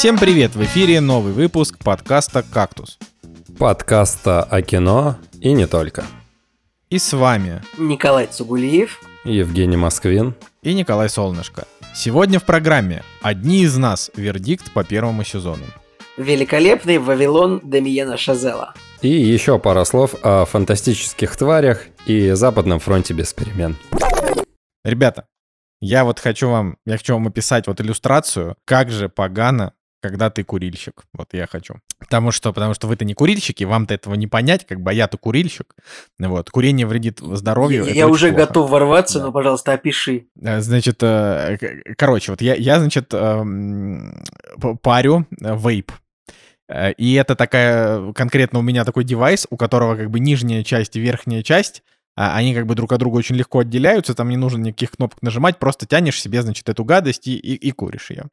всем привет! В эфире новый выпуск подкаста «Кактус». Подкаста о кино и не только. И с вами Николай Цугулиев, Евгений Москвин и Николай Солнышко. Сегодня в программе «Одни из нас. Вердикт по первому сезону». великолепный Вавилон Демиена Шазела. и еще пара слов о фантастических тварях и Западном фронте без перемен. Ребята, я вот хочу вам, я хочу вам описать вот иллюстрацию, как же погано когда ты курильщик. Вот я хочу. Потому что, потому что вы-то не курильщики, вам-то этого не понять, как бы, а я-то курильщик. Вот. Курение вредит здоровью. Я, я уже плохо. готов ворваться, Да. но, пожалуйста, опиши. Э, Значит, э, короче, вот я, я значит, эм, парю э, вейп. И это такая, конкретно у меня такой девайс, у которого как бы нижняя часть и верхняя часть, они как бы друг от друга очень легко отделяются, там не нужно никаких кнопок нажимать, просто тянешь себе, значит, эту гадость и, и, и куришь ее.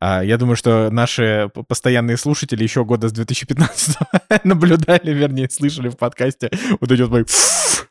А, Я думаю, что наши постоянные слушатели еще года с 2015 наблюдали, вернее, слышали в подкасте вот эти вот мои...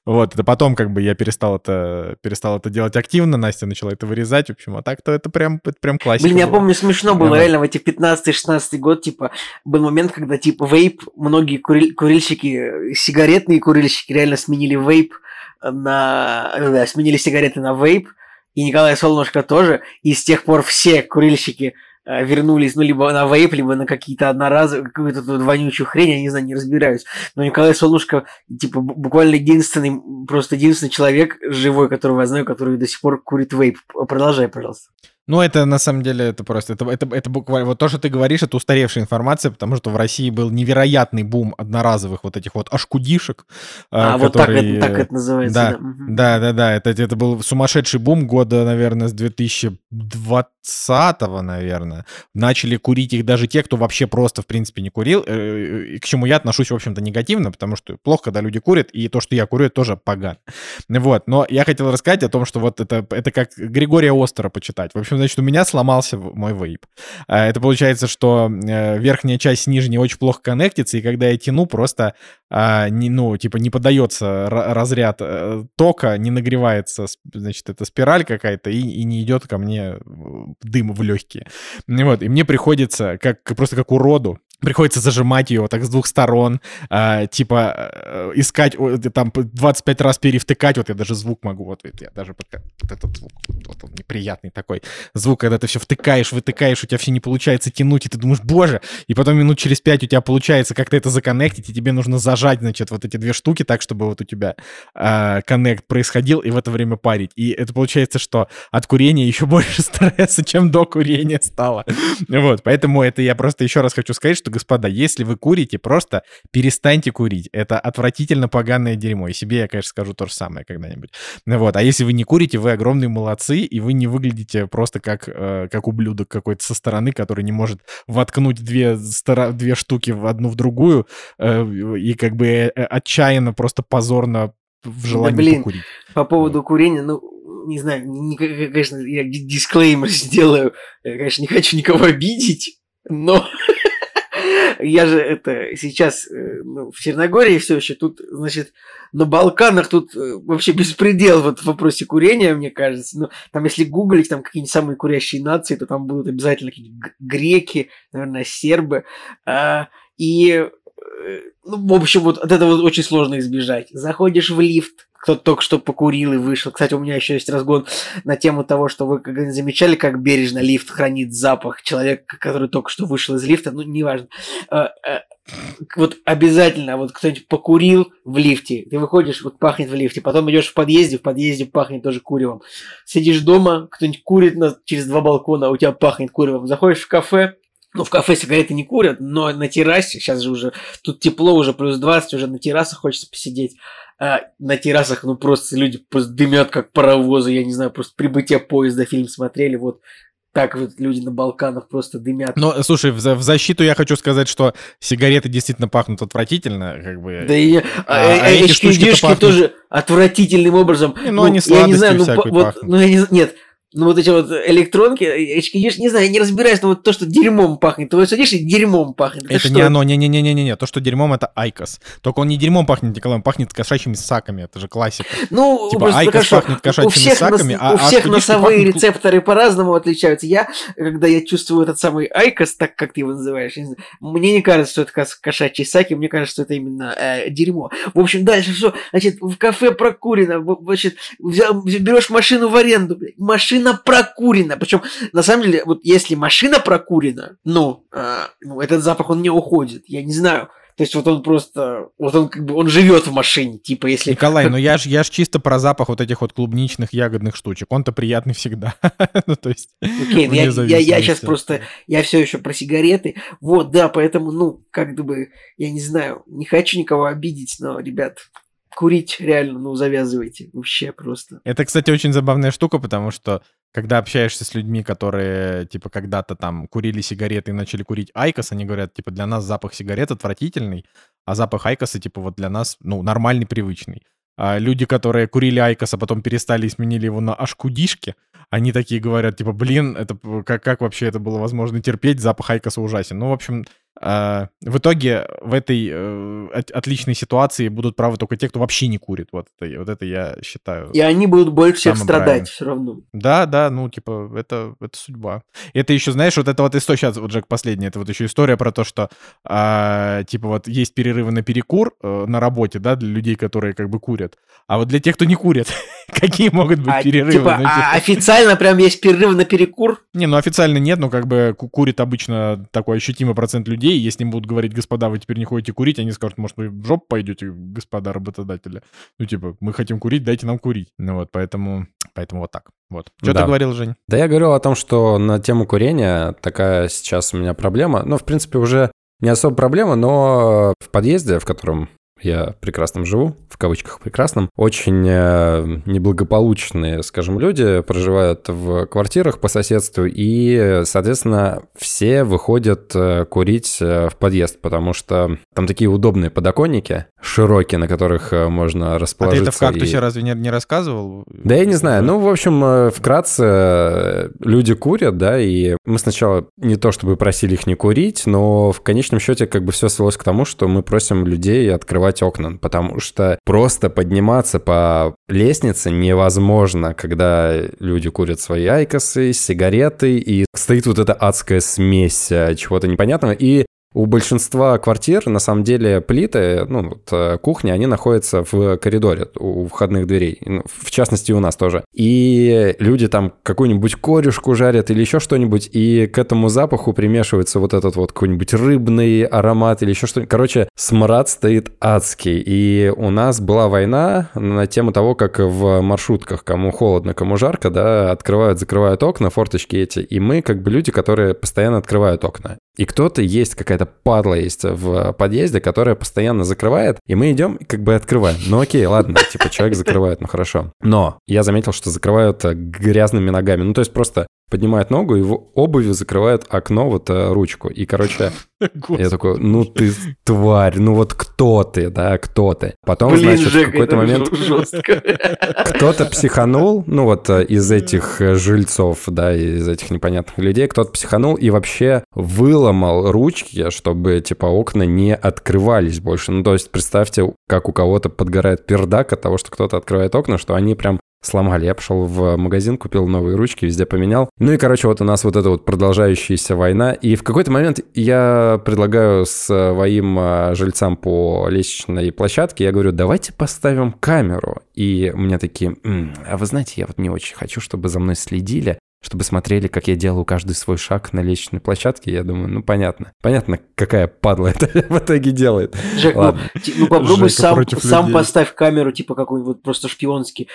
Вот, это потом как бы я перестал это, перестал это делать активно, Настя начала это вырезать, в общем, а так-то это прям, это прям классика. Блин, я была. помню, смешно было Давай. реально в эти 15-16 год, типа, был момент, когда, типа, вейп, многие куриль- курильщики, сигаретные курильщики реально сменили вейп на... э, Да, сменили сигареты на вейп, и Николай Солнышко тоже, и с тех пор все курильщики вернулись, ну, либо на вейп, либо на какие-то одноразовые, какую-то тут вонючую хрень, я не знаю, не разбираюсь. Но Николай Солнышко, типа, бу- буквально единственный, просто единственный человек живой, которого я знаю, который до сих пор курит вейп. Продолжай, пожалуйста. Ну, это на самом деле, это просто, это, это, это буквально, вот то, что ты говоришь, это устаревшая информация, потому что в России был невероятный бум одноразовых вот этих вот ашкудишек. А, э, вот так которые- это, так это называется. Да, Да, да, да, да, это, это был сумасшедший бум года, наверное, с 2020, наверное. Начали курить их даже те, кто вообще просто, в принципе, не курил, э, к чему я отношусь, в общем-то, негативно, потому что плохо, когда люди курят, и то, что я курю, это тоже погано. Вот, но я хотел рассказать о том, что вот это, это как Григория Остера почитать. В общем, значит, у меня сломался мой вейп. А, Это получается, что э, верхняя часть с нижней очень плохо коннектится, и когда я тяну, просто а, не, ну, типа, не поддается ра- разряд э, тока, не нагревается, значит, эта спираль какая-то, и, и не идет ко мне э, дым в легкие. Вот, и мне приходится, как, просто как уроду, Приходится зажимать ее так с двух сторон, а, типа э, искать, о, там 25 раз перевтыкать, вот я даже звук могу, вот это я даже пока, вот этот звук, вот он неприятный такой звук, когда ты все втыкаешь, вытыкаешь, у тебя все не получается тянуть, и ты думаешь, боже, и потом минут через пять у тебя получается как-то это законнектить, и тебе нужно зажать, значит, вот эти две штуки так, чтобы вот у тебя коннект происходил, и в это время парить. И это получается, что от курения еще больше стресса, чем до курения стало. Вот, поэтому это я просто еще раз хочу сказать, что, господа, если вы курите, просто перестаньте курить. Это отвратительно поганое дерьмо. И себе я, конечно, скажу то же самое когда-нибудь. Ну Вот, а если вы не курите, вы огромные молодцы, и вы не выглядите просто как, э, как ублюдок какой-то со стороны, который не может воткнуть две, стора- две штуки в одну в другую, э, и как бы э, отчаянно, просто позорно в желании блин. покурить. По поводу курения, ну, не знаю, не- не- конечно, я ди- дисклеймер сделаю. Я, конечно, не хочу никого обидеть, но я же это сейчас э, ну, в Черногории все еще тут, значит, на Балканах тут э, вообще беспредел вот в вопросе курения, мне кажется. Ну, там если гуглить там какие-нибудь самые курящие нации, то там будут обязательно какие-нибудь греки, наверное, сербы. А, и, ну, в общем, вот от этого очень сложно избежать. Заходишь в лифт, кто-то только что покурил и вышел. Кстати, у меня еще есть разгон на тему того, что вы когда-нибудь замечали, как бережно лифт хранит запах человека, который только что вышел из лифта, ну, неважно. А, а, Вот обязательно, вот кто-нибудь покурил в лифте, ты выходишь, вот пахнет в лифте, потом идешь в подъезде, в подъезде пахнет тоже куревом. Сидишь дома, кто-нибудь курит на, через два балкона, а у тебя пахнет куревом. Заходишь в кафе, ну, в кафе сигареты не курят, но на террасе, сейчас же уже, тут тепло, уже плюс 20, уже на террасах хочется посидеть. А на террасах, ну, просто люди просто дымят, как паровозы, я не знаю, просто прибытие поезда фильм смотрели, вот так вот люди на Балканах просто дымят. Но, слушай, в, в защиту я хочу сказать, что сигареты действительно пахнут отвратительно, как бы. Да и а, а а, эти штучки-то HQD-шки пахнут- тоже отвратительным образом. Не, ну, они я не знаю, ну, по- всякой вот, пахнут. ну, я не, нет, ну, вот эти вот электронки, я не знаю, я не разбираюсь, но вот то, что дерьмом пахнет. Ты вот садишься и дерьмом пахнет. Это, это не оно, не-не-не-не-не. То, что дерьмом, это IQOS. Только он не дерьмом пахнет, Николай, он пахнет кошачьими ссаками. Это же классика. Ну, типа IQOS пахнет кошачьими у всех ссаками, а У всех а носовые пахнет... рецепторы по-разному отличаются. Я, когда я чувствую этот самый IQOS, так как ты его называешь, не знаю, мне не кажется, что это кошачьи ссаки, мне кажется, что это именно э, дерьмо. В общем, дальше что? Значит, в кафе прокурено, значит, взял, берешь машину в аренду, блядь, машина прокурена. Причем, на самом деле, вот если машина прокурена, ну, э, ну, этот запах, он не уходит. Я не знаю. То есть вот он просто, вот он как бы, он живет в машине, типа если... Николай, ну я ж, я ж чисто про запах вот этих вот клубничных ягодных штучек. Он-то приятный всегда. ну то есть... Окей, ну, я, я, я сейчас просто, я все еще про сигареты. Вот, да, поэтому, ну, как бы, я не знаю, не хочу никого обидеть, но, ребят, курить реально, ну, завязывайте. Вообще просто. Это, кстати, очень забавная штука, потому что когда общаешься с людьми, которые, типа, когда-то там курили сигареты и начали курить IQOS, они говорят, типа, для нас запах сигарет отвратительный, а запах IQOS а, типа, вот для нас, ну, нормальный, привычный. А люди, которые курили IQOS, а потом перестали и сменили его на HQD ишки, они такие говорят, типа, блин, это как, как вообще это было возможно терпеть, запах IQOS а ужасен. Ну, в общем, в итоге в этой э, отличной ситуации будут правы только те, кто вообще не курит. Вот это, вот это я считаю. И они будут больше всех страдать правильным. все равно. Да, да, ну, типа, это, это судьба. Это еще, знаешь, вот это вот история, сейчас, вот, Джек, последняя, это вот еще история про то, что, а, типа, вот есть перерывы на перекур э, на работе, да, для людей, которые как бы курят. А вот для тех, кто не курит, какие могут быть а, перерывы? Типа, ну, а официально прям есть перерыв на перекур? Не, ну официально нет, но как бы курит обычно такой ощутимый процент людей, людей, если им будут говорить, господа, вы теперь не ходите курить, они скажут, может, вы в жопу пойдете, господа работодатели. Ну, типа, мы хотим курить, дайте нам курить. Ну вот, поэтому, поэтому вот так. Вот. Что да. ты говорил, Жень? Да я говорил о том, что на тему курения такая сейчас у меня проблема. Ну, в принципе, уже не особо проблема, но в подъезде, в котором я прекрасном живу, в кавычках прекрасном, очень э, неблагополучные, скажем, люди проживают в квартирах по соседству, и, соответственно, все выходят э, курить э, в подъезд, потому что там такие удобные подоконники, широкие, на которых можно расположиться. А ты это в «Кактусе» и... разве не, не рассказывал? Да я не знаю. Ну, в общем, вкратце, люди курят, да, и мы сначала не то чтобы просили их не курить, но в конечном счете как бы все свелось к тому, что мы просим людей открывать открывать окна, потому что просто подниматься по лестнице невозможно, когда люди курят свои айкосы, сигареты, и стоит вот эта адская смесь э, чего-то непонятного, и у большинства квартир, на самом деле, плиты, ну, вот, э, кухни, они находятся в коридоре у входных дверей. Ну, в частности, у нас тоже. И люди там какую-нибудь корюшку жарят или еще что-нибудь, и к этому запаху примешивается вот этот вот какой-нибудь рыбный аромат или еще что-нибудь. Короче, смрад стоит адский. И у нас была война на тему того, как в маршрутках, кому холодно, кому жарко, да, открывают, закрывают окна, форточки эти. И мы как бы люди, которые постоянно открывают окна. И кто-то есть, какая-то падла есть в подъезде, которая постоянно закрывает, и мы идем и как бы открываем. Ну окей, ладно, типа человек закрывает, ну хорошо. Но я заметил, что закрывают грязными ногами. Ну то есть просто поднимает ногу и в обуви закрывает окно, вот э, ручку. И, короче, я такой, ну ты тварь, ну вот кто ты, да, кто ты? Потом, Блин, значит, в какой-то момент кто-то психанул, ну вот э, из этих э, жильцов, да, из этих непонятных людей, кто-то психанул и вообще выломал ручки, чтобы, типа, окна не открывались больше. Ну, то есть, представьте, как у кого-то подгорает пердак от того, что кто-то открывает окна, что они прям сломали. Я пошел в магазин, купил новые ручки, везде поменял. Ну и, короче, вот у нас вот эта вот продолжающаяся война. И в какой-то момент я предлагаю своим а, жильцам по лестничной площадке, я говорю, давайте поставим камеру. И мне такие, М, а вы знаете, я вот не очень хочу, чтобы за мной следили чтобы смотрели, как я делаю каждый свой шаг на лестничной площадке. Я думаю, ну понятно. Понятно, какая падла это в итоге делает. Жек, ну, ну попробуй сам, сам поставь камеру, типа какой-нибудь просто шпионский.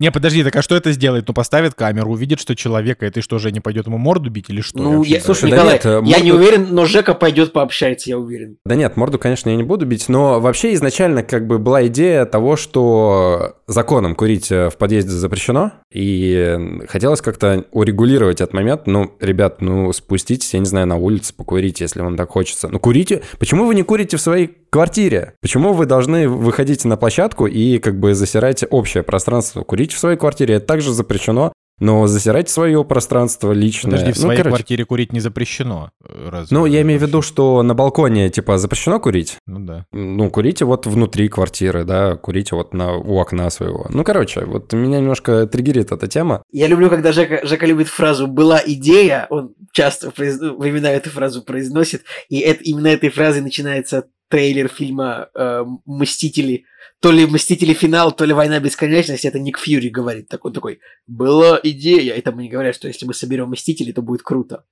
Не, подожди, так а что это сделает? Ну, поставит камеру, увидит, что человека, и ты что, же не пойдет ему морду бить или что? Ну, я, слушай, да Николай, нет, я морду... не уверен, но Жека пойдет пообщается, я уверен. Да нет, морду, конечно, я не буду бить, но вообще изначально как бы была идея того, что законом курить э, в подъезде запрещено, и хотелось как-то урегулировать этот момент. Ну, ребят, ну, спуститесь, я не знаю, на улице покурите, если вам так хочется. Ну, курите. Почему вы не курите в своей квартире? Почему вы должны выходить на площадку и как бы засирать общее пространство? Курить в своей квартире, это также запрещено но засирать свое пространство личное... Подожди, в ну, своей короче, квартире курить не запрещено. Разве? Ну, я имею в виду, что на балконе, типа, запрещено курить? Ну да. Ну, курите вот внутри квартиры, да, курите вот на, у окна своего. Ну, короче, вот меня немножко триггерит эта тема. Я люблю, когда Жека, Жека любит фразу «была идея», он часто произ... ну, времена эту фразу произносит, и это, именно этой фразой начинается трейлер фильма э, «Мстители». То ли «Мстители. Финал», то ли «Война бесконечности», это Ник Фьюри говорит. Так он такой «была идея», и там они говорят, что если мы соберем «Мстителей», то будет круто.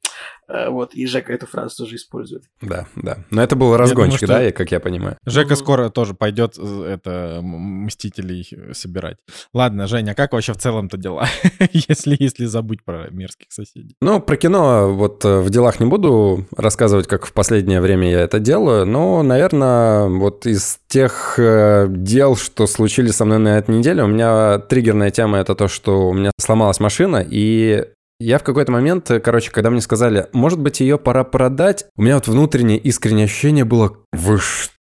Э, вот, и Жека эту фразу тоже использует. Да, да. Но это был разгончик, думаю, что- да, как я понимаю. Жека Мгм. скоро тоже пойдет э, это Мстителей собирать. Ладно, Женя, как вообще в целом-то дела? если, если забыть про мерзких соседей. Ну, про кино вот э, в делах не буду рассказывать, как в последнее время я это делаю, но, наверное, вот из тех дел, что случились со мной на этой неделе, у меня триггерная тема — это то, что у меня сломалась машина, и я в какой-то момент, короче, когда мне сказали, может быть, ее пора продать, у меня вот внутреннее искреннее ощущение было, вы что?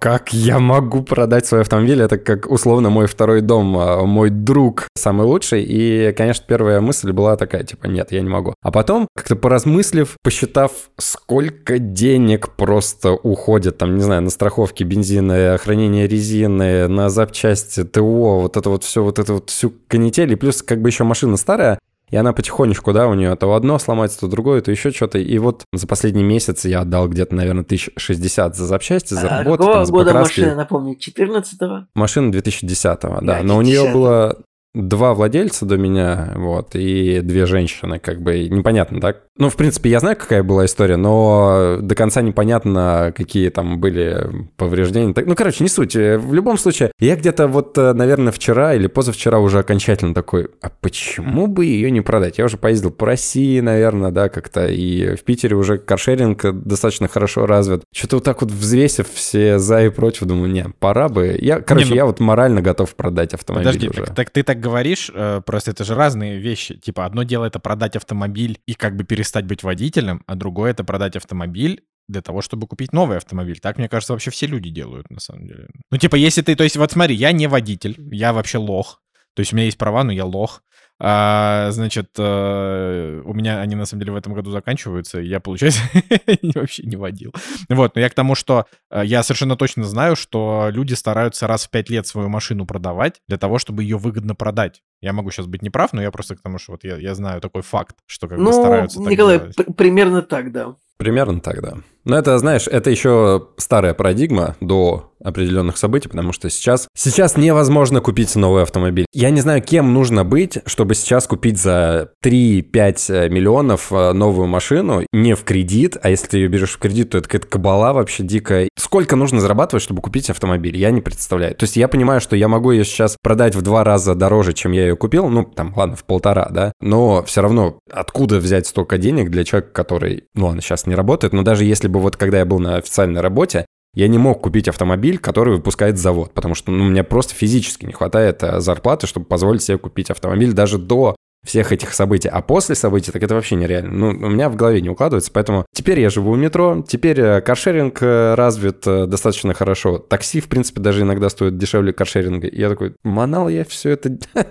Как я могу продать свой автомобиль? Это как условно мой второй дом, а, мой друг самый лучший. И, конечно, первая мысль была такая, типа, нет, я не могу. А потом, как-то поразмыслив, посчитав, сколько денег просто уходит, там, не знаю, на страховки бензина, хранение резины, на запчасти, ТО, вот это вот все, вот это вот всю канитель. И плюс, как бы еще машина старая, и она потихонечку, да, у нее то одно сломается, то другое, то еще что-то. И вот за последний месяц я отдал где-то, наверное, 1060 за запчасти, за А работу, там, за года покраски. машина, напомню, 14-го? Машина 2010-го, да. Но у нее 10-го. было два владельца до меня, вот, и две женщины, как бы, непонятно, да? Ну, в принципе, я знаю, какая была история, но до конца непонятно, какие там были повреждения. Ну, короче, не суть. В любом случае, я где-то вот, э, наверное, вчера или позавчера уже окончательно такой, а почему бы ее не продать? Я уже поездил по России, наверное, да, как-то, и в Питере уже каршеринг достаточно хорошо развит. Что-то вот так вот взвесив все за и против, думаю, не, пора бы. Я, короче, ну- я вот морально готов продать автомобиль Подожди, уже. так, так ты так говоришь, э, просто это же разные вещи. Типа, одно дело это продать автомобиль и как бы перестать быть водителем, а другое это продать автомобиль для того, чтобы купить новый автомобиль. Так, мне кажется, вообще все люди делают, на самом деле. Ну, типа, если ты... То есть, вот смотри, я не водитель, я вообще лох. То есть у меня есть права, но я лох. А, значит, э, у меня они на самом деле в этом году заканчиваются, и я, получается, вообще не водил. Вот, но я к тому, что э, я совершенно точно знаю, что люди стараются раз в пять лет свою машину продавать для того, чтобы ее выгодно продать. Я могу сейчас быть неправ, но я просто к тому, что вот я, я знаю такой факт, что как бы Ну, стараются так Николай, делать. пр- примерно так, да. Примерно так, да. Но это, знаешь, это еще старая парадигма до определенных событий, потому что сейчас, сейчас невозможно купить новый автомобиль. Я не знаю, кем нужно быть, чтобы сейчас купить за 3-5 миллионов э, новую машину не в кредит, а если ты ее берешь в кредит, то это какая-то кабала вообще дикая. Сколько нужно зарабатывать, чтобы купить автомобиль? Я не представляю. То есть я понимаю, что я могу ее сейчас продать в два раза дороже, чем я ее купил, ну, там, ладно, в полтора, да, но все равно откуда взять столько денег для человека, который, ну, ладно, сейчас не работает, но даже если бы вот когда я был на официальной работе, я не мог купить автомобиль, который выпускает завод, потому что ну, мне просто физически не хватает э, зарплаты, чтобы позволить себе купить автомобиль даже до всех этих событий. А после событий, так это вообще нереально. Ну, у меня в голове не укладывается, поэтому теперь я живу в метро, теперь э, каршеринг э, развит э, достаточно хорошо. Такси, в принципе, даже иногда стоит дешевле каршеринга. И я такой, манал я все это...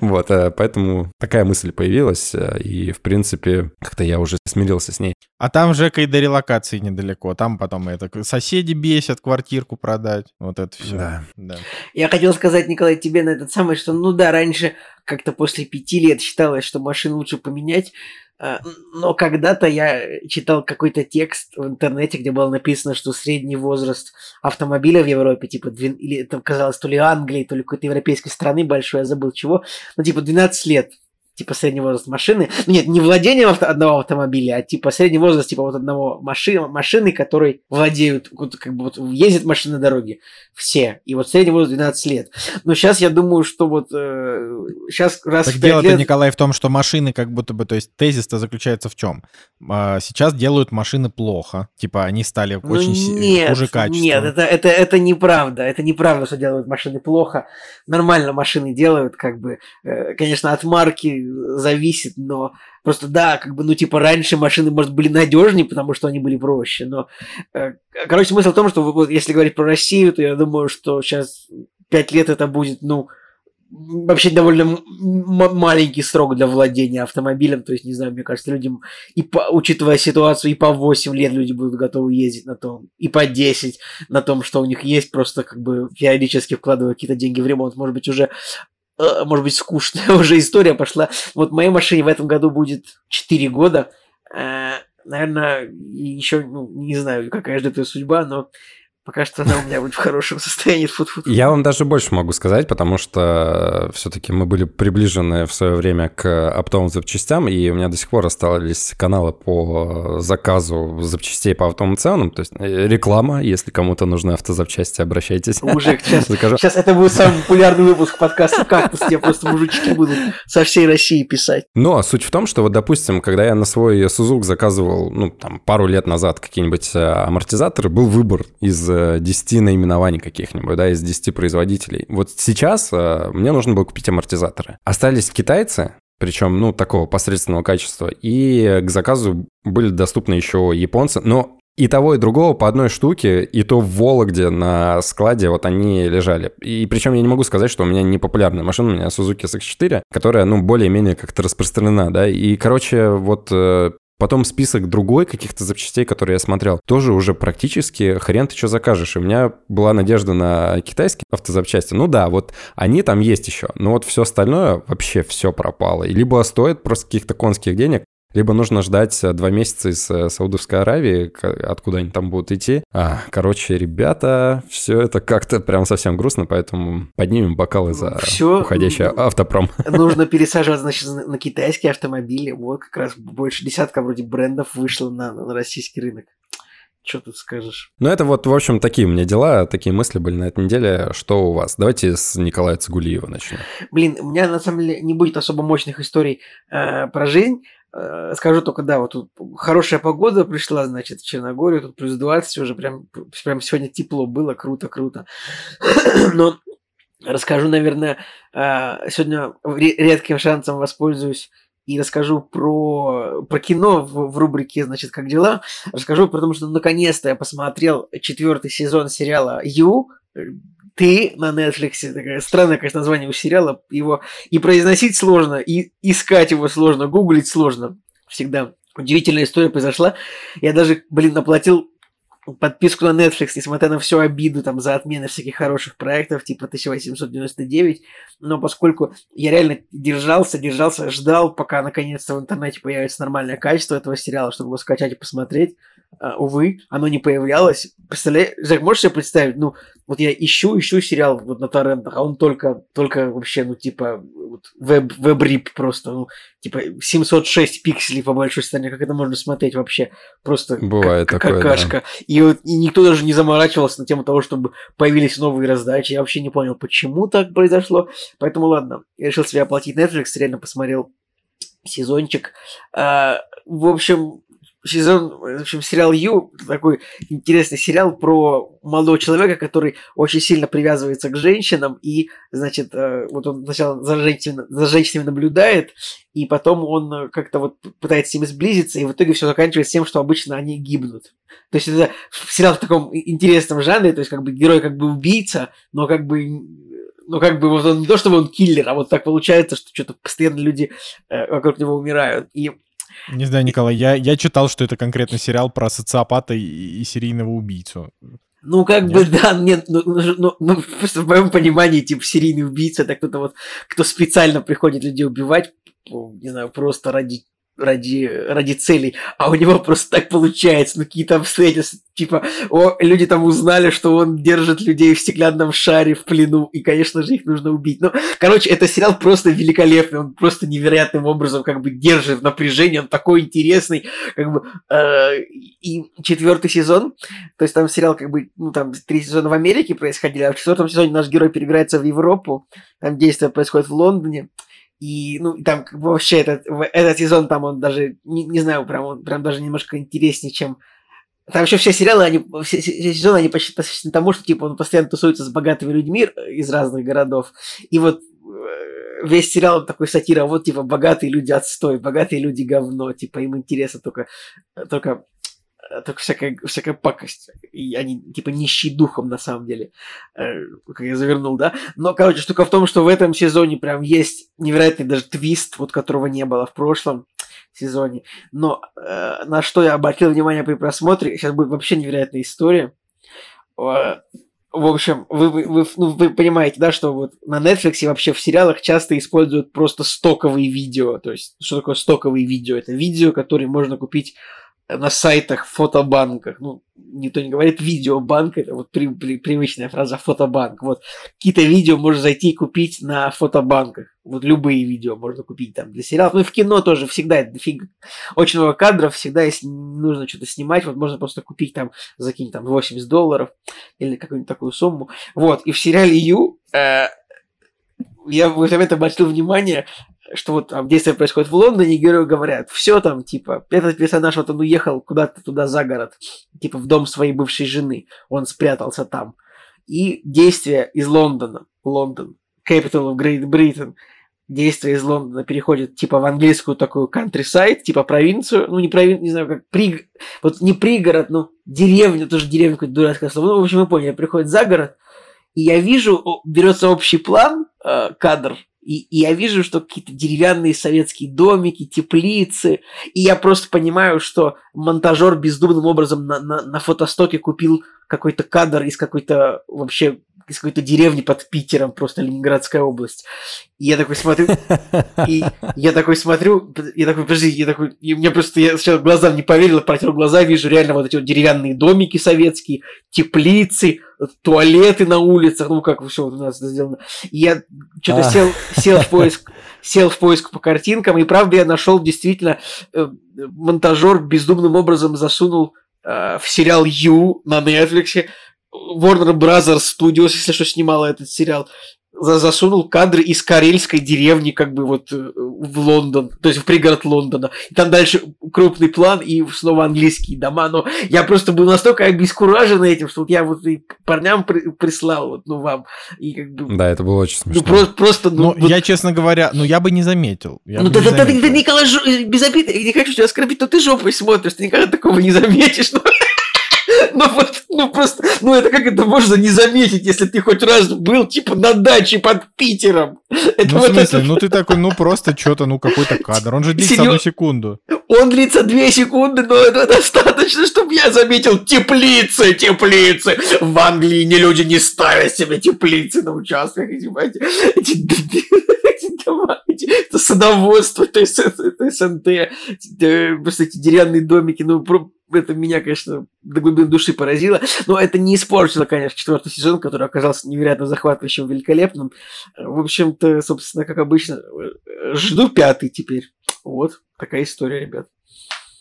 Вот, поэтому такая мысль появилась, и, в принципе, как-то я уже смирился с ней. А там Жека и до релокации недалеко. Там потом это соседи бесят квартирку продать. Вот это все. Да. да. Я хотел сказать, Николай, тебе на этот самый, что ну да, раньше как-то после пяти лет считалось, что машину лучше поменять, а, но когда-то я читал какой-то текст в интернете, где было написано, что средний возраст автомобиля в Европе, типа, или это казалось то ли Англии, то ли какой-то европейской страны большой, я забыл чего, ну типа 12 лет типа средний возраст машины. Ну, нет, не владение авто- одного автомобиля, а типа средний возраст типа вот одного маши- машины, которой владеют, вот, как бы вот ездят машины на дороге. Все. И вот средний возраст 12 лет. Но сейчас я думаю, что вот э, сейчас раз Так в 5 дело-то, лет... Николай, в том, что машины как будто бы, то есть тезис-то заключается в чем? Сейчас делают машины плохо. Типа они стали Ну, очень нет, хуже качеством. Нет, это, это, это неправда. Это неправда, что делают машины плохо. Нормально машины делают, как бы, э, конечно, от марки зависит, но просто да, как бы, ну, типа, раньше машины, может, были надежнее, потому что они были проще, но, э, короче, смысл в том, что вот, если говорить про Россию, то я думаю, что сейчас пять лет это будет, ну, вообще довольно маленький срок для владения автомобилем. То есть, не знаю, мне кажется, людям, и по, учитывая ситуацию, и по 8 лет люди будут готовы ездить на том, и по 10 на том, что у них есть, просто как бы периодически вкладывая какие-то деньги в ремонт. Может быть, уже может быть, скучная уже история пошла. Вот моей машине в этом году будет 4 года. Э, наверное, еще, ну, не знаю, какая ждет ее судьба, но Пока что она у меня будет в хорошем состоянии. Фу -фу -фу. Я вам даже больше могу сказать, потому что все-таки мы были приближены в свое время к оптовым запчастям, и у меня до сих пор остались каналы по заказу запчастей по оптовым ценам. То есть э, реклама, если кому-то нужны автозапчасти, обращайтесь. Мужик, сейчас, сейчас это будет самый популярный выпуск подкаста «Кактус», где просто мужички будут со всей России писать. Но суть в том, что вот, допустим, когда я на свой Сузук заказывал, ну, там, пару лет назад какие-нибудь э, амортизаторы, был выбор из 10 э, наименований каких-нибудь, да, из 10 производителей. Вот сейчас э, мне нужно было купить амортизаторы. Остались китайцы, причем, ну, такого посредственного качества, и к заказу были доступны еще японцы, но и того, и другого по одной штуке, и то в Вологде на складе вот они лежали. И причем я не могу сказать, что у меня не популярная машина, у меня Suzuki SX4, которая, ну, более-менее как-то распространена, да. И, короче, вот э, Потом список другой каких-то запчастей, которые я смотрел, тоже уже практически хрен ты что закажешь. И у меня была надежда на китайские автозапчасти. Ну да, вот они там есть еще. Но вот все остальное вообще все пропало. И либо стоит просто каких-то конских денег, либо нужно ждать э, два месяца из э, Саудовской Аравии, откуда они там будут идти. А, короче, ребята, все это как-то прям совсем грустно, поэтому поднимем бокалы за все уходящий автопром. Нужно пересаживаться, значит, на китайские автомобили. Вот как раз больше десятка вроде брендов вышло на, на российский рынок. Что тут скажешь? Ну, это вот, в общем, такие у меня дела, такие мысли были на этой неделе. Что у вас? Давайте с Николая Цигулиева начнем. Блин, у меня, на самом деле, не будет особо мощных историй э, про жизнь. Э, скажу только, да, вот тут хорошая погода пришла, значит, в Черногорию, тут плюс 20, уже прям, прям сегодня тепло было, круто, круто. Но расскажу, наверное, э, сегодня редким шансом воспользуюсь и расскажу про, про кино в, в рубрике, значит, «Как дела?». Расскажу, потому что наконец-то я посмотрел четвертый сезон сериала «Ю», ты на Netflix, такое странное, конечно, название у сериала, его и произносить сложно, и искать его сложно, гуглить сложно. Всегда удивительная история произошла. Я даже, блин, оплатил подписку на Netflix, несмотря на всю обиду там за отмены всяких хороших проектов, типа 1899, но поскольку я реально держался, держался, ждал, пока наконец-то в интернете появится нормальное качество этого сериала, чтобы его скачать и посмотреть, Uh, увы, оно не появлялось. Представляешь, Зак, можешь себе представить, ну, вот я ищу, ищу сериал вот на торрентах, а он только, только вообще, ну, типа, вот, веб, веб-рип просто, ну, типа, 706 пикселей по большой стороне, как это можно смотреть вообще? Просто Бывает как, такое, какашка. Да. И, вот, и никто даже не заморачивался на тему того, чтобы появились новые раздачи. Я вообще не понял, почему так произошло. Поэтому ладно, я решил себе оплатить Netflix, реально посмотрел сезончик. А, в общем, сезон, в общем, сериал Ю, такой интересный сериал про молодого человека, который очень сильно привязывается к женщинам, и, значит, э, вот он сначала за женщинами, за женщинами наблюдает, и потом он как-то вот пытается с ними сблизиться, и в итоге все заканчивается тем, что обычно они гибнут. То есть это сериал в таком интересном жанре, то есть как бы герой как бы убийца, но как бы ну, как бы вот он не то, чтобы он киллер, а вот так получается, что что-то постоянно люди э, вокруг него умирают. И не знаю, Николай, я, я читал, что это конкретно сериал про социопата и, и серийного убийцу. Ну, как нет? бы, да, нет, ну, ну, ну, ну, просто в моем понимании, типа, серийный убийца, это кто-то вот, кто специально приходит людей убивать, не знаю, просто ради ради, ради целей, а у него просто так получается, ну какие-то обстоятельства, типа, о, люди там узнали, что он держит людей в стеклянном шаре в плену, и, конечно же, их нужно убить. Ну, короче, это сериал просто великолепный, он просто невероятным образом как бы держит в напряжении, он такой интересный, как бы, э, и четвертый сезон, то есть там сериал как бы, ну там три сезона в Америке происходили, а в четвертом сезоне наш герой перебирается в Европу, там действие происходит в Лондоне, и, ну, там вообще этот, этот сезон, там он даже, не, не знаю, прям он прям даже немножко интереснее, чем... Там еще все сериалы, они, все, все сезоны, они почти посвящены тому, что, типа, он постоянно тусуется с богатыми людьми из разных городов. И вот э, весь сериал такой сатира, вот, типа, богатые люди отстой, богатые люди говно, типа, им интересно только, только только всякая, всякая пакость. И они, типа, нищие духом, на самом деле. Э, как я завернул, да? Но, короче, штука в том, что в этом сезоне прям есть невероятный даже твист, вот которого не было в прошлом сезоне. Но э, на что я обратил внимание при просмотре, сейчас будет вообще невероятная история. Э, в общем, вы, вы, вы, ну, вы понимаете, да, что вот на Netflix вообще в сериалах часто используют просто стоковые видео. То есть, что такое стоковые видео? Это видео, которые можно купить на сайтах, фотобанках. Ну, никто не говорит видеобанк, это вот при, при, привычная фраза фотобанк. Вот какие-то видео можно зайти и купить на фотобанках. Вот любые видео можно купить там для сериалов. Ну и в кино тоже всегда дофига. Очень много кадров, всегда если нужно что-то снимать, вот можно просто купить там за какие-нибудь там 80 долларов или какую-нибудь такую сумму. Вот, и в сериале Ю э, я в момент обратил внимание, что вот там действие происходит в Лондоне, и герою говорят, все там, типа, этот персонаж вот он уехал куда-то туда за город, типа в дом своей бывшей жены, он спрятался там. И действие из Лондона, Лондон, capital of Great Britain, действие из Лондона переходит типа в английскую такую countryside, типа провинцию, ну не провинцию, не знаю, как при... вот не пригород, ну деревня, тоже деревня какое-то дурацкое слово, ну в общем вы поняли, приходит за город, и я вижу, берется общий план, э, кадр, и, и я вижу, что какие-то деревянные советские домики, теплицы. И я просто понимаю, что монтажер бездумным образом на, на, на фотостоке купил какой-то кадр из какой-то вообще из какой-то деревни под Питером, просто Ленинградская область. И я такой смотрю, и я такой смотрю, я такой, подожди, я такой, и мне просто, я сначала глазам не поверил, протер глаза, вижу реально вот эти вот деревянные домики советские, теплицы, туалеты на улицах, ну как все у нас сделано. И я что-то а. сел, сел в поиск, сел в поиск по картинкам, и правда я нашел действительно э, монтажер бездумным образом засунул э, в сериал Ю на Netflix Warner Brothers Studios, если что, снимала этот сериал, засунул кадры из карельской деревни, как бы вот э, в Лондон, то есть в пригород Лондона. И там дальше крупный план и снова английские дома. Но я просто был настолько обескуражен этим, что вот я вот и парням при, прислал, вот, ну, вам. И как бы... Да, это было очень смешно. Ну, просто, просто ну, ну вот... я, честно говоря, ну, я бы не заметил. Я ну, ты, ты, Николай, без обиды, я не хочу тебя оскорбить, но ты жопой смотришь, ты никогда такого не заметишь. Ну. Ну вот, ну просто, ну это как это можно не заметить, если ты хоть раз был типа на даче под Питером. Это ну, вот в смысле, это... ну ты такой, ну просто что-то, ну какой-то кадр, он же длится Серьез... одну секунду. Он длится две секунды, но это достаточно, чтобы я заметил теплицы, теплицы. В Англии не люди не ставят себе теплицы на участках, понимаете? Эти, эти дома, эти, это садоводство, это, это СНТ, просто эти деревянные домики, ну это меня, конечно, до глубины души поразило. Но это не испортило, конечно, четвертый сезон, который оказался невероятно захватывающим, великолепным. В общем-то, собственно, как обычно, жду пятый теперь. Вот такая история, ребят.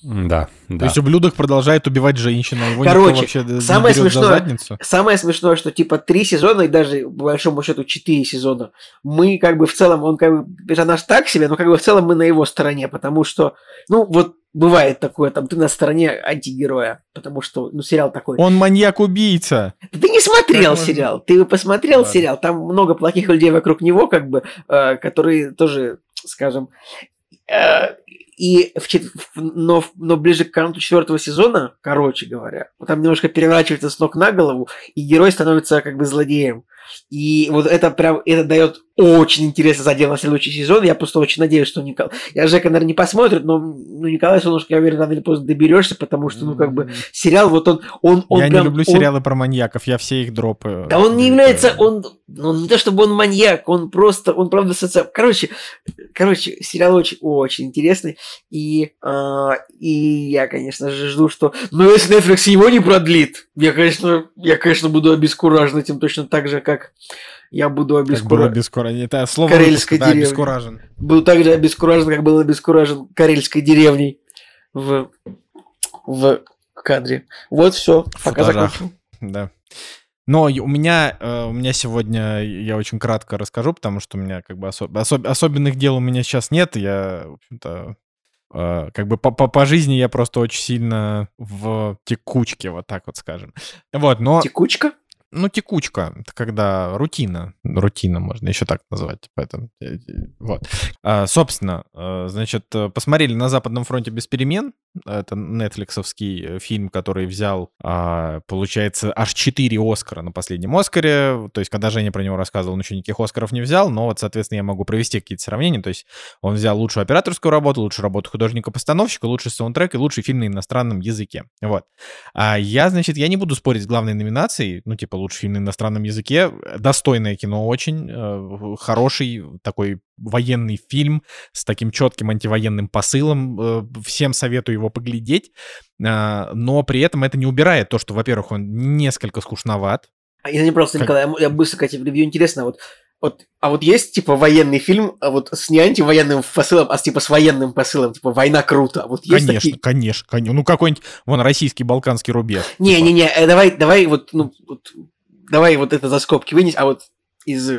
Да, да. То есть ублюдок продолжает убивать женщину, а его Короче, вообще самое смешное, самое смешное, что типа три сезона и даже по большому счету четыре сезона, мы как бы в целом, он как бы персонаж так себе, но как бы в целом мы на его стороне, потому что, ну вот бывает такое, там ты на стороне антигероя, потому что, ну, сериал такой. Он маньяк-убийца. Ты не смотрел как сериал, можно... ты посмотрел Ладно. сериал, там много плохих людей вокруг него, как бы, э, которые тоже, скажем, э, и в, но, но ближе к концу четвертого сезона, короче говоря, там немножко переворачивается с ног на голову, и герой становится как бы злодеем. И вот это прям, это дает очень интересный задел на следующий сезон. Я просто очень надеюсь, что Николай... Я Жека, наверное, не посмотрит, но ну, Николай Солнышко, я уверен, рано или поздно доберешься, потому что, ну, как бы, сериал, вот он... он, он я прям, не люблю он... сериалы про маньяков, я все их дропаю. Да он не является... Он, ну, не то чтобы он маньяк, он просто... Он, правда, социал... Короче, короче, сериал очень, очень интересный. И, э, и я, конечно же, жду, что... Ну, если Netflix его не продлит, я, конечно, я, конечно, буду обескуражен этим точно так же, как я буду обескуражен. обескуражен. Это слово карельской да, обескуражен. Буду так же обескуражен, как был обескуражен карельской деревней в, в кадре. Вот все. Пока закончил. Да. Но у меня, э, у меня сегодня, я очень кратко расскажу, потому что у меня как бы особ, особ, особенных дел у меня сейчас нет. Я, в общем-то, э, как бы по, по, по жизни я просто очень сильно в текучке, вот так вот скажем. Вот, но... Текучка? Ну, текучка, это когда рутина, рутина можно еще так назвать, поэтому, э, э, вот. А, собственно, э, значит, посмотрели на Западном фронте без перемен, Это нетфликсовский фильм, который взял, а, получается, аж 4 Оскара на последнем Оскаре. То есть, когда Женя про него рассказывал, он еще никаких Оскаров не взял, но вот, соответственно, я могу провести какие-то сравнения. То есть, он взял лучшую операторскую работу, лучшую работу художника-постановщика, лучший саундтрек и лучший фильм на иностранном языке. Вот. А я, значит, я не буду спорить с главной номинацией, ну, типа, лучший фильм на иностранном языке. Достойное кино очень, э, хороший такой военный фильм с таким четким антивоенным посылом. Э, всем советую его поглядеть. Э, но при этом это не убирает то, что, во-первых, он несколько скучноват. А я не просто, как... Николай, я быстро, Катя, ревью интересно, вот вот, а вот есть, типа, военный фильм, а вот с не антивоенным посылом, а с, типа, с военным посылом, типа, война круто. Вот есть конечно, такие... конечно, конечно. Ну, какой-нибудь, вон, российский балканский рубеж. Не-не-не, типа. Э, давай, давай вот, ну, вот, давай вот это за скобки вынес, а вот из,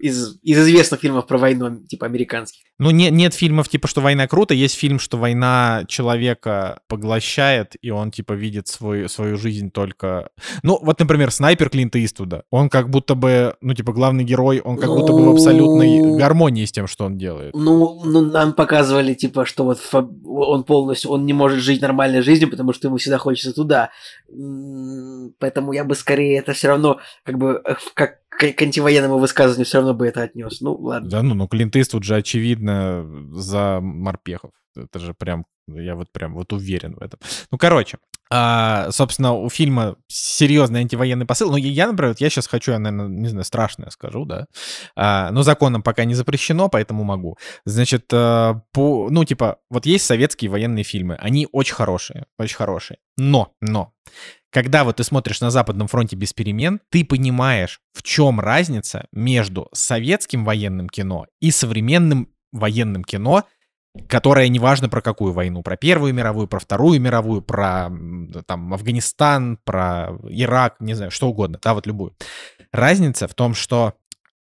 из, из известных фильмов про войну, типа американских. Ну, не, нет фильмов типа, что война круто, есть фильм, что война человека поглощает, и он, типа, видит свой, свою жизнь только... Ну, вот, например, «Снайпер» Клинта Иствуда. Он как будто бы, ну, типа, главный герой, он как ну... будто бы в абсолютной ну, гармонии с тем, что он делает. Ну, ну нам показывали, типа, что вот он полностью, он не может жить нормальной жизнью, потому что ему всегда хочется туда. Поэтому я бы скорее это все равно, как бы, как к антивоенному высказыванию все равно бы это отнес. Ну, ладно. Да, ну, ну Клинт Иствуд же очевидно за морпехов. Это же прям, я вот прям вот уверен в этом. Ну, короче, а, собственно, у фильма серьезный антивоенный посыл. Ну, я, например, я сейчас хочу, я, наверное, не знаю, страшное скажу, да. А, но законом пока не запрещено, поэтому могу. Значит, а, по, ну, типа, вот есть советские военные фильмы. Они очень хорошие, очень хорошие. Но, но, когда вот ты смотришь на Западном фронте без перемен, ты понимаешь, в чем разница между советским военным кино и современным военным кино, которое неважно про какую войну, про Первую мировую, про Вторую мировую, про там Афганистан, про Ирак, не знаю, что угодно, да, вот любую. Разница в том, что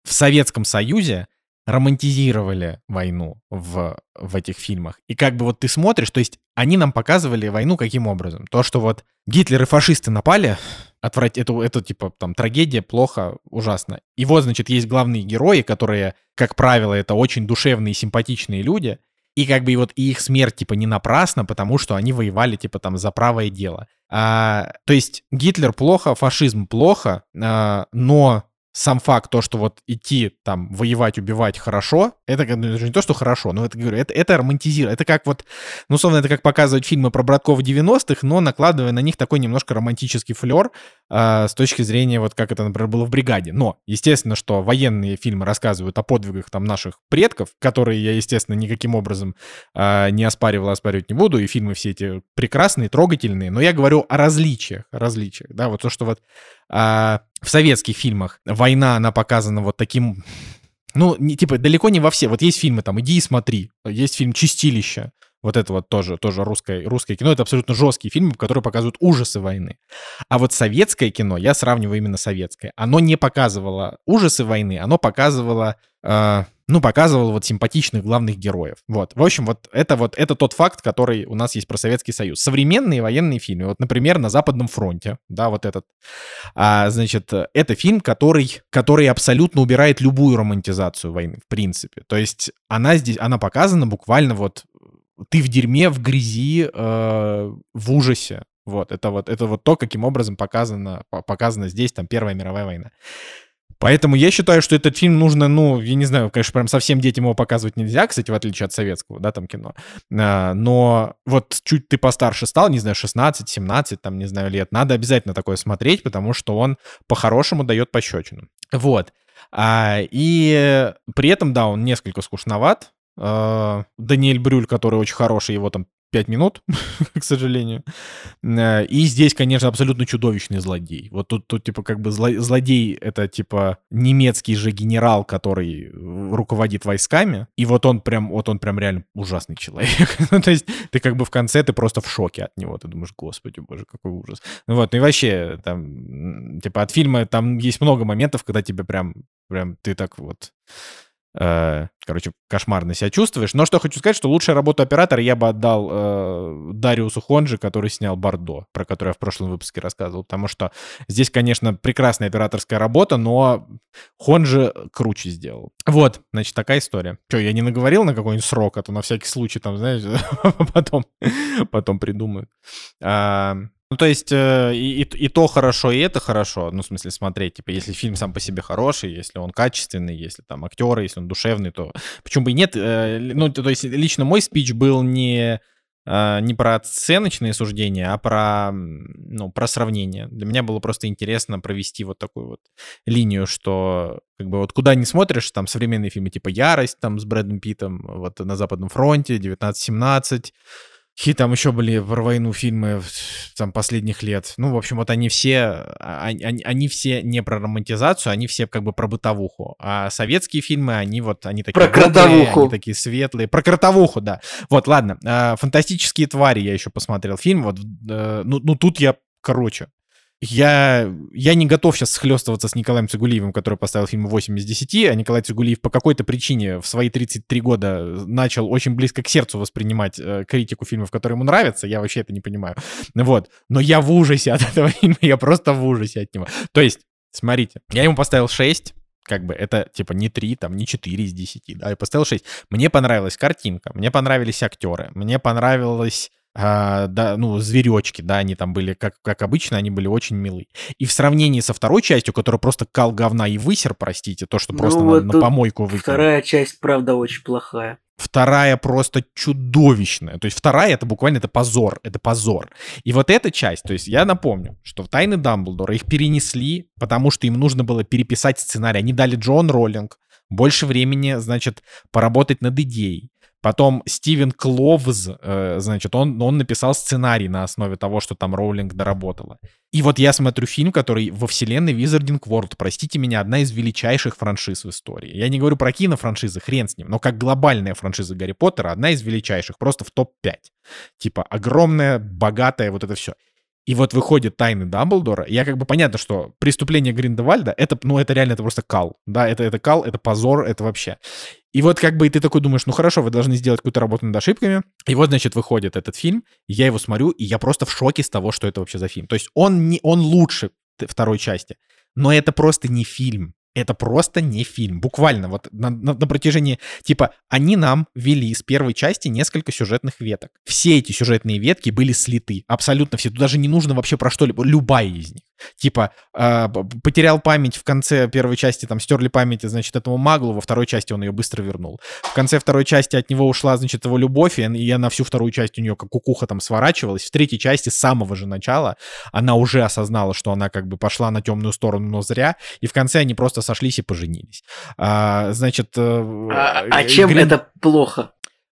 в Советском Союзе романтизировали войну в, в этих фильмах. И как бы вот ты смотришь, то есть они нам показывали войну каким образом? То, что вот Гитлер и фашисты напали, отврат... это, это типа там трагедия, плохо, ужасно. И вот, значит, есть главные герои, которые, как правило, это очень душевные, симпатичные люди, и как бы и вот и их смерть типа не напрасна, потому что они воевали типа там за правое дело. А, то есть Гитлер плохо, фашизм плохо, а, но сам факт, то, что вот идти там воевать, убивать хорошо, это, ну, это не то, что хорошо, но это, говорю, это, это романтизирует. Это как вот, ну, условно, это как показывать фильмы про братков 90-х, но накладывая на них такой немножко романтический флер э, с точки зрения вот как это, например, было в «Бригаде». Но, естественно, что военные фильмы рассказывают о подвигах там наших предков, которые я, естественно, никаким образом э, не оспаривал, оспаривать не буду, и фильмы все эти прекрасные, трогательные, но я говорю о различиях, о различиях, да, вот то, что вот а, в советских фильмах война, она показана вот таким... Ну, не, типа, далеко не во все. Вот есть фильмы там «Иди и смотри», есть фильм «Чистилище», вот это вот тоже, тоже русское, русское кино. Это абсолютно жесткие фильмы, которые показывают ужасы войны. А вот советское кино, я сравниваю именно советское, оно не показывало ужасы войны, оно показывало э, ну, показывал вот симпатичных главных героев. Вот. В общем, вот это вот это тот факт, который у нас есть про Советский Союз. Современные военные фильмы, вот, например, на Западном фронте, да, вот этот, а, значит, это фильм, который, который абсолютно убирает любую романтизацию войны, в принципе. То есть она здесь, она показана буквально вот ты в дерьме, в грязи, э, в ужасе. Вот, это вот, это вот то, каким образом показано, показано здесь, там, Первая мировая война. Поэтому я считаю, что этот фильм нужно, ну, я не знаю, конечно, прям совсем детям его показывать нельзя, кстати, в отличие от советского, да, там кино. А, но вот чуть ты постарше стал, не знаю, 16, 17, там, не знаю, лет, надо обязательно такое смотреть, потому что он по-хорошему дает пощечину. Вот. А, и при этом, да, он несколько скучноват, а, Даниэль Брюль, который очень хороший, его там 5 минут, к сожалению. Э, и здесь, конечно, абсолютно чудовищный злодей. Вот тут, тут типа, как бы злодей — это, типа, немецкий же генерал, который руководит войсками. И вот он прям, вот он прям реально ужасный человек. ну, то есть ты как бы в конце, ты просто в шоке от него. Ты думаешь, господи, боже, какой ужас. Ну вот, ну и вообще, там, типа, от фильма там есть много моментов, когда тебе прям, прям, ты так вот Э, короче, кошмарно себя чувствуешь. Но что хочу сказать, что лучшую работу оператора я бы отдал э, Дариусу Хонджи, который снял Бордо, про который я в прошлом выпуске рассказывал. Потому что здесь, конечно, прекрасная операторская работа, но Хонджи круче сделал. Вот, значит, такая история. Что, я не наговорил на какой-нибудь срок, а то на всякий случай там, знаешь, потом, потом придумаю. Ну, то есть э, и, и, то хорошо, и это хорошо. Ну, в смысле, смотреть, типа, если фильм сам по себе хороший, если он качественный, если там актеры, если он душевный, то почему бы и нет? Э, ну, то есть лично мой спич был не э, не про оценочные суждения, а про, ну, про сравнение. Для меня было просто интересно провести вот такую вот линию, что как бы вот куда не смотришь, там современные фильмы типа «Ярость» там с Брэдом Питтом, вот на Западном фронте, «1917», Какие там еще были про войну фильмы там последних лет. Ну, в общем, вот они все, они, а, они все не про романтизацию, они все как бы про бытовуху. А советские фильмы, они вот, они такие... Про кротовуху. Они такие светлые. Про кротовуху, да. Вот, ладно. А, «Фантастические твари» я еще посмотрел фильм. Вот, э, ну, ну, тут я, короче, я, я не готов сейчас схлестываться с Николаем Цигулиевым, который поставил фильм 8 из 10, а Николай Цигулиев по какой-то причине в свои 33 года начал очень близко к сердцу воспринимать э, критику фильмов, которые ему нравятся. Я вообще это не понимаю. Вот. Но я в ужасе от этого фильма, я просто в ужасе от него. То есть, смотрите, я ему поставил 6, как бы это типа не 3, там, не 4 из 10, да, я поставил 6. Мне понравилась картинка, мне понравились актеры, мне понравилось а, да, ну, зверечки, да, они там были, как, как обычно, они были очень милые. И в сравнении со второй частью, которая просто кал говна и высер, простите, то, что ну, просто вот на, на помойку выкинул. Вторая часть, правда, очень плохая. Вторая просто чудовищная. То есть вторая это буквально это позор, это позор. И вот эта часть, то есть я напомню, что в «Тайны Дамблдора» их перенесли, потому что им нужно было переписать сценарий. Они дали Джон Роллинг больше времени, значит, поработать над идеей. Потом Стивен Кловз, э, значит, он, он написал сценарий на основе того, что там Роулинг доработала. И вот я смотрю фильм, который во вселенной Wizarding World, простите меня, одна из величайших франшиз в истории. Я не говорю про кинофраншизы, хрен с ним, но как глобальная франшиза Гарри Поттера, одна из величайших, просто в топ-5. Типа огромная, богатая, вот это все. И вот выходит тайны Дамблдора. Я как бы понятно, что преступление Гриндевальда, это, ну, это реально, это просто кал. Да, это, это кал, это позор, это вообще. И вот как бы ты такой думаешь, ну хорошо, вы должны сделать какую-то работу над ошибками. И вот, значит, выходит этот фильм, я его смотрю, и я просто в шоке с того, что это вообще за фильм. То есть он, не, он лучше второй части, но это просто не фильм. Это просто не фильм. Буквально вот на, на, на протяжении... Типа, они нам ввели с первой части несколько сюжетных веток. Все эти сюжетные ветки были слиты. Абсолютно все. Тут даже не нужно вообще про что-либо. Любая из них. Типа, э, потерял память в конце первой части, там, стерли память, значит, этому маглу, во второй части он ее быстро вернул. В конце второй части от него ушла, значит, его любовь, и я на всю вторую часть у нее как кукуха там сворачивалась. В третьей части с самого же начала она уже осознала, что она как бы пошла на темную сторону, но зря, и в конце они просто сошлись и поженились. А, значит... Э, а, а чем Грин... это плохо?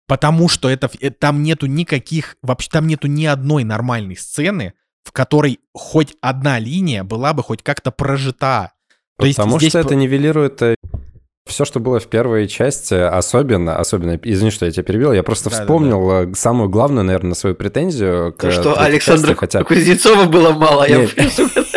Потому что это, э, там нету никаких, вообще там нету ни одной нормальной сцены, в которой хоть одна линия была бы хоть как-то прожита. То Потому есть что здесь... это нивелирует э, все, что было в первой части, особенно, особенно, извини, что я тебя перебил, я просто да, вспомнил да, да. самую главную, наверное, свою претензию к То, что Александра части, хотя... Кузнецова было мало. Я,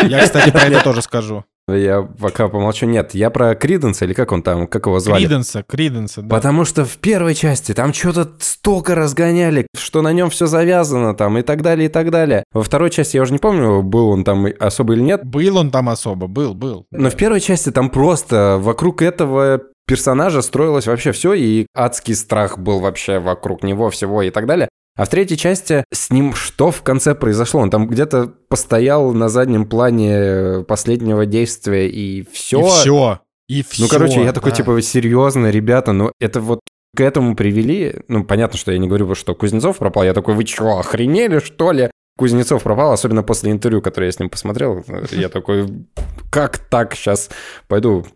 я, кстати, про это тоже скажу. Я пока помолчу. Нет, я про Криденса, или как он там, как его звали? Криденса, Криденса, да. Потому что в первой части там что-то столько разгоняли, что на нем все завязано там и так далее, и так далее. Во второй части я уже не помню, был он там особо или нет. Был он там особо, был, был. Но в первой части там просто вокруг этого персонажа строилось вообще все, и адский страх был вообще вокруг него всего и так далее. А в третьей части с ним что в конце произошло? Он там где-то постоял на заднем плане последнего действия, и все. И все. И все. Ну, короче, я такой, да. типа, серьезно, ребята, ну это вот к этому привели. Ну, понятно, что я не говорю, что Кузнецов пропал. Я такой, вы что, охренели, что ли? Кузнецов пропал, особенно после интервью, которое я с ним посмотрел. Я такой, как так сейчас пойду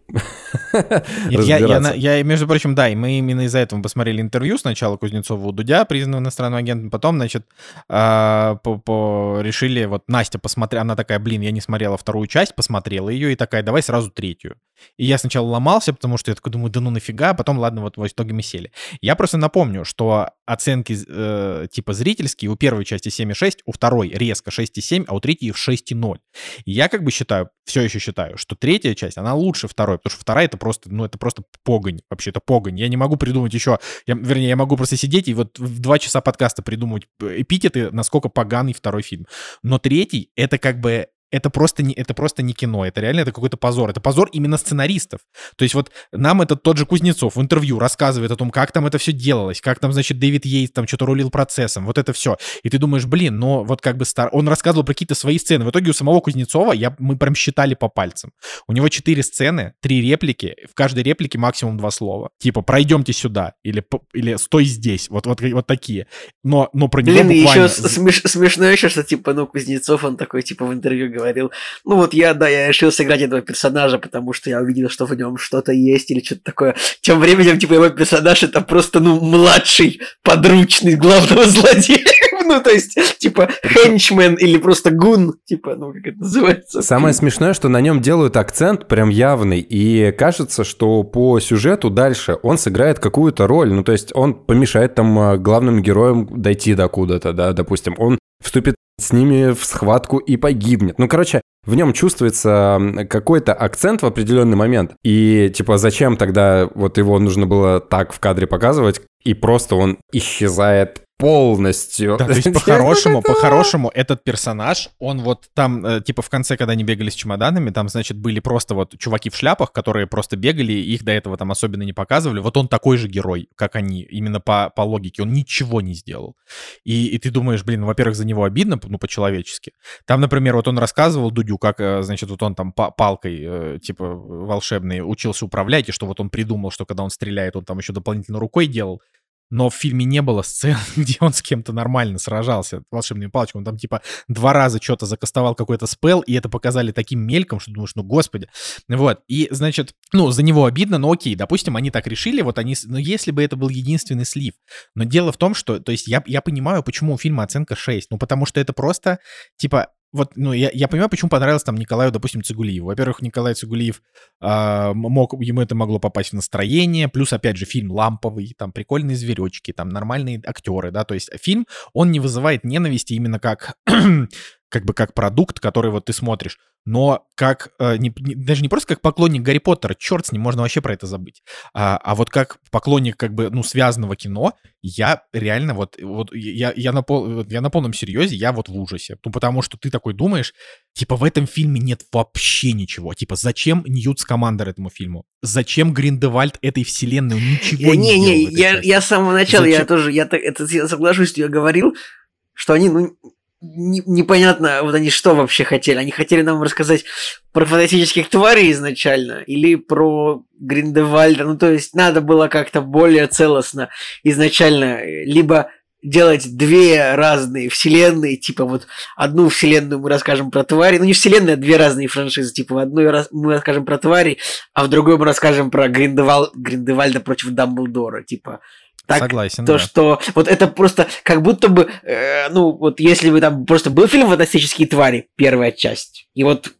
я, я, я, между прочим, да, и мы именно из-за этого посмотрели интервью. Сначала Кузнецова у Дудя, признанного иностранным агентом, потом, значит, э, по, по, решили, вот Настя посмотрела, она такая, блин, я не смотрела вторую часть, посмотрела ее, и такая, давай сразу третью. И я сначала ломался, потому что я такой думаю, да ну нафига, а потом, ладно, вот в итоге мы сели. Я просто напомню, что оценки э, типа зрительские, у первой части 7,6, у второй резко 6,7, а у третьей 6,0. И я как бы считаю, все еще считаю, что третья часть, она лучше второй, потому что вторая это просто, ну это просто погонь, вообще это погонь. Я не могу придумать еще, я, вернее, я могу просто сидеть и вот в два часа подкаста придумать эпитеты, насколько поганый второй фильм. Но третий, это как бы это просто не, это просто не кино, это реально это какой-то позор. Это позор именно сценаристов. То есть вот нам этот тот же Кузнецов в интервью рассказывает о том, как там это все делалось, как там, значит, Дэвид Йейтс там что-то рулил процессом, вот это все. И ты думаешь, блин, но вот как бы стар... он рассказывал про какие-то свои сцены. В итоге у самого Кузнецова я, мы прям считали по пальцам. У него четыре сцены, три реплики, в каждой реплике максимум два слова. Типа, пройдемте сюда, или, или стой здесь, вот, вот, вот такие. Но, но про него Блин, буквально... еще смеш... смешно еще, что типа, ну, Кузнецов, он такой, типа, в интервью говорил, ну вот я, да, я решил сыграть этого персонажа, потому что я увидел, что в нем что-то есть или что-то такое. Тем временем, типа, его персонаж это просто, ну, младший подручный главного злодея. Ну, то есть, типа, хенчмен или просто гун, типа, ну, как это называется. Самое смешное, что на нем делают акцент прям явный, и кажется, что по сюжету дальше он сыграет какую-то роль, ну, то есть он помешает там а, главным героям дойти до куда-то, да, допустим, он вступит с ними в схватку и погибнет. Ну, короче, в нем чувствуется какой-то акцент в определенный момент. И, типа, зачем тогда вот его нужно было так в кадре показывать, и просто он исчезает полностью. Да, то есть по-хорошему, по-хорошему этот персонаж, он вот там, э, типа в конце, когда они бегали с чемоданами, там, значит, были просто вот чуваки в шляпах, которые просто бегали, их до этого там особенно не показывали. Вот он такой же герой, как они, именно по, по логике. Он ничего не сделал. И, и ты думаешь, блин, во-первых, за него обидно, ну, по-человечески. Там, например, вот он рассказывал Дудю, как, э, значит, вот он там палкой, э, типа, волшебной учился управлять, и что вот он придумал, что когда он стреляет, он там еще дополнительно рукой делал но в фильме не было сцен, где он с кем-то нормально сражался волшебными палочками. Он там типа два раза что-то закастовал какой-то спел, и это показали таким мельком, что думаешь, ну господи. Вот, и значит, ну за него обидно, но окей, допустим, они так решили, вот они, ну если бы это был единственный слив. Но дело в том, что, то есть я, я понимаю, почему у фильма оценка 6, ну потому что это просто, типа, вот, ну, я, я понимаю, почему понравилось там Николаю, допустим, Цигулиеву. Во-первых, Николай Цигулиев э, мог, ему это могло попасть в настроение, плюс, опять же, фильм ламповый, там прикольные зверечки, там нормальные актеры, да, то есть фильм, он не вызывает ненависти именно как как бы как продукт, который вот ты смотришь, но как, э, не, не, даже не просто как поклонник Гарри Поттера, черт с ним, можно вообще про это забыть, а, а вот как поклонник как бы, ну, связанного кино, я реально вот, вот я, я, на пол, я на полном серьезе, я вот в ужасе, ну, потому что ты такой думаешь, типа, в этом фильме нет вообще ничего, типа, зачем Ньют Скамандер этому фильму? Зачем Гриндевальд этой вселенной? Он ничего не, не, не я, я с самого начала, зачем? я тоже, я, это, я соглашусь, что я говорил, что они, ну, не, непонятно, вот они что вообще хотели. Они хотели нам рассказать про фантастических тварей изначально или про Гриндевальда. Ну, то есть надо было как-то более целостно изначально либо делать две разные вселенные, типа вот одну вселенную мы расскажем про твари, ну не вселенная, а две разные франшизы, типа в одной раз мы расскажем про твари, а в другой мы расскажем про Гриндевал, Гриндевальда против Дамблдора, типа так, Согласен. То, да. что вот это просто как будто бы, э, ну, вот если бы там просто был фильм «Фантастические твари», первая часть, и вот,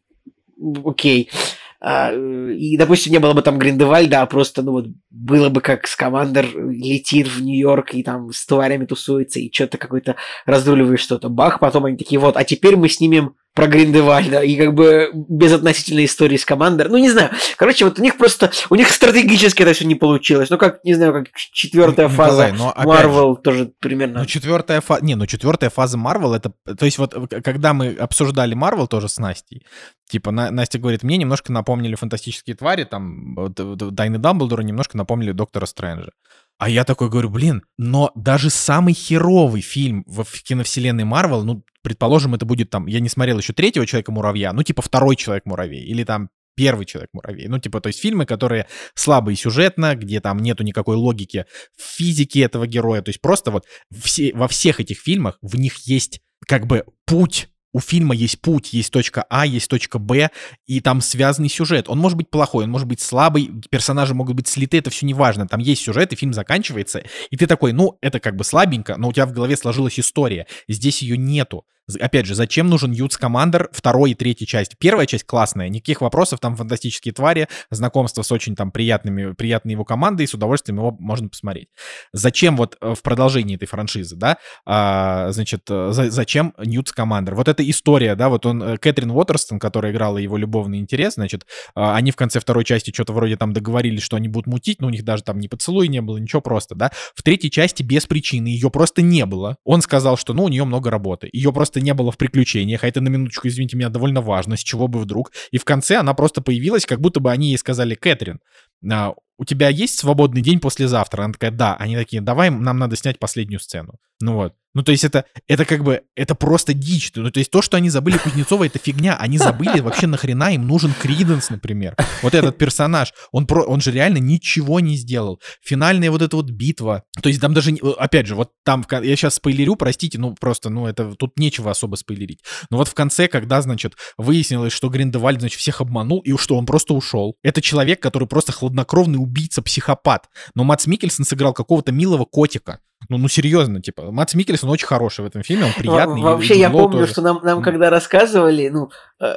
окей, а, и, допустим, не было бы там Гриндевальда, а просто, ну, вот, было бы как Скамандер летит в Нью-Йорк и там с тварями тусуется, и что-то какой-то разруливает что-то. Бах, потом они такие, вот, а теперь мы снимем про Гриндевальда, и как бы без относительной истории с командой. Ну, не знаю. Короче, вот у них просто, у них стратегически это все не получилось. Ну, как, не знаю, как четвертая фаза Марвел тоже примерно. Ну, четвертая фаза, не, ну, четвертая фаза Марвел, это, то есть вот, когда мы обсуждали Марвел тоже с Настей, типа, Настя говорит, мне немножко напомнили фантастические твари, там, Тайны Дамблдора немножко напомнили Доктора Стрэнджа. А я такой говорю, блин, но даже самый херовый фильм в киновселенной Марвел, ну, предположим, это будет там, я не смотрел еще третьего Человека-муравья, ну, типа второй Человек-муравей, или там первый Человек-муравей. Ну, типа, то есть фильмы, которые слабые сюжетно, где там нету никакой логики в физике этого героя. То есть просто вот все, во всех этих фильмах в них есть как бы путь у фильма есть путь, есть точка А, есть точка Б, и там связанный сюжет. Он может быть плохой, он может быть слабый, персонажи могут быть слиты, это все не важно. Там есть сюжет, и фильм заканчивается, и ты такой, ну, это как бы слабенько, но у тебя в голове сложилась история. Здесь ее нету. Опять же, зачем нужен Ютс Командер второй и третьей части? Первая часть классная, никаких вопросов, там фантастические твари, знакомство с очень там приятными, приятной его командой, и с удовольствием его можно посмотреть. Зачем вот э, в продолжении этой франшизы, да, а, значит, э, за, зачем Ньютс Командер? Вот эта история, да, вот он, э, Кэтрин Уотерстон, которая играла его любовный интерес, значит, а, они в конце второй части что-то вроде там договорились, что они будут мутить, но у них даже там ни поцелуй не было, ничего просто, да. В третьей части без причины ее просто не было. Он сказал, что, ну, у нее много работы. Ее просто не было в приключениях, а это на минуточку, извините меня, довольно важно, с чего бы вдруг. И в конце она просто появилась, как будто бы они ей сказали, Кэтрин, а, у тебя есть свободный день послезавтра? Она такая, да. Они такие, давай, нам надо снять последнюю сцену. Ну вот. Ну, то есть это, это как бы, это просто дичь. Ну, то есть то, что они забыли Кузнецова, это фигня. Они забыли вообще нахрена им нужен Криденс, например. Вот этот персонаж, он, про, он же реально ничего не сделал. Финальная вот эта вот битва. То есть там даже, опять же, вот там, я сейчас спойлерю, простите, ну просто, ну это, тут нечего особо спойлерить. Но вот в конце, когда, значит, выяснилось, что Гриндевальд, значит, всех обманул, и что он просто ушел. Это человек, который просто хладнокровный убийца-психопат. Но Мац Микельсон сыграл какого-то милого котика. Ну, ну серьезно, типа, Мац Микельсон очень хороший в этом фильме, он приятный. Вообще, я помню, тоже. что нам, нам когда рассказывали, ну, э,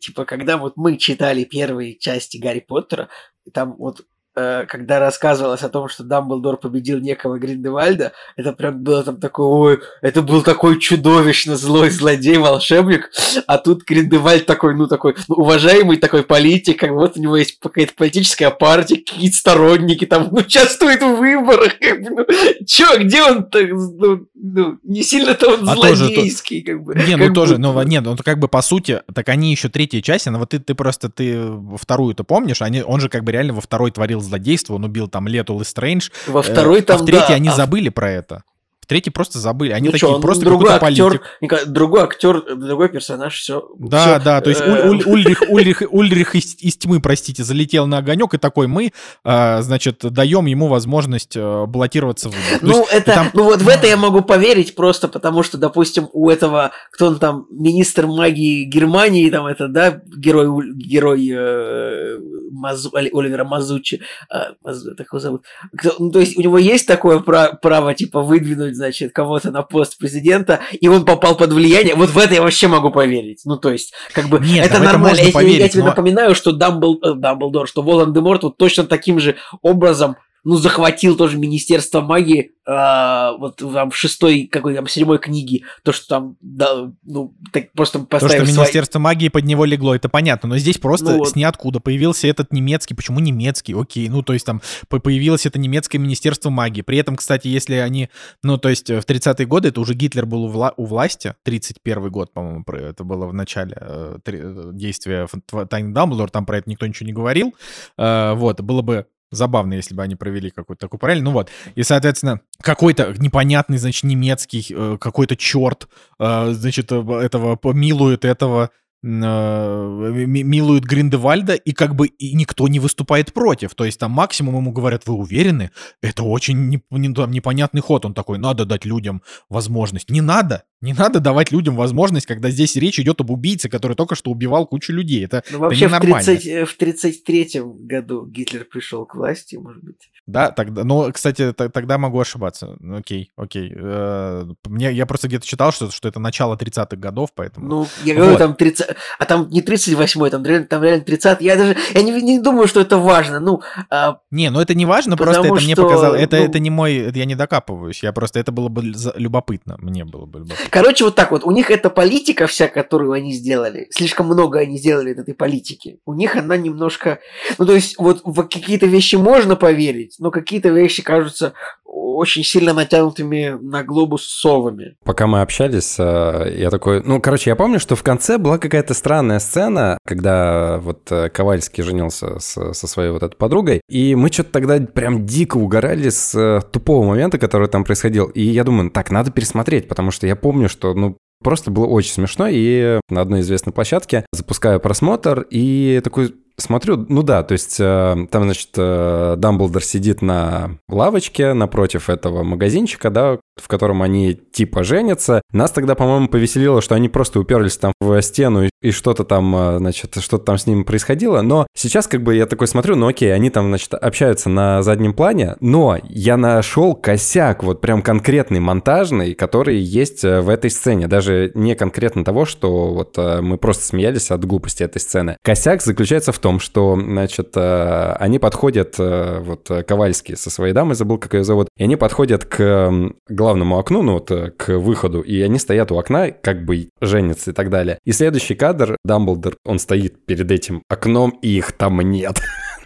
типа, когда вот мы читали первые части Гарри Поттера, там вот когда рассказывалось о том, что Дамблдор победил некого Гриндевальда, это прям было там такое, ой, это был такой чудовищно злой злодей-волшебник, а тут Гриндевальд такой, ну, такой ну, уважаемый такой политик, как вот у него есть какая-то политическая партия, какие-то сторонники там ну, участвуют в выборах, как бы, ну, чё, где он так, ну, ну, не сильно-то он а злодейский, тоже, как бы. Не, ну тоже, ну, нет, ну, как бы по сути, так они еще третья часть, но вот ты, ты просто, ты вторую-то помнишь, они, он же как бы реально во второй творил злодейство, он убил там Летул и Стрэндж. Во второй там, а в третьей да, они а... забыли про это. В третьей просто забыли. Они ну такие что, просто другой актер, политик. другой актер, другой персонаж, все. Да, все, да, то есть э... Уль, Ульрих, Ульрих, Ульрих из, из тьмы, простите, залетел на огонек и такой мы, э, значит, даем ему возможность э, баллотироваться в выбор. Ну это, там... ну вот в это я могу поверить просто потому, что, допустим, у этого, кто он там, министр магии Германии, там это, да, герой, герой э, Мазу, Оливера Мазучи, э, Мазу, так его зовут. Кто, ну, то есть у него есть такое право, право типа выдвинуть поставить, значит, кого-то на пост президента, и он попал под влияние, вот в это я вообще могу поверить. Ну, то есть, как бы, Нет, это нормально. Я, поверить, я тебе но... напоминаю, что Дамбл, э, Дамблдор, что Волан-де-Морт вот точно таким же образом ну, захватил тоже Министерство магии, а, вот там в шестой, какой там, седьмой книге, то, что там, да, ну, так просто поставил То, что свои... Министерство магии под него легло, это понятно, но здесь просто ну, вот. с ниоткуда появился этот немецкий, почему немецкий, окей, ну, то есть там появилось это немецкое Министерство магии, при этом, кстати, если они, ну, то есть в 30-е годы, это уже Гитлер был у, вла- у власти, 31 год, по-моему, это было в начале э, э действия Тайны Дамблдор, там про это никто ничего не говорил, э, вот, было бы Забавно, если бы они провели какую-то такую параллель. Ну вот. И, соответственно, какой-то непонятный, значит, немецкий, э, какой-то черт, э, значит, э, этого милует этого милуют Гриндевальда, и как бы и никто не выступает против. То есть там максимум ему говорят, вы уверены? Это очень не, не, там, непонятный ход. Он такой, надо дать людям возможность. Не надо. Не надо давать людям возможность, когда здесь речь идет об убийце, который только что убивал кучу людей. Это, ну, вообще это ненормально. В 33-м году Гитлер пришел к власти, может быть. Да, тогда, ну, кстати, тогда могу ошибаться. Ну, окей, окей. Э, мне, я просто где-то читал, что, что это начало 30-х годов, поэтому... Ну, я говорю, вот. там 30... А там не 38-й, там там реально 30 Я даже я не, не думаю, что это важно. Ну, а... Не, ну это не важно, просто это что, мне показалось... Это, ну... это не мой... Это я не докапываюсь. Я просто... Это было бы любопытно. Мне было бы любопытно. Короче, вот так вот. У них эта политика вся, которую они сделали, слишком много они сделали этой политики. У них она немножко... Ну, то есть, вот в какие-то вещи можно поверить, но какие-то вещи кажутся очень сильно натянутыми на глобус совами. Пока мы общались, э, я такой... Ну, короче, я помню, что в конце была какая-то странная сцена, когда вот э, Ковальский женился со своей вот этой подругой, и мы что-то тогда прям дико угорали с э, тупого момента, который там происходил. И я думаю, так, надо пересмотреть, потому что я помню, что, ну, Просто было очень смешно, и на одной известной площадке запускаю просмотр, и такой смотрю, ну да, то есть э, там, значит, э, Дамблдор сидит на лавочке напротив этого магазинчика, да, в котором они типа женятся. Нас тогда, по-моему, повеселило, что они просто уперлись там в стену и что-то там, э, значит, что-то там с ними происходило. Но сейчас как бы я такой смотрю, ну окей, они там, значит, общаются на заднем плане, но я нашел косяк, вот прям конкретный монтажный, который есть в этой сцене. Даже не конкретно того, что вот мы просто смеялись от глупости этой сцены. Косяк заключается в том, что, значит, э, они подходят, э, вот Ковальский со своей дамой, забыл, как ее зовут, и они подходят к главному окну, ну вот э, к выходу, и они стоят у окна, как бы женятся и так далее. И следующий кадр, Дамблдор, он стоит перед этим окном, и их там нет.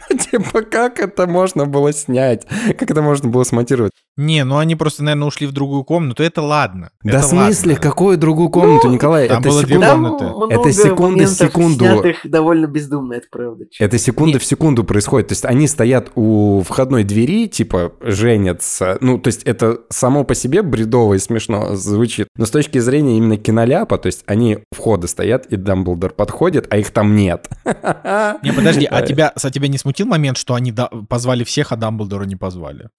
Типа, как это можно было снять? Как это можно было смонтировать? Не, ну они просто, наверное, ушли в другую комнату, это ладно. Да это в смысле, ладно. какую другую комнату, Ну, Николай? там Это было две секунда... комнаты. Это секунды в секунду. снятых довольно бездумно, это правда. Это секунда в секунду происходит. То есть они стоят у входной двери, типа, женятся. Ну, то есть это само по себе бредово и смешно звучит. Но с точки зрения именно киноляпа, то есть они у входа стоят, и Дамблдор подходит, а их там нет. Не, подожди, а тебя, а тебя не смутил момент, что они позвали всех, а Дамблдора не позвали?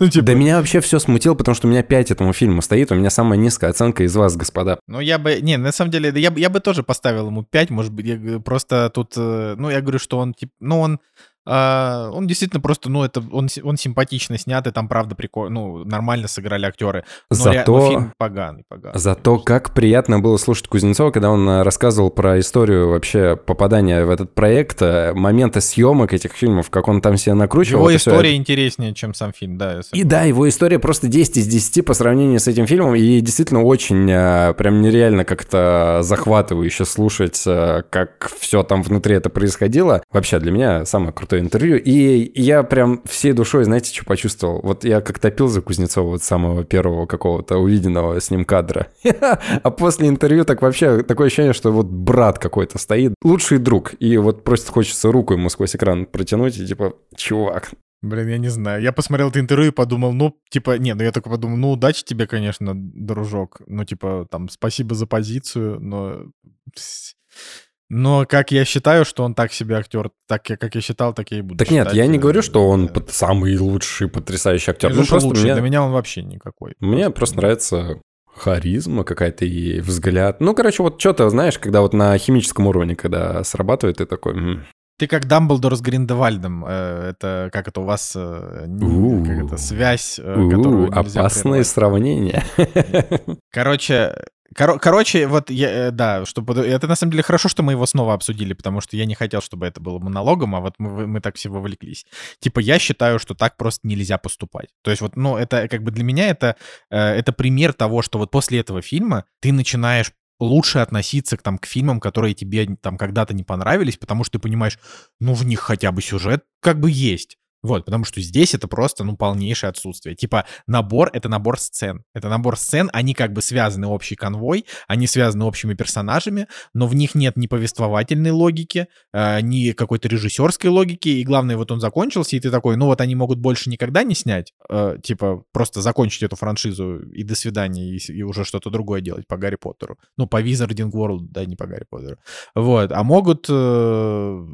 Ну, типа, Да меня вообще все смутило, потому что у меня 5 этому фильму стоит, у меня самая низкая оценка из вас, господа. Ну, я бы... Не, на самом деле, я, бы- я бы тоже поставил ему 5, может быть. Я просто тут... э, Ну, я говорю, что он, типа... Ну, он... а, он действительно просто, ну, это он, он симпатично снят, и там, правда, прикольно, ну, нормально сыграли актеры. Но, ре- Зато- но фильм поганый, поганый. Зато как приятно было слушать Кузнецова, когда он э, рассказывал про историю вообще попадания в этот проект, э, моменты съемок этих фильмов, как он там себя накручивал. Его история интереснее, чем сам фильм, да. И да, его история просто 10 из 10 по сравнению с этим фильмом, и действительно очень э, прям нереально как-то захватывающе слушать, как все там внутри это происходило. Вообще для меня самое крутое интервью, и я прям всей душой, знаете, что почувствовал? Вот я как топил за Кузнецова вот самого первого какого-то увиденного с ним кадра, а после интервью так вообще такое ощущение, что вот брат какой-то стоит, лучший друг, и вот просто хочется руку ему сквозь экран протянуть, и типа, чувак, Блин, я не знаю. Я посмотрел это интервью и подумал, ну, типа, не, ну я только подумал, ну, удачи тебе, конечно, дружок. Ну, типа, там, спасибо за позицию, но... Но как я считаю, что он так себе актер, так я, как я считал, так я и буду Так нет, считать. я не Э, говорю, что он да. под- самый лучший, потрясающий актер. Ну, просто лучший, для меня он вообще никакой. мне просто нравится харизма какая-то и взгляд. Ну, короче, вот что-то, знаешь, когда вот на химическом уровне, когда срабатывает, ты такой... «М, Ты как Дамблдор с Гриндевальдом. э, Это как это у вас э, не- У. как это, связь, э, которую опасные сравнения. Короче, коро- короче, вот я, э, да, чтобы это на самом деле хорошо, что мы его снова обсудили, потому что я не хотел, чтобы это было монологом, а вот мы, мы так все вовлеклись. Типа я считаю, что так просто нельзя поступать. То есть вот, ну это как бы для меня это э, это пример того, что вот после этого фильма ты начинаешь лучше относиться к, там, к фильмам, которые тебе там когда-то не понравились, потому что ты понимаешь, ну, в них хотя бы сюжет как бы есть. Вот, потому что здесь это просто, ну, полнейшее отсутствие. Типа, набор — это набор сцен. Это набор сцен, они как бы связаны общий конвой, они связаны общими персонажами, но в них нет ни повествовательной логики, э, ни какой-то режиссерской логики, и главное, вот он закончился, и ты такой, ну, вот они могут больше никогда не снять, э, типа, просто закончить эту франшизу и до свидания, и, и уже что-то другое делать по Гарри Поттеру. Ну, по Wizarding World, да, не по Гарри Поттеру. Вот, а могут э,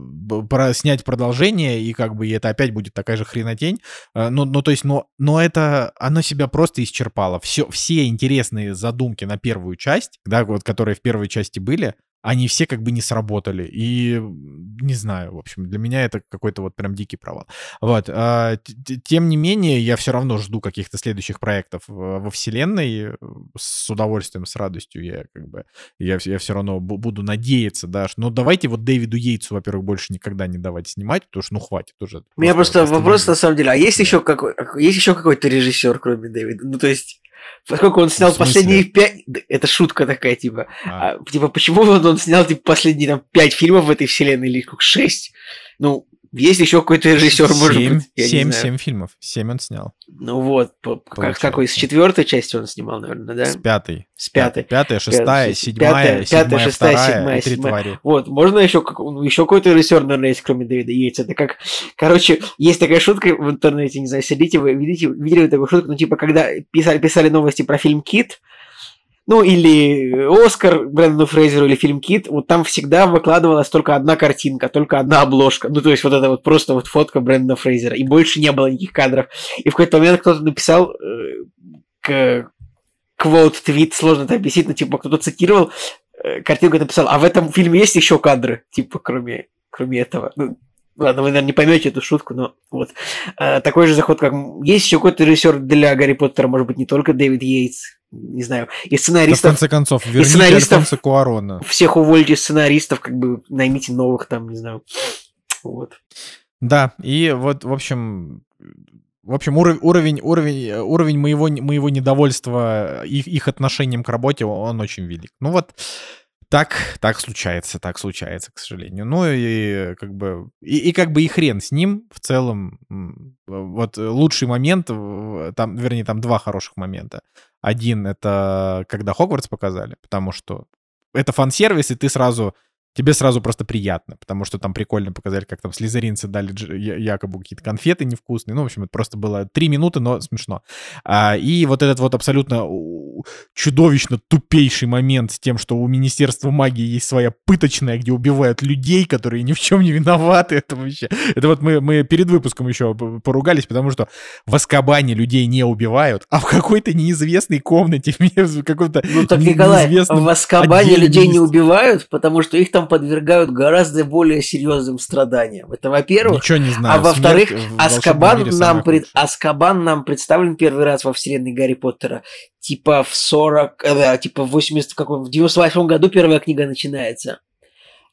про- снять продолжение, и как бы и это опять будет такая же хренотень. Э, Ну, ну то есть, но, но это, оно себя просто исчерпало. Все, все интересные задумки на первую часть, да, вот, которые в первой части были, они все как бы не сработали. И не знаю, в общем, для меня это какой-то вот прям дикий провал. Вот. а, Тем не менее, я все равно жду каких-то следующих проектов э, во вселенной. С удовольствием, с радостью я как бы... Я, я все равно бу- буду надеяться, да. Но давайте вот Дэвиду Йейтсу, во-первых, больше никогда не давать снимать, потому что, ну, хватит уже. У меня просто вопрос на самом деле, а есть еще какой, есть еще какой-то режиссер, кроме Дэвида? Ну, то есть, поскольку он снял последние пять... Это шутка такая, типа. А, А, типа, почему он, он снял, типа, последние там пять фильмов в этой вселенной, или шесть? Ну, есть еще какой-то режиссер, может семь, быть. я не семь, семь фильмов. Семь он снял. Ну вот, по- как, какой, с четвертой части он снимал, наверное, да? С пятой. С пятой. Пятая, шестая, Пятая, седьмая, пятая, седьмая, шестая, вторая седьмая, и три седьмая. твари. Вот, можно еще, ну, еще какой-то режиссер, наверное, есть, кроме Дэвида Йейтса. Это как, короче, есть такая шутка в интернете, не знаю, сидите вы, видите, видели такую шутку, ну, типа, когда писали, писали новости про фильм «Кит», ну, или Оскар Брэндону Фрейзеру, или фильм Кит, вот там всегда выкладывалась только одна картинка, только одна обложка. Ну, то есть вот это вот просто вот фотка Брэндона Фрейзера, и больше не было никаких кадров. И в какой-то момент кто-то написал э, к квот, твит, сложно это объяснить, но типа кто-то цитировал, э, картинку написал, а в этом фильме есть еще кадры, типа, кроме, кроме этого. Ну, Ладно, вы, наверное, не поймете эту шутку, но вот. А, такой же заход, как... Есть еще какой-то режиссер для Гарри Поттера, может быть, не только Дэвид Йейтс, не знаю, и сценаристов... Да, в конце концов, верните сценаристов, Куарона. Всех увольте сценаристов, как бы наймите новых там, не знаю. Вот. Да, и вот, в общем, в общем, уровень, уровень, уровень, уровень моего, моего недовольства их, их отношением к работе, он очень велик. Ну вот, так, так случается, так случается, к сожалению. Ну и как бы и, и как бы и хрен с ним в целом. Вот лучший момент, там, вернее, там два хороших момента. Один это когда Хогвартс показали, потому что это фан-сервис, и ты сразу тебе сразу просто приятно, потому что там прикольно показали, как там слизеринцы дали якобы какие-то конфеты невкусные. Ну, в общем, это просто было три минуты, но смешно. А, и вот этот вот абсолютно чудовищно тупейший момент с тем, что у Министерства магии есть своя пыточная, где убивают людей, которые ни в чем не виноваты. Это вообще... Это вот мы, мы перед выпуском еще поругались, потому что в Аскабане людей не убивают, а в какой-то неизвестной комнате, в каком-то Ну так, Николай, в Аскабане людей не убивают, потому что их там подвергают гораздо более серьезным страданиям. Это во-первых. Ничего не знаю. А во-вторых, Аскабан нам, пред... Аскабан нам представлен первый раз во вселенной Гарри Поттера. Типа в 40, э, типа в 80 каком, в 98 году первая книга начинается.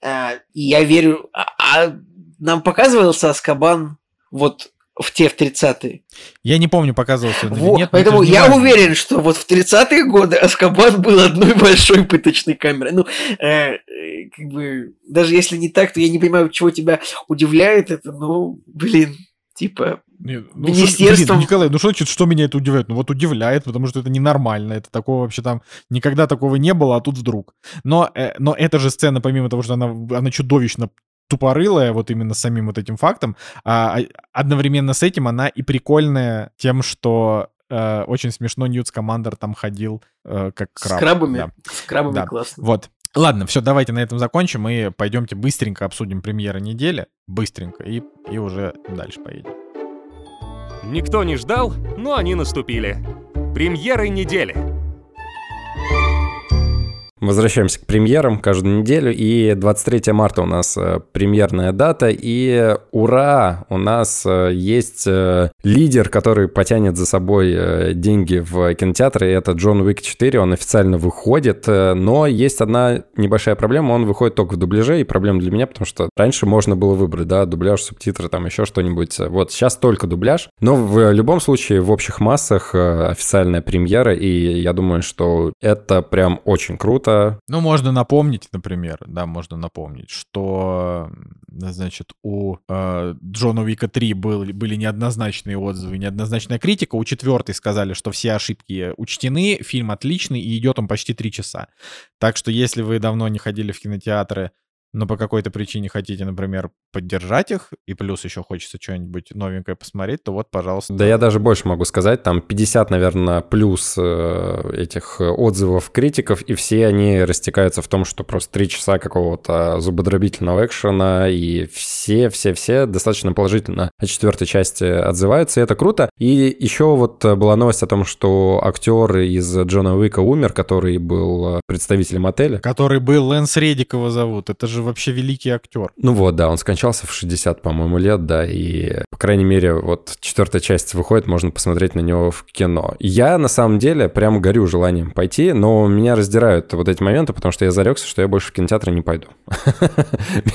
Э, и я верю, а, а нам показывался Аскабан вот в те в 30-е. Я не помню, показывался он вот, или нет. Поэтому я важно. уверен, что вот в 30-е годы Аскабан был одной большой пыточной камерой. Ну, э, как бы, даже если не так, то я не понимаю, чего тебя удивляет это, ну, блин, типа, нет, ну, Министерство... Что, блин, Николай, ну что значит, что меня это удивляет? Ну вот удивляет, потому что это ненормально. Это такого вообще там никогда такого не было, а тут вдруг. Но, э, но эта же сцена, помимо того, что она, она чудовищно тупорылая вот именно самим вот этим фактом, а, а одновременно с этим она и прикольная тем, что э, очень смешно Ньют Командер там ходил э, как краб. С крабами? Да. С крабами да. классно. Вот. Ладно, все, давайте на этом закончим и пойдемте быстренько обсудим премьеры недели. Быстренько. И, и уже дальше поедем. Никто не ждал, но они наступили. Премьеры недели. Возвращаемся к премьерам каждую неделю, и 23 марта у нас э, премьерная дата, и ура, у нас э, есть э, лидер, который потянет за собой деньги в кинотеатры, это Джон Уик 4, он официально выходит, но есть одна небольшая проблема, он выходит только в дубляже, и проблема для меня, потому что раньше можно было выбрать, да, дубляж, субтитры, там еще что-нибудь, вот сейчас только дубляж, но в любом случае в общих массах официальная премьера, и я думаю, что это прям очень круто, ну, можно напомнить, например, да, можно напомнить, что, значит, у э, Джона Уика 3 был, были неоднозначные отзывы, неоднозначная критика. У четвертой сказали, что все ошибки учтены, фильм отличный, и идет он почти три часа. Так что, если вы давно не ходили в кинотеатры, но по какой-то причине хотите, например, поддержать их, и плюс еще хочется что-нибудь новенькое посмотреть, то вот, пожалуйста. Да я даже больше могу сказать, там 50, наверное, плюс э, этих отзывов критиков, и все они растекаются в том, что просто три часа какого-то зубодробительного экшена, и все-все-все достаточно положительно о четвертой части отзываются, и это круто. И еще вот была новость о том, что актер из Джона Уика умер, который был представителем отеля. Который был, Лэнс Редик его зовут, это же вообще великий актер. Ну вот, да, он скончался в 60, по-моему, лет, да, и, по крайней мере, вот четвертая часть выходит, можно посмотреть на него в кино. Я, на самом деле, прям горю желанием пойти, но меня раздирают вот эти моменты, потому что я зарекся, что я больше в кинотеатры не пойду.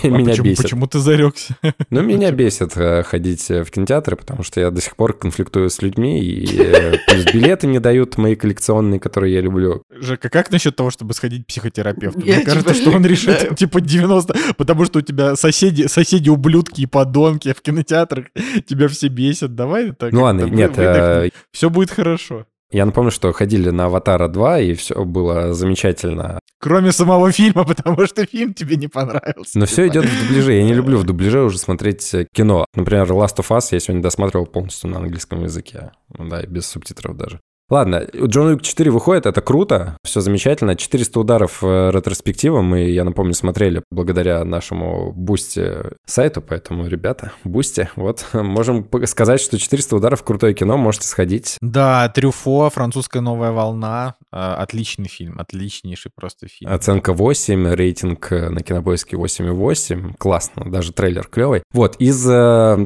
А меня бесит. Почему ты зарекся? Ну, меня бесит э, ходить в кинотеатры, потому что я до сих пор конфликтую с людьми, и э, плюс билеты не дают мои коллекционные, которые я люблю. Жека, как насчет того, чтобы сходить к психотерапевту? Мне кажется, что он решит, типа, 90 просто потому что у тебя соседи, соседи ублюдки и подонки в кинотеатрах, тебя все бесят. Давай так. Ну ладно, нет. Э... Все будет хорошо. Я напомню, что ходили на «Аватара 2», и все было замечательно. Кроме самого фильма, потому что фильм тебе не понравился. Но все идет в дубляже. Я не люблю в дубляже уже смотреть э, кино. Например, «Last of Us» я сегодня досматривал полностью на английском языке. Да, и без субтитров даже. Ладно, Джон Уик 4 выходит, это круто, все замечательно. 400 ударов э, ретроспектива мы, я напомню, смотрели благодаря нашему Boosty сайту, поэтому, ребята, Boosty, вот, можем сказать, что 400 ударов крутое кино, можете сходить. Да, Трюфо, французская новая волна, э, отличный фильм, отличнейший просто фильм. Оценка 8, рейтинг э, на кинопоиске 8,8, классно, даже трейлер клевый. Вот, из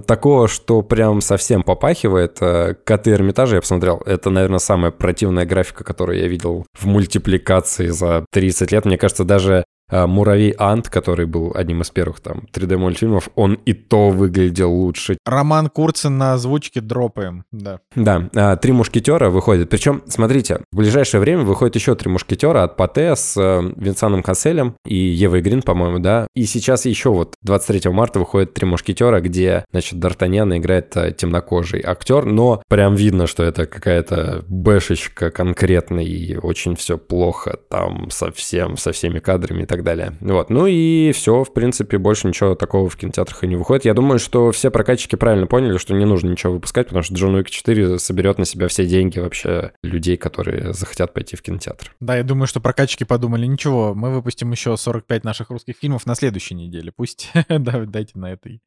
такого, что прям совсем попахивает, «Коты Эрмитажа» я посмотрел, это, наверное, самая противная графика, которую я видел в мультипликации за 30 лет. Мне кажется, даже а, Муравей Ант, который был одним из первых там 3D-мультфильмов, он и то выглядел лучше. Роман Курцин на озвучке дропаем, да. Да, а, «Три мушкетера» выходит. Причем, смотрите, в ближайшее время выходит еще «Три мушкетера» от Пате с э, Винсаном Касселем и Евой Грин, по-моему, да. И сейчас еще вот 23 марта выходит «Три мушкетера», где, значит, Д'Артаньяна играет э, темнокожий актер, но прям видно, что это какая-то бэшечка конкретная и очень все плохо там совсем, со всеми кадрами и так далее. Вот. Ну и все, в принципе, больше ничего такого в кинотеатрах и не выходит. Я думаю, что все прокатчики правильно поняли, что не нужно ничего выпускать, потому что Джон Уик 4 соберет на себя все деньги вообще людей, которые захотят пойти в кинотеатр. Да, я думаю, что прокатчики подумали, ничего, мы выпустим еще 45 наших русских фильмов на следующей неделе. Пусть дайте на этой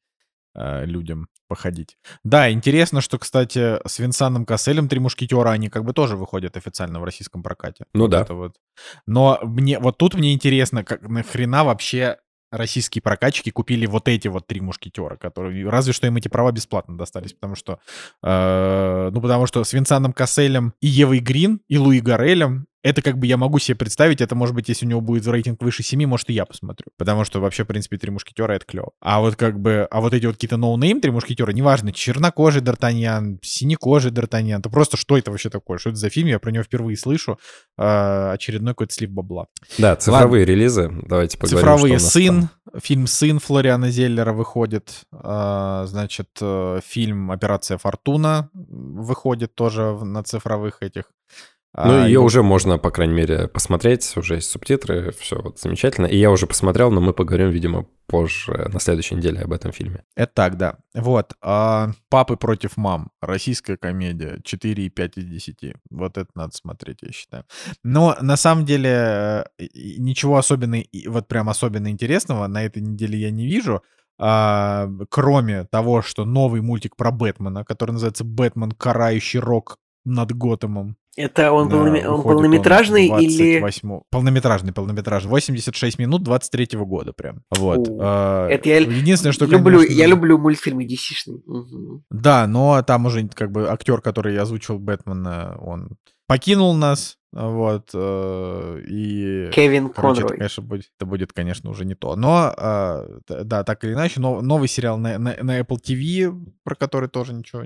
Э, людям походить. Да, интересно, что, кстати, с Винсаном Касселем «Три мушкетера», они как бы тоже выходят официально в российском прокате. Ну вот да. Это вот. Но мне, вот тут мне интересно, как нахрена вообще российские прокатчики купили вот эти вот три мушкетера, которые разве что им эти права бесплатно достались, потому что э, ну потому что с Винсаном Касселем и Евой Грин и Луи Гарелем это как бы я могу себе представить, это может быть, если у него будет рейтинг выше 7, может и я посмотрю. Потому что вообще, в принципе, три мушкетера это клево. А вот как бы, а вот эти вот какие-то no-name три мушкетера, неважно, чернокожий Д'Артаньян, синекожий Д'Артаньян, то просто что это вообще такое? Что это за фильм? Я про него впервые слышу. Э, очередной какой-то слив бабла. Да, цифровые Ладно. релизы. Давайте поговорим, Цифровые. Сын, там. фильм «Сын» Флориана Зеллера выходит. Э, значит, э, фильм «Операция Фортуна» выходит тоже на цифровых этих ну, а, ее его... уже можно, по крайней мере, посмотреть, уже есть субтитры, все вот замечательно. И я уже посмотрел, но мы поговорим, видимо, позже, на следующей неделе об этом фильме. Это так, да. Вот. А, «Папы против мам». Российская комедия. 4,5 из 10. Вот это надо смотреть, я считаю. Но на самом деле э, ничего особенного, вот прям особенно интересного на этой неделе я не вижу. А, кроме того, что новый мультик про Бэтмена, который называется «Бэтмен. Карающий рок над Готэмом». Это он, да, полноме... он полнометражный он 28... или... Полнометражный, полнометражный. 86 минут 23 -го года прям. Вот. О, а, это я Единственное, что... Люблю, конечно... Я люблю мультфильмы DC-шные. Угу. Да, но там уже как бы актер, который озвучил Бэтмена, он покинул нас, вот, э, и... Кевин короче, Конрой. Это, конечно, будет, это будет, конечно, уже не то. Но, э, да, так или иначе, но, новый сериал на, на, на Apple TV, про который тоже ничего,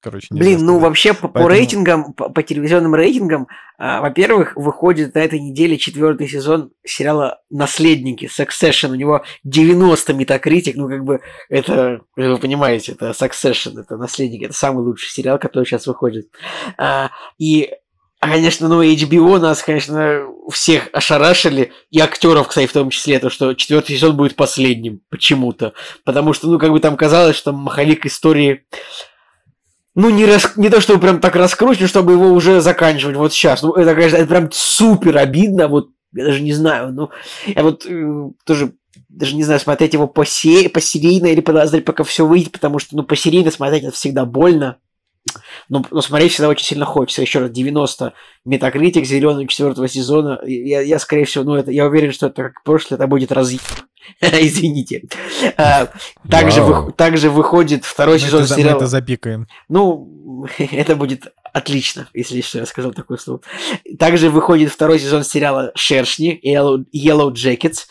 короче, не Блин, ну вообще по, Поэтому... по рейтингам, по, по телевизионным рейтингам, э, во-первых, выходит на этой неделе четвертый сезон сериала «Наследники», Succession, у него 90 метакритик, ну как бы это, вы понимаете, это Succession, это «Наследники», это самый лучший сериал, который сейчас выходит. А, и а, конечно, ну, HBO нас, конечно, всех ошарашили, и актеров, кстати, в том числе, то, что четвертый сезон будет последним почему-то. Потому что, ну, как бы там казалось, что маховик истории ну, не, рас... не то, чтобы прям так раскручен, чтобы его уже заканчивать вот сейчас. Ну, это, конечно, это прям супер обидно, вот, я даже не знаю, ну, я вот э, тоже даже не знаю, смотреть его по, се... по серийно или подождать, пока все выйдет, потому что, ну, по серийно смотреть это всегда больно. Но, но смотреть всегда очень сильно хочется. Еще раз, 90 метакритик зеленый четвертого сезона. Я, я, скорее всего, ну, это, я уверен, что это как прошлое, это будет разъеб. Извините. А, также, вы, также выходит второй мы сезон это, сериала. Мы это запикаем. Ну, это будет отлично, если что, я сказал такое слово. Также выходит второй сезон сериала «Шершни» Yellow, Yellow Jackets.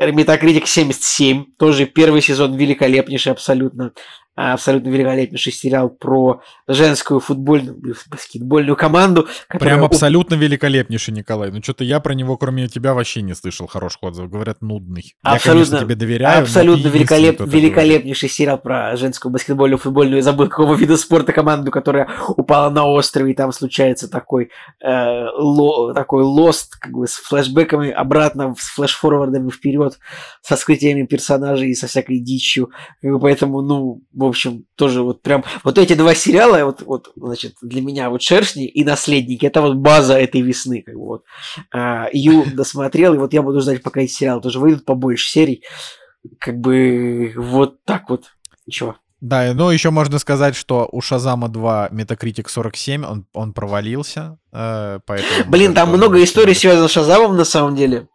Метакритик 77. Тоже первый сезон великолепнейший абсолютно абсолютно великолепнейший сериал про женскую футбольную, баскетбольную команду. Прям абсолютно великолепнейший, Николай. Ну, что-то я про него, кроме тебя, вообще не слышал хороших отзывов. Говорят, нудный. Абсолютно, я, конечно, тебе доверяю. Абсолютно великолеп, великолепнейший сериал про женскую баскетбольную, футбольную, забыл какого вида спорта команду, которая упала на острове, и там случается такой, э, ло, такой лост, как бы с флешбеками обратно, с флешфорвардами вперед, со скрытиями персонажей и со всякой дичью. И поэтому, ну, в в общем, тоже вот прям... Вот эти два сериала, вот, вот значит, для меня вот «Шершни» и «Наследники» — это вот база этой весны, как бы вот. А, Ю досмотрел, и вот я буду ждать, пока эти сериалы тоже выйдут побольше серий. Как бы вот так вот. Ничего. Да, ну еще можно сказать, что у Шазама 2 Metacritic 47, он, он провалился. Э, поэтому Блин, там много историй связано с Шазамом на самом деле.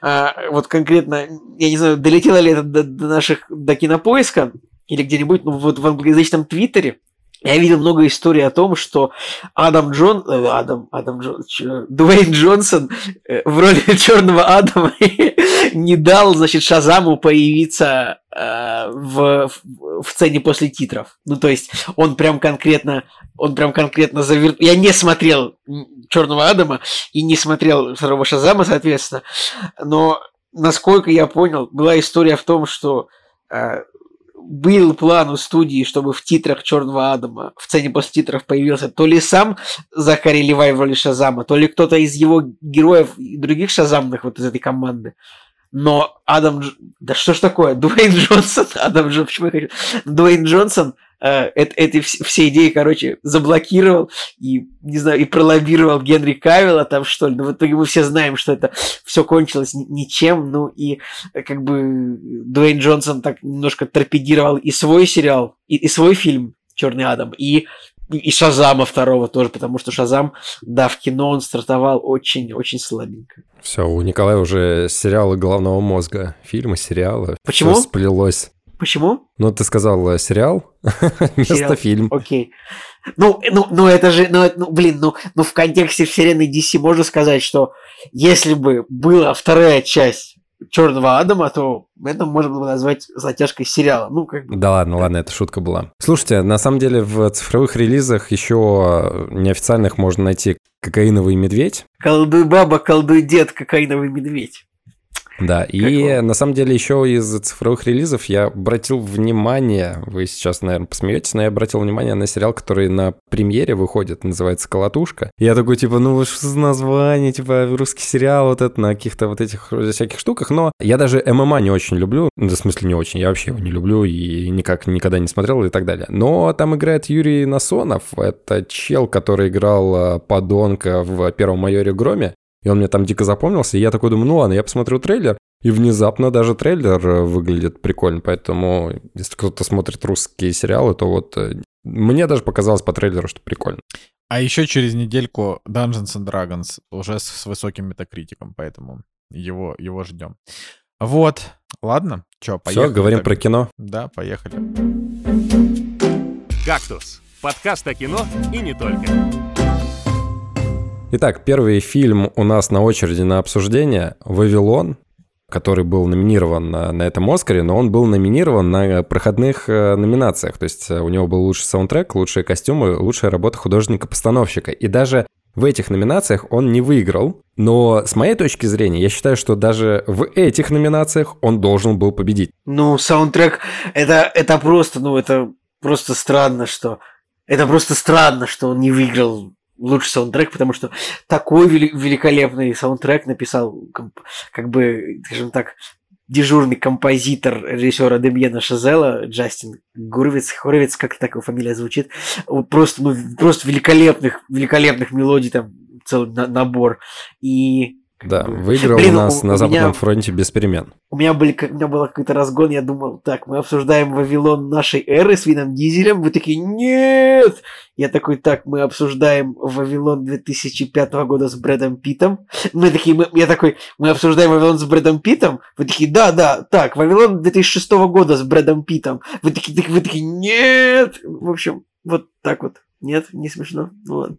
А, вот конкретно, я не знаю, долетело ли это до, до наших, до кинопоиска или где-нибудь, ну вот в англоязычном твиттере, я видел много историй о том, что Адам Джон, э, Адам, Адам Джон, Дуэйн Джонсон э, в роли Черного Адама не дал, значит, Шазаму появиться э, в, в сцене после титров. Ну, то есть, он прям конкретно, он прям конкретно завер... Я не смотрел Черного Адама и не смотрел второго Шазама, соответственно, но насколько я понял, была история в том, что был план у студии, чтобы в титрах Черного Адама, в сцене после титров появился то ли сам Захари Левай в роли Шазама, то ли кто-то из его героев и других Шазамных вот из этой команды. Но Адам... Да что ж такое? Дуэйн Джонсон... Адам Джонсон... Почему я. Дуэйн Джонсон э, эти все идеи, короче, заблокировал и, не знаю, и пролоббировал Генри Кавилла там, что ли. Но в итоге мы все знаем, что это все кончилось ничем. Ну и э, как бы Дуэйн Джонсон так немножко торпедировал и свой сериал, и, и свой фильм «Черный Адам», и и Шазама второго тоже, потому что Шазам, да, в кино он стартовал очень-очень слабенько. Все, у Николая уже сериалы головного мозга, фильмы, сериалы. Почему? Все сплелось. Почему? Ну, ты сказал э, сериал вместо фильм. Окей. Ну, ну, ну это же, ну, ну, блин, ну, ну в контексте вселенной DC можно сказать, что если бы была вторая часть Черного Адама, то это можно было бы назвать затяжкой сериала. Ну, как бы. Да ладно, ладно, это шутка была. Слушайте, на самом деле в цифровых релизах еще неофициальных можно найти «Кокаиновый медведь». Колдуй баба, колдуй дед, кокаиновый медведь. Да, и Какого? на самом деле еще из цифровых релизов я обратил внимание, вы сейчас, наверное, посмеетесь, но я обратил внимание на сериал, который на премьере выходит, называется «Колотушка». Я такой, типа, ну что за название, типа, русский сериал вот это на каких-то вот этих всяких штуках, но я даже ММА не очень люблю, ну, в смысле не очень, я вообще его не люблю и никак никогда не смотрел и так далее. Но там играет Юрий Насонов, это чел, который играл э, подонка в «Первом майоре Громе», и он мне там дико запомнился, и я такой думаю, ну ладно, я посмотрю трейлер, и внезапно даже трейлер э, выглядит прикольно, поэтому если кто-то смотрит русские сериалы, то вот э, мне даже показалось по трейлеру, что прикольно. А еще через недельку Dungeons and Dragons уже с, с высоким метакритиком, поэтому его, его ждем. Вот, ладно, что, поехали. Все, говорим тогда? про кино. Да, поехали. «Кактус» — подкаст о кино и не только. Итак, первый фильм у нас на очереди на обсуждение «Вавилон», который был номинирован на, на этом Оскаре, но он был номинирован на проходных э, номинациях. То есть э, у него был лучший саундтрек, лучшие костюмы, лучшая работа художника-постановщика. И даже в этих номинациях он не выиграл, но с моей точки зрения, я считаю, что даже в этих номинациях он должен был победить. Ну, саундтрек, это, это просто, ну, это просто странно, что... Это просто странно, что он не выиграл лучший саундтрек, потому что такой вели- великолепный саундтрек написал, как бы, скажем так, дежурный композитор режиссера Демьена Шазела, Джастин Гуровец, Хоровец, как так его фамилия звучит, Вот просто, ну, просто великолепных, великолепных мелодий, там, целый на- набор. И Да, выиграл Блин, у нас у- на у Западном меня- фронте без перемен. у меня, были, у меня был какой-то разгон, я думал, так, мы обсуждаем Вавилон нашей эры с Вином Дизелем. Вы такие, нет! Я такой, так, мы обсуждаем Вавилон 2005 года с Брэдом Питом. Мы такие, мы, я такой, мы обсуждаем Вавилон с Брэдом Питом. Вы такие, да, да, так, Вавилон 2006 года с Брэдом Питом. Вы такие, так- вы такие, нет! В общем, вот так вот. Нет, не смешно. Ну ладно.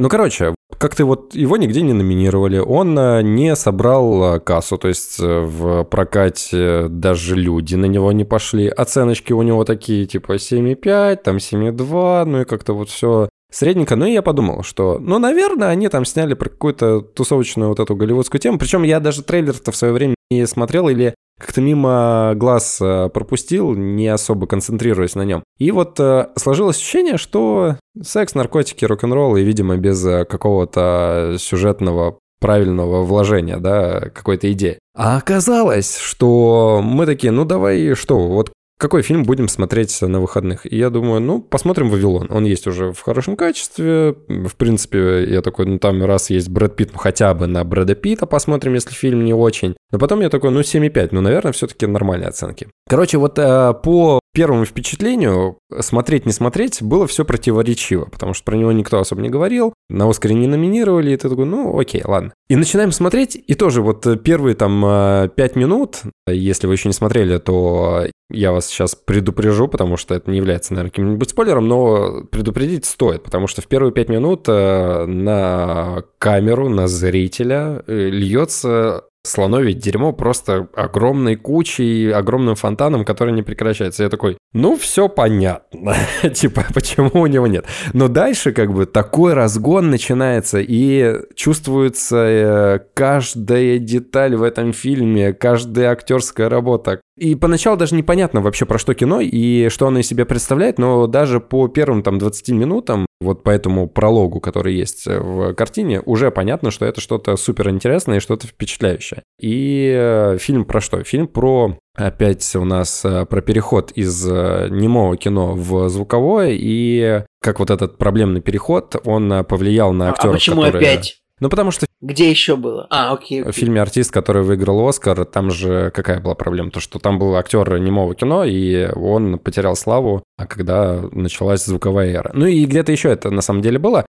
Ну, короче, как-то вот его нигде не номинировали, он э, не собрал э, кассу, то есть э, в прокате даже люди на него не пошли. Оценочки у него такие, типа 7,5, там 7,2, ну и как-то вот все средненько. Ну и я подумал, что, ну, наверное, они там сняли про какую-то тусовочную вот эту голливудскую тему. Причем я даже трейлер-то в свое время не смотрел или как-то мимо глаз э, пропустил, не особо концентрируясь на нем. И вот э, сложилось ощущение, что секс, наркотики, рок-н-ролл, и, видимо, без э, какого-то сюжетного правильного вложения, да, какой-то идеи. А оказалось, что мы такие, ну давай что, вот какой фильм будем смотреть на выходных? И я думаю, ну, посмотрим «Вавилон». Он есть уже в хорошем качестве. В принципе, я такой, ну, там раз есть Брэд Питт, ну, хотя бы на Брэда Питта посмотрим, если фильм не очень. Но потом я такой, ну, 7,5, ну, наверное, все-таки нормальные оценки. Короче, вот э, по первому впечатлению, смотреть, не смотреть, было все противоречиво, потому что про него никто особо не говорил, на Оскаре не номинировали, и ты такой, ну, окей, ладно. И начинаем смотреть, и тоже вот первые там э, пять минут, если вы еще не смотрели, то я вас сейчас предупрежу, потому что это не является, наверное, каким-нибудь спойлером, но предупредить стоит, потому что в первые пять минут э, на камеру, на зрителя э, льется слоновье дерьмо просто огромной кучей, огромным фонтаном, который не прекращается. Я такой, ну, все понятно. типа, почему у него нет? Но дальше как бы такой разгон начинается, и чувствуется э, каждая деталь в этом фильме, каждая актерская работа. И поначалу даже непонятно вообще про что кино и что оно из себя представляет, но даже по первым там 20 минутам вот по этому прологу, который есть в картине, уже понятно, что это что-то супер интересное и что-то впечатляющее. И э, фильм про что? Фильм про опять у нас э, про переход из э, немого кино в звуковое и как вот этот проблемный переход, он повлиял на актеров, а почему которые... опять? Ну, потому что... Где еще было? А, окей, окей. В фильме «Артист», который выиграл «Оскар», там же какая была проблема? То, что там был актер немого кино, и он потерял славу, а когда началась звуковая эра. Ну и где-то еще это на самом деле было.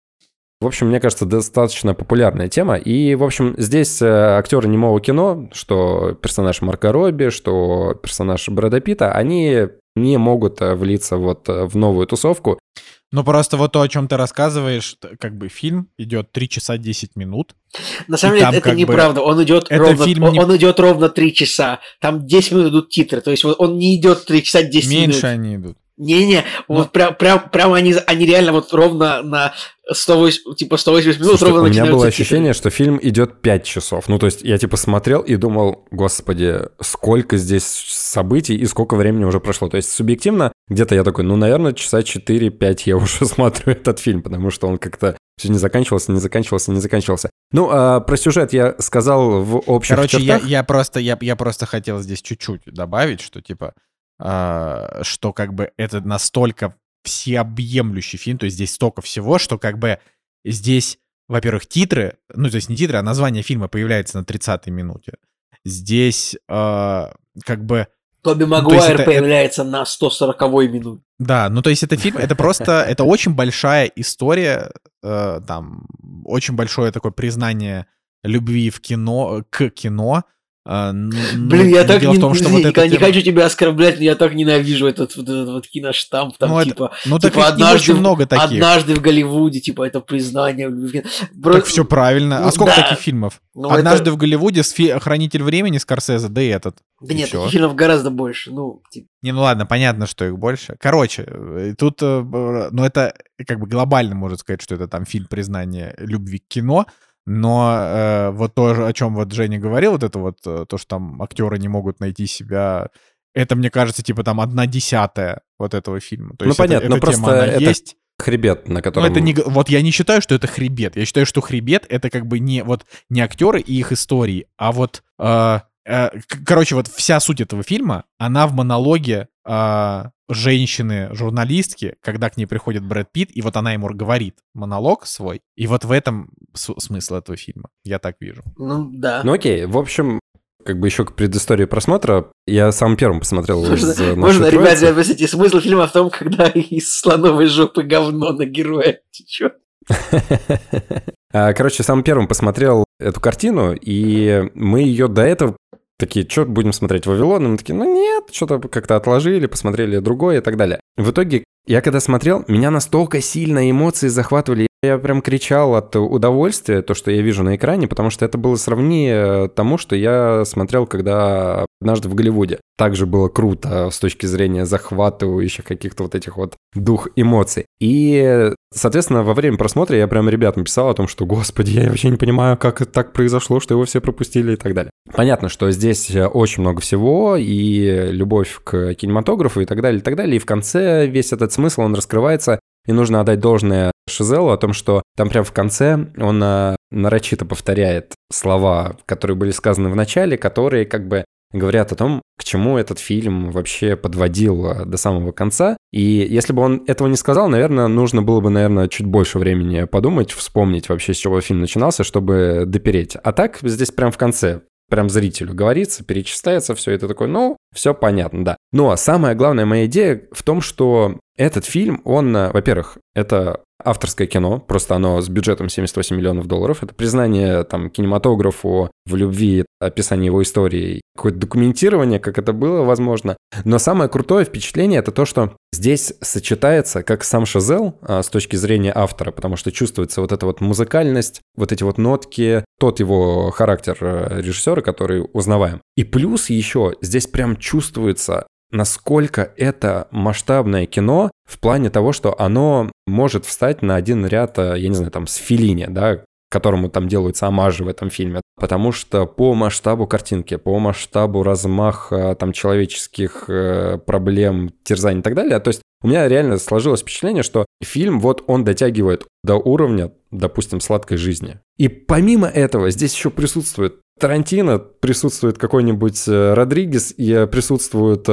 В общем, мне кажется, достаточно популярная тема. И, в общем, здесь э, актеры немого кино, что персонаж Марка Робби, что персонаж Брэда Питта, они не могут э, влиться вот э, в новую тусовку. Ну, просто вот то, о чем ты рассказываешь, как бы фильм идет 3 часа 10 минут. На самом деле, это неправда. Он идет, это ровно, фильм он, не... он идет ровно 3 часа. Там 10 минут идут титры. То есть он не идет 3 часа 10 Меньше минут. Меньше они идут. Не-не, вот прям, прям, прям они, они реально вот ровно на 108, типа 180 минут Слушайте, ровно У меня было ощущение, что фильм идет 5 часов. Ну, то есть я типа смотрел и думал, господи, сколько здесь событий и сколько времени уже прошло. То есть субъективно где-то я такой, ну, наверное, часа 4-5 я уже смотрю этот фильм, потому что он как-то все не заканчивался, не заканчивался, не заканчивался. Ну, а про сюжет я сказал в общих Короче, чертах. я, я, просто, я, я просто хотел здесь чуть-чуть добавить, что типа что как бы это настолько всеобъемлющий фильм, то есть здесь столько всего, что как бы здесь, во-первых, титры, ну, то есть не титры, а название фильма появляется на 30-й минуте. Здесь э, как бы... Тоби Магуайр ну, это, появляется это... на 140-й минуте. Да, ну то есть это фильм, это просто, это очень большая история, э, там, очень большое такое признание любви в кино, к кино, а, Блин, я так не, том, что вот это не хочу тебя оскорблять, но я так ненавижу этот вот этот вот киноштамп, там, ну, типа, это, ну, типа так однажды, много таких. однажды в Голливуде, типа, это признание. Бро... Так все правильно. Ну, а сколько да. таких фильмов? Ну, однажды это... в Голливуде Хранитель времени Скорсезе, да и этот. Да и нет, таких фильмов гораздо больше. Ну, типа. Не, ну ладно, понятно, что их больше. Короче, э, тут, э, ну это как бы глобально можно сказать, что это там фильм признания любви к кино. Но э, вот то, о чем вот Женя говорил, вот это вот, э, то, что там актеры не могут найти себя, это, мне кажется, типа там одна десятая вот этого фильма. То ну, есть понятно, это, но просто тема, это есть. хребет, на котором... Ну, это не... Вот я не считаю, что это хребет. Я считаю, что хребет — это как бы не, вот, не актеры и их истории, а вот... Э, э, короче, вот вся суть этого фильма, она в монологе э, женщины-журналистки, когда к ней приходит Брэд Питт, и вот она ему говорит монолог свой, и вот в этом смысл этого фильма, я так вижу. Ну, да. Ну, окей, в общем, как бы еще к предыстории просмотра, я сам первым посмотрел можно, из э, Можно, ребят, объясните, смысл фильма в том, когда из слоновой жопы говно на героя течет. А, короче, сам первым посмотрел эту картину, и мы ее до этого такие, что будем смотреть Вавилон? И мы такие, ну нет, что-то как-то отложили, посмотрели другое и так далее. В итоге, я когда смотрел, меня настолько сильно эмоции захватывали, я прям кричал от удовольствия, то, что я вижу на экране, потому что это было сравнение тому, что я смотрел, когда однажды в Голливуде. Также было круто с точки зрения захватывающих каких-то вот этих вот дух эмоций. И, соответственно, во время просмотра я прям ребятам писал о том, что, господи, я вообще не понимаю, как это так произошло, что его все пропустили и так далее. Понятно, что здесь очень много всего, и любовь к кинематографу и так далее, и так далее. И в конце весь этот смысл, он раскрывается и нужно отдать должное Шизелу о том, что там прямо в конце он а, нарочито повторяет слова, которые были сказаны в начале, которые как бы говорят о том, к чему этот фильм вообще подводил э, до самого конца. И если бы он этого не сказал, наверное, нужно было бы, наверное, чуть больше времени подумать, вспомнить вообще, с чего фильм начинался, чтобы допереть. А так здесь прям в конце прям зрителю говорится, перечисляется все, это такое, ну, все понятно, да. Но самая главная моя идея в том, что этот фильм, он, э, во-первых, это авторское кино, просто оно с бюджетом 78 миллионов долларов. Это признание там кинематографу в любви, описание его истории, какое-то документирование, как это было возможно. Но самое крутое впечатление это то, что здесь сочетается как сам Шазел а, с точки зрения автора, потому что чувствуется вот эта вот музыкальность, вот эти вот нотки, тот его характер э, режиссера, который узнаваем. И плюс еще здесь прям чувствуется насколько это масштабное кино в плане того, что оно может встать на один ряд, э, я не знаю, там, с Филини, да, которому там делаются омажи в этом фильме. Потому что по масштабу картинки, по масштабу размаха там человеческих э, проблем, терзаний и так далее, то есть у меня реально сложилось впечатление, что фильм вот он дотягивает до уровня, допустим, сладкой жизни. И помимо этого здесь еще присутствует Тарантино, присутствует какой-нибудь э, Родригес, и присутствует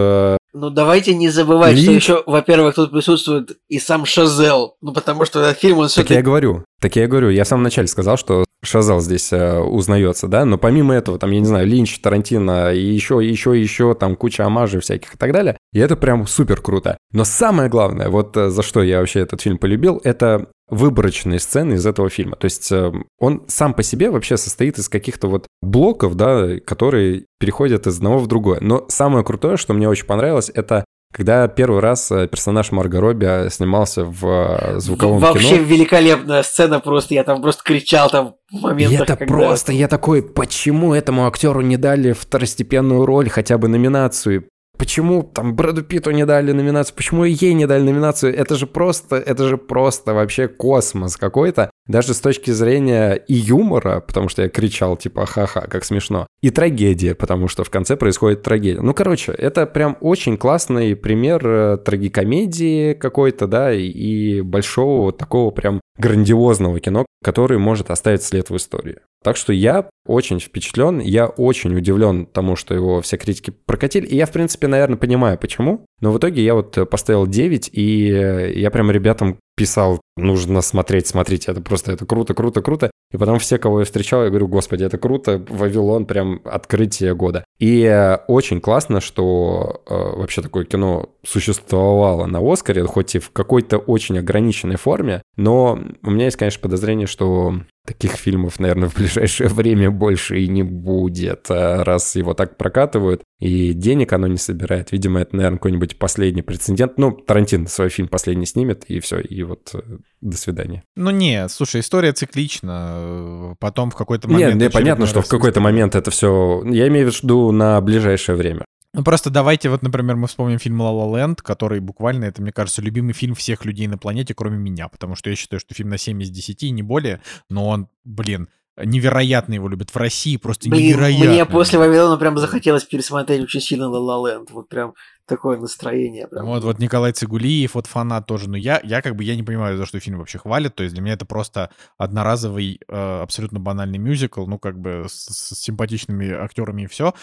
ну, давайте не забывать, Линч. что еще, во-первых, тут присутствует и сам Шазел. Ну, потому что этот фильм, он все Так я говорю, так я говорю. Я в самом начале сказал, что Шазел здесь э, узнается, да, но помимо этого, там, я не знаю, Линч, Тарантино и еще, еще, еще, там, куча омажей всяких и так далее. И это прям супер круто. Но самое главное, вот э, за что я вообще этот фильм полюбил, это выборочные сцены из этого фильма. То есть э, он сам по себе вообще состоит из каких-то вот блоков, да, которые переходят из одного в другое. Но самое крутое, что мне очень понравилось, это когда первый раз э, персонаж Марго Робби э, снимался в звуковом Вообще кино. Вообще великолепная сцена просто, я там просто кричал там в моментах, Это когда... просто, я такой, почему этому актеру не дали второстепенную роль, хотя бы номинацию? Почему там Брэду Питу не дали номинацию? Почему ей не дали номинацию? Это же просто, это же просто вообще космос какой-то. Даже с точки зрения и юмора, потому что я кричал типа ха-ха, как смешно. И трагедия, потому что в конце происходит трагедия. Ну, короче, это прям очень классный пример э, трагикомедии какой-то, да, и большого вот такого прям грандиозного кино, который может оставить след в истории. Так что я очень впечатлен, я очень удивлен тому, что его все критики прокатили. И я, в принципе, наверное, понимаю, почему. Но в итоге я вот поставил 9, и я прям ребятам писал, нужно смотреть, смотрите, это просто, это круто, круто, круто. И потом все, кого я встречал, я говорю, господи, это круто, Вавилон прям открытие года. И э, очень классно, что э, вообще такое кино существовало на Оскаре, хоть и в какой-то очень ограниченной форме, но у меня есть, конечно, подозрение, что таких фильмов, наверное, в ближайшее время больше и не будет, э, раз его так прокатывают, и денег оно не собирает. Видимо, это, наверное, какой-нибудь последний прецедент. Ну, Тарантин свой фильм последний снимет, и все, и вот э, до свидания. Ну не, слушай, история циклична. Потом в какой-то момент... Нет, понятно, что в какой-то момент это все... Я имею в виду на ближайшее время. Ну просто давайте вот, например, мы вспомним фильм «Ла Ла Ленд», который буквально, это, мне кажется, любимый фильм всех людей на планете, кроме меня, потому что я считаю, что фильм на 7 из 10, не более, но он, блин, невероятно его любят в России, просто Блин, невероятно. Мне после Вавилона прям захотелось пересмотреть очень сильно «Ла Ленд», вот прям такое настроение. Прям. Вот, вот Николай Цигулиев, вот фанат тоже, но я, я как бы, я не понимаю, за что фильм вообще хвалят, то есть для меня это просто одноразовый, э, абсолютно банальный мюзикл, ну, как бы с, с симпатичными актерами и все,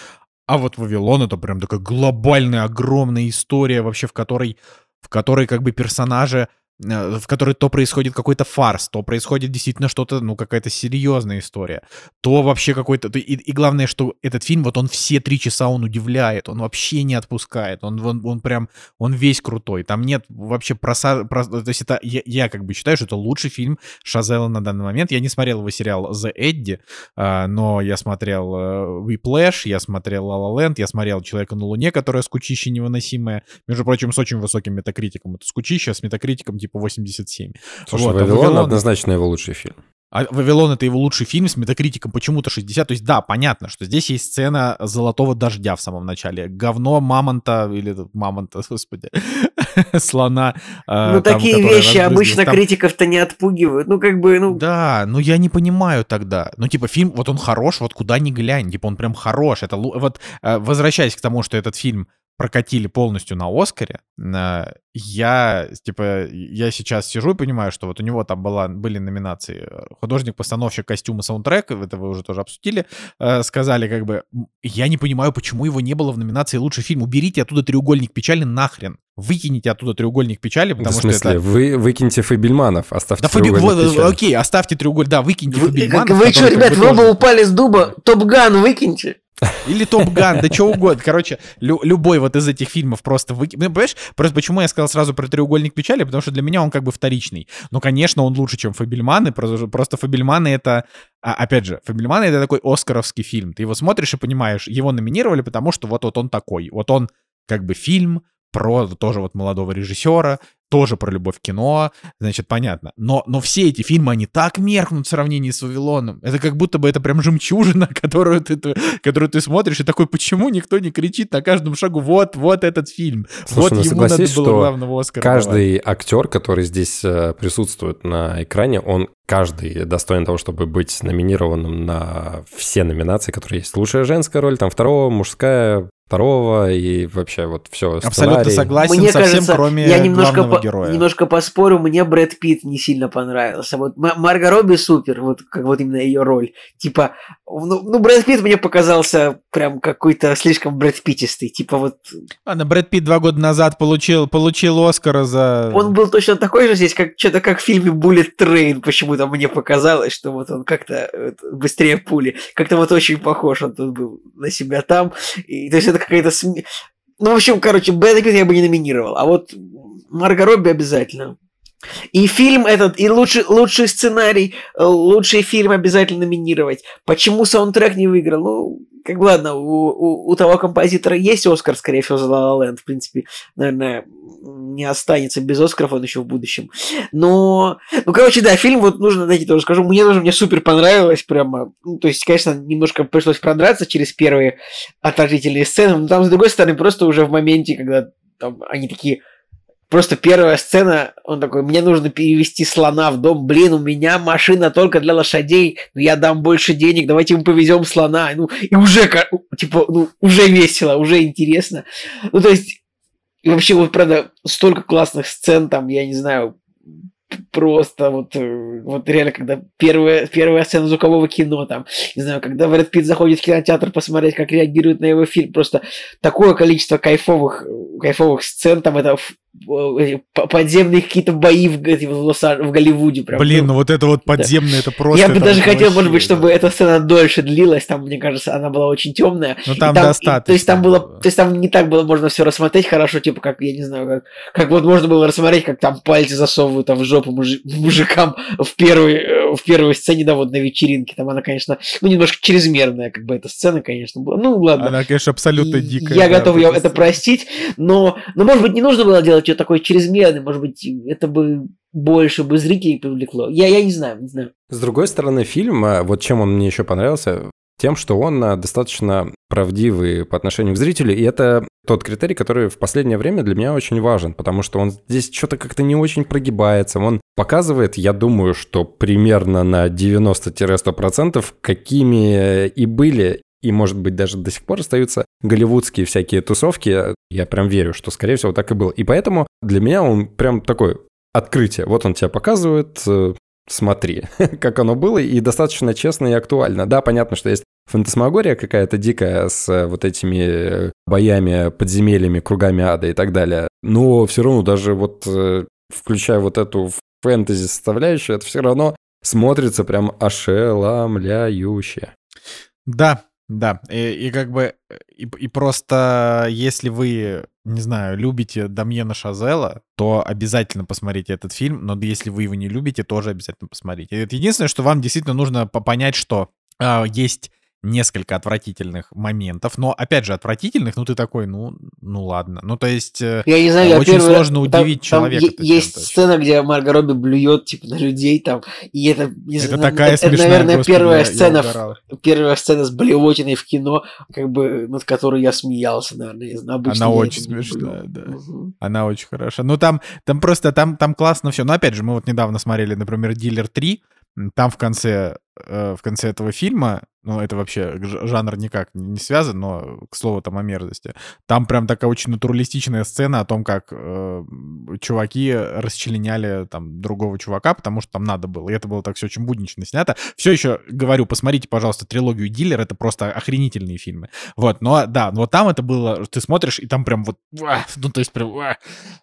а вот Вавилон это прям такая глобальная, огромная история вообще, в которой, в которой как бы персонажи в которой то происходит какой-то фарс, то происходит действительно что-то, ну, какая-то серьезная история, то вообще какой-то... И, и главное, что этот фильм, вот он все три часа, он удивляет, он вообще не отпускает, он, он, он прям, он весь крутой, там нет вообще проса... Про, то есть это, я, я как бы считаю, что это лучший фильм Шазела на данный момент, я не смотрел его сериал The Eddie, а, но я смотрел uh, Whiplash, я смотрел La La Land, я смотрел Человека на Луне, которая скучище невыносимая, между прочим, с очень высоким метакритиком, это скучище, с метакритиком типа типа 87. Слушай, вот, Вавилон, а Вавилон однозначно его лучший фильм. А Вавилон это его лучший фильм с метакритиком почему-то 60. То есть, да, понятно, что здесь есть сцена золотого дождя в самом начале. Говно мамонта, или мамонта, господи, слона. А, ну, там, такие вещи обычно там... критиков-то не отпугивают. Ну, как бы, ну... Да, ну я не понимаю тогда. Ну, типа, фильм, вот он хорош, вот куда ни глянь. Типа, он прям хорош. Это, вот, э, возвращаясь к тому, что этот фильм прокатили полностью на Оскаре, э, я, типа, я сейчас сижу и понимаю, что вот у него там была, были номинации художник-постановщик костюма саундтрек, это вы уже тоже обсудили, э, сказали как бы, я не понимаю, почему его не было в номинации лучший фильм, уберите оттуда треугольник печали нахрен, выкините оттуда треугольник печали, потому в смысле, что это... вы выкиньте Фабельманов, оставьте Да, треугольник вот, печали. окей, оставьте треугольник, да, выкиньте Вы, Фабельманов, вы что, ребят, вы оба упали с дуба, Топ-Ган выкиньте. Или Топ Ган, да что угодно. Короче, лю- любой вот из этих фильмов просто вы... Ну, понимаешь, просто почему я сказал сразу про треугольник печали, потому что для меня он как бы вторичный. Но, конечно, он лучше, чем Фабельманы, просто Фабельманы это... а, опять же, Фабельманы это такой оскаровский фильм. Ты его смотришь и понимаешь, его номинировали, потому что вот, вот он такой. Вот он как бы фильм про тоже вот молодого режиссера, тоже про любовь в кино, значит, понятно. Но, но все эти фильмы, они так меркнут в сравнении с Вавилоном. Это как будто бы это прям жемчужина, которую ты, ты- которую ты смотришь, и такой, почему никто не кричит на каждом шагу, вот, вот этот фильм, Слушай, вот ну ему надо было главного Оскара давать». Каждый актер, который здесь э, присутствует на экране, он каждый достоин того, чтобы быть номинированным на все номинации, которые есть. Лучшая женская роль, там второго, мужская, второго и вообще вот все. Абсолютно согласен Мне со всем, кажется, кроме я немножко, главного по- героя. немножко поспорю, мне Брэд Питт не сильно понравился. Вот Марго Робби супер, вот как вот именно ее роль. Типа, ну, ну Брэд Питт мне показался прям какой-то слишком Брэд Питтистый. Типа вот Ладно, Брэд Питт два года назад получил, получил Оскара за... он был точно такой же здесь, как что-то как в фильме Bullet Train. Почему-то мне показалось, что вот он как-то э, быстрее пули. Как-то вот очень похож он тут был на себя там. И, то есть это какая-то сме- Ну, в общем, короче, Питта я бы не номинировал. А вот Марго Робби обязательно. И фильм этот, и лучший, лучший сценарий, э, лучший фильм обязательно номинировать. Почему саундтрек не выиграл? Ну, как бы ладно, у, у, у того композитора есть Оскар, скорее всего, за La La Land. В принципе, наверное, не останется без Оскаров он еще в будущем. Но, ну, короче, да, фильм вот нужно, дайте тоже скажу, мне тоже мне супер понравилось прямо. Ну, то есть, конечно, немножко пришлось продраться через первые отвратительные сцены, но там, с другой стороны, просто уже в моменте, когда там они такие, Просто первая сцена, он такой, мне нужно перевести слона в дом, блин, у меня машина только для лошадей, но я дам больше денег, давайте мы повезем слона. Ну, и уже, типа, ну, уже весело, уже интересно. Ну, то есть, и вообще, вот, правда, столько классных сцен, там, я не знаю, просто вот, э, вот реально, когда первая, первая сцена звукового кино, там, не знаю, когда Брэд Питт заходит в кинотеатр посмотреть, как реагирует на его фильм, просто такое количество кайфовых, кайфовых сцен, там, это э, подземные какие-то бои в, в, Лос- в Голливуде. Прям, Блин, ну ну, вот это вот подземное, это просто... я бы даже вот хотел, может вообще, быть, чтобы да. эта сцена дольше длилась, там, мне кажется, она была очень темная. Ну И там и- то достаточно. есть там было, было. то есть там не так было можно все рассмотреть хорошо, типа как я не знаю, как, как вот можно было рассмотреть, как там пальцы засовывают там в жопу мужи- мужикам в первой э, в первой сцене, да, вот на вечеринке, там она, конечно, ну немножко чрезмерная, как бы эта сцена, конечно, была. Ну ладно. Она, конечно, абсолютно дикая. Я да, готов ее это простить, но, но, может быть, не нужно было делать ее такой чрезмерной, может быть, это бы больше бы зрителей привлекло. Я, я не знаю, не знаю. С другой стороны, фильм, а, вот чем он мне еще понравился, тем, что он а, достаточно правдивый по отношению к зрителю, и это тот критерий, который в последнее время для меня очень важен, потому что он здесь что-то как-то не очень прогибается, он показывает, я думаю, что примерно на 90-100%, какими и были и, может быть, даже до сих пор остаются голливудские всякие тусовки. Я прям верю, что, скорее всего, так и было. И поэтому для меня он прям такой открытие. Вот он тебя показывает, э, смотри, как оно было, и достаточно честно и актуально. Да, понятно, что есть фантасмагория какая-то дикая с э, вот этими э, боями, подземельями, кругами ада и так далее. Но все равно даже вот э, включая вот эту фэнтези составляющую, это все равно смотрится прям ошеломляюще. Да, да. И, и как бы, и, и просто, если вы, не знаю, любите Дамьена Шазела, то обязательно посмотрите этот фильм, но если вы его не любите, тоже обязательно посмотрите. Это единственное, что вам действительно нужно по- понять, что а, есть несколько отвратительных моментов, но, опять же, отвратительных, ну, ты такой, ну, ну ладно. Ну, то есть... э, Я не знаю, я очень первый сложно там- удивить там человека ты Есть чем-то. сцена, где Марго Робби блюет типа на людей там, и это, не Это знаю, такая это, смешная, наверное, господи, первая я- я сцена, угорал. первая сцена с блевотиной в кино, как бы над которой я смеялся, наверное, не знаю, Она я очень смешная, да. Мгм. Она очень хороша. Ну, там, там просто, там, там классно все. Но, опять же, мы вот недавно смотрели, например, «Дилер 3». М, Там в конце, э, в конце этого фильма ну, это вообще жанр никак не связан, но, к слову, там о мерзости. Там прям такая очень натуралистичная сцена о том, как э, чуваки расчленяли там другого чувака, потому что там надо было. И это было так все очень буднично снято. Все еще говорю, посмотрите, пожалуйста, трилогию «Дилер», это просто охренительные фильмы. Вот, но да, вот там это было, ты смотришь, и там прям вот, ну, то есть прям,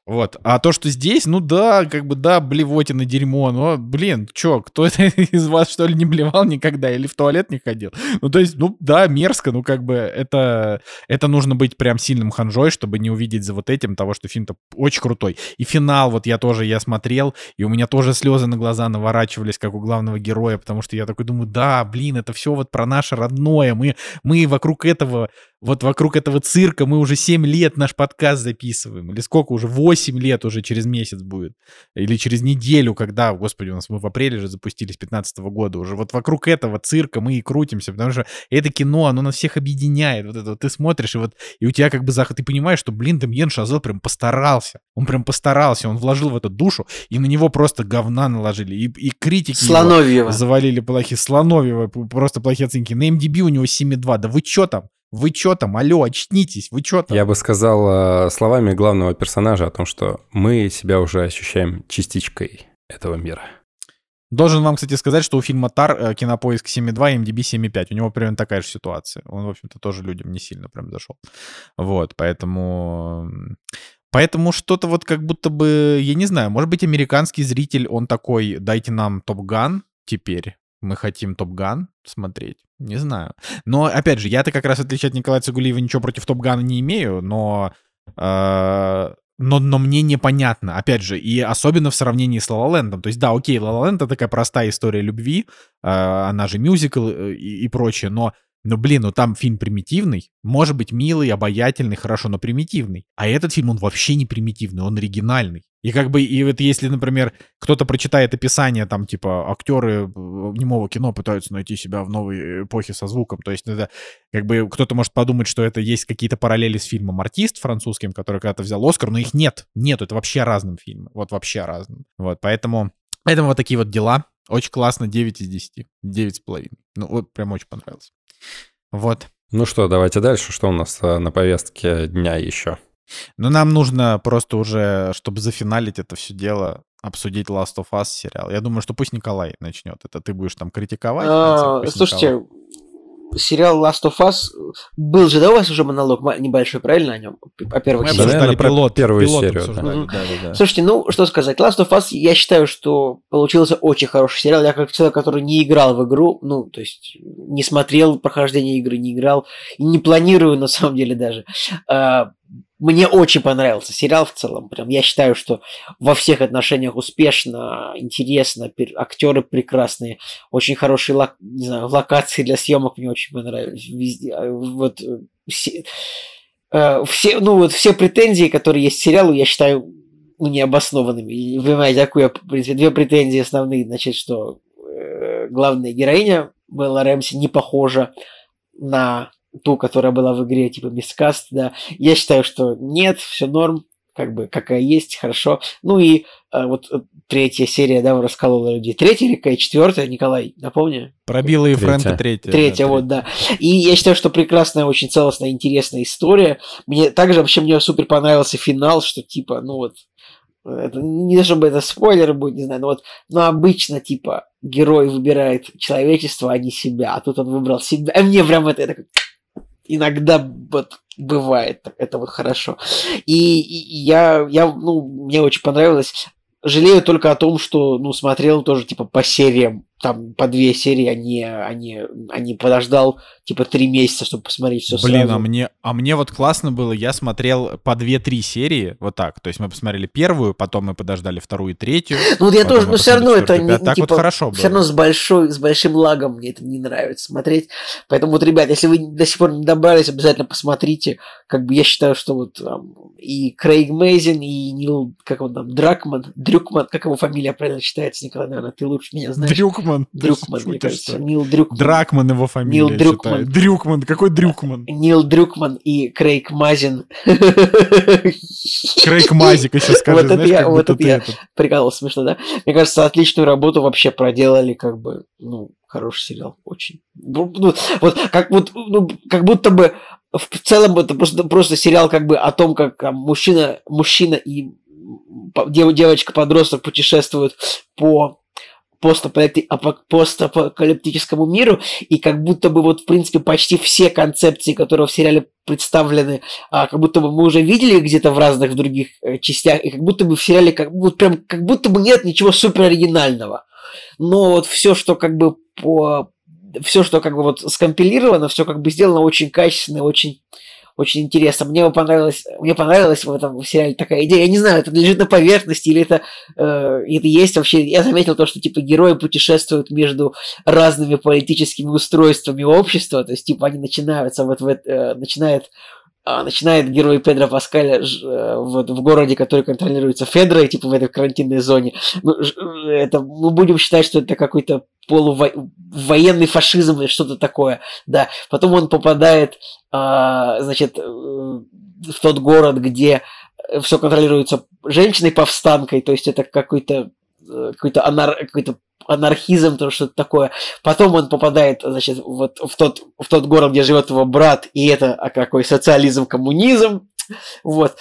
вот. А то, что здесь, ну да, как бы, да, блевотина, дерьмо, но, блин, чё, кто это из вас, что ли, не блевал никогда или в туалет не ходил? Ну, то есть, ну, да, мерзко, ну, как бы, это, это нужно быть прям сильным ханжой, чтобы не увидеть за вот этим того, что фильм-то очень крутой. И финал, вот я тоже, я смотрел, и у меня тоже слезы на глаза наворачивались, как у главного героя, потому что я такой думаю, да, блин, это все вот про наше родное, мы, мы вокруг этого вот вокруг этого цирка мы уже 7 лет наш подкаст записываем. Или сколько уже? 8 лет уже через месяц будет. Или через неделю, когда, господи, у нас мы в апреле же запустились 15 года. Уже вот вокруг этого цирка мы и крутимся, потому что это кино, оно нас всех объединяет. Вот это вот ты смотришь, и вот и у тебя как бы заход, ты понимаешь, что, блин, Демьен Шазел прям постарался. Он прям постарался, он вложил в эту душу, и на него просто говна наложили. И, и критики Слоновьева. завалили плохие. Слоновьева, просто плохие оценки. На MDB у него 7,2. Да вы чё там? Вы чё там? Алло, очнитесь, вы чё там? Я бы сказал э, словами главного персонажа о том, что мы себя уже ощущаем частичкой этого мира. Должен вам, кстати, сказать, что у фильма «Тар» э, кинопоиск 7.2, MDB 7.5. У него примерно такая же ситуация. Он, в общем-то, тоже людям не сильно прям зашел. Вот, поэтому... Поэтому что-то вот как будто бы, я не знаю, может быть, американский зритель, он такой, дайте нам Топ Ган теперь, мы хотим Топ Ган смотреть. Не знаю. Но, опять же, я-то как раз, в отличие от Николая Цигулиева, ничего против Топ Гана не имею, но... э, но, но мне непонятно, опять же, и особенно в сравнении с La La Land. То есть, да, окей, La La Land — это такая простая история любви, э, она же мюзикл э, и, и прочее, но, но, блин, ну там фильм примитивный, может быть, милый, обаятельный, хорошо, но примитивный. А этот фильм, он вообще не примитивный, он оригинальный. И как бы, и вот если, например, кто-то прочитает описание, там, типа, актеры э, немого кино пытаются найти себя в новой эпохе со звуком, то есть это, как бы, кто-то может подумать, что это есть какие-то параллели с фильмом «Артист» французским, который когда-то взял Оскар, но их нет, нет, это вообще разным фильмом, вот вообще разным. Вот, поэтому, поэтому вот такие вот дела. Очень классно, 9 из 10, 9,5. Ну, вот прям очень понравилось. Вот. Ну что, давайте дальше. Что у нас э, на повестке дня еще? Но нам нужно просто уже, чтобы зафиналить это все дело, обсудить Last of Us сериал. Я думаю, что пусть Николай начнет. Это ты будешь там критиковать. конце, А, пусть Слушайте, Николай. Сериал Last of Us был же, да, у вас уже монолог небольшой, правильно, о нем? О первых Мы Да, сериях? обсуждали про пилот. первую пилот серию, да. да, да, да. Слушайте, ну, что сказать, Last of Us, я считаю, что получился очень хороший сериал. Я как человек, который не играл в игру, ну, то есть не смотрел прохождение игры, не играл, и не планирую, на самом деле, даже. Мне очень понравился сериал в целом. Прям я считаю, что во всех отношениях успешно, интересно, пер- актеры прекрасные, очень хорошие лок- не знаю, локации для съемок мне очень понравились. Везде, а, вот э, все, э, все, ну вот все претензии, которые есть к сериалу, я считаю ну, необоснованными. Вы понимаете, какую, в принципе, две претензии основные. Значит, что э, главная героиня Белла Рэмси не похожа на ту, которая была в игре, типа Мискаст, да. Я считаю, что нет, все норм, как бы какая есть, хорошо. Ну и э, вот э, третья серия, да, расколола людей. Третья или какая? Четвертая, Николай, напомни? Пробила и Третья. Фрэнка третья. Третья, да, вот, да. И я считаю, что прекрасная, очень целостная, интересная история. Мне также вообще мне супер понравился финал, что типа, ну вот, это, не чтобы это спойлер будет, не знаю, но вот, но обычно, типа, герой выбирает человечество, а не себя, а тут он выбрал себя. А мне прям это, такой, иногда вот бывает, вот хорошо. И, и я, я, ну, мне очень понравилось. Жалею только о том, что, ну, смотрел тоже, типа, по сериям, там, по две серии, а не, а не, а не подождал, типа, три месяца, чтобы посмотреть все Блин, сразу. а мне, а мне вот классно было, я смотрел по 2-3 серии, вот так. То есть мы посмотрели первую, потом мы подождали вторую и третью. Ну, вот я тоже, но все равно это не. Так типа, вот хорошо все равно было. с, большой, с большим лагом мне это не нравится смотреть. Поэтому вот, ребят, если вы до сих пор не добрались, обязательно посмотрите. Как бы я считаю, что вот там, и Крейг Мейзин, и Нил, как он там, Дракман, Дрюкман, как его фамилия правильно читается, Николай, наверное, ты лучше меня знаешь. Дрюкман. Ты Дрюкман, мне кажется. Нил Дрюкман. Дракман его фамилия, Нил Дрюкман. Дрюкман, какой Дрюкман? Нил Дрюкман и Крейг Мазин. Крейг Мазик еще скажи, Вот это я- вот это я. Прикалывал смешно, да? Мне кажется, отличную работу вообще проделали, как бы, ну, хороший сериал, очень. ну, вот как вот, ну, как будто бы в целом это просто, просто сериал как бы о том, как там, мужчина, мужчина и девочка-подросток путешествуют по постапокалиптическому миру, и как будто бы вот, в принципе, почти все концепции, которые в сериале представлены, а, как будто бы мы уже видели где-то в разных других э, частях, и как будто бы в сериале как, вот прям, как будто бы нет ничего супер оригинального. Но вот все, что как бы по все, что как бы вот скомпилировано, все как бы сделано очень качественно, очень очень интересно. Мне понравилось, мне понравилась в этом сериале такая идея. Я не знаю, это лежит на поверхности или это, э, это есть вообще. Я заметил то, что типа герои путешествуют между разными политическими устройствами общества. То есть типа они начинаются вот в э, начинает а, начинает герой Педро Паскаля э, вот, в городе, который контролируется Федрой, типа в этой карантинной зоне. Ну, это, мы будем считать, что это какой-то полувоенный фашизм или что-то такое. Да. Потом он попадает, а, значит, э, в тот город, где все контролируется женщиной-повстанкой, то есть это какой-то э, какой-то анар... какой-то анархизм, то что-то такое. Потом он попадает, значит, вот в тот, в тот город, где живет его брат, и это а какой социализм, коммунизм. Вот.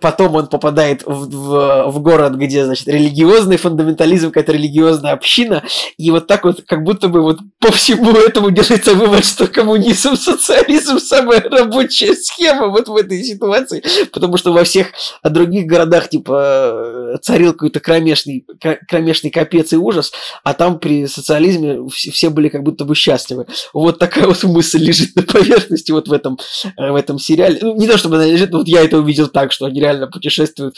Потом он попадает в, в, в город, где, значит, религиозный фундаментализм, какая-то религиозная община, и вот так вот, как будто бы вот по всему этому делается вывод, что коммунизм, социализм самая рабочая схема вот в этой ситуации, потому что во всех других городах, типа, царил какой-то кромешный, кромешный капец и ужас, а там при социализме все были как будто бы счастливы. Вот такая вот мысль лежит на поверхности вот в этом, в этом сериале. Ну, не то чтобы она лежит, но вот я это увидел так, что они реально путешествуют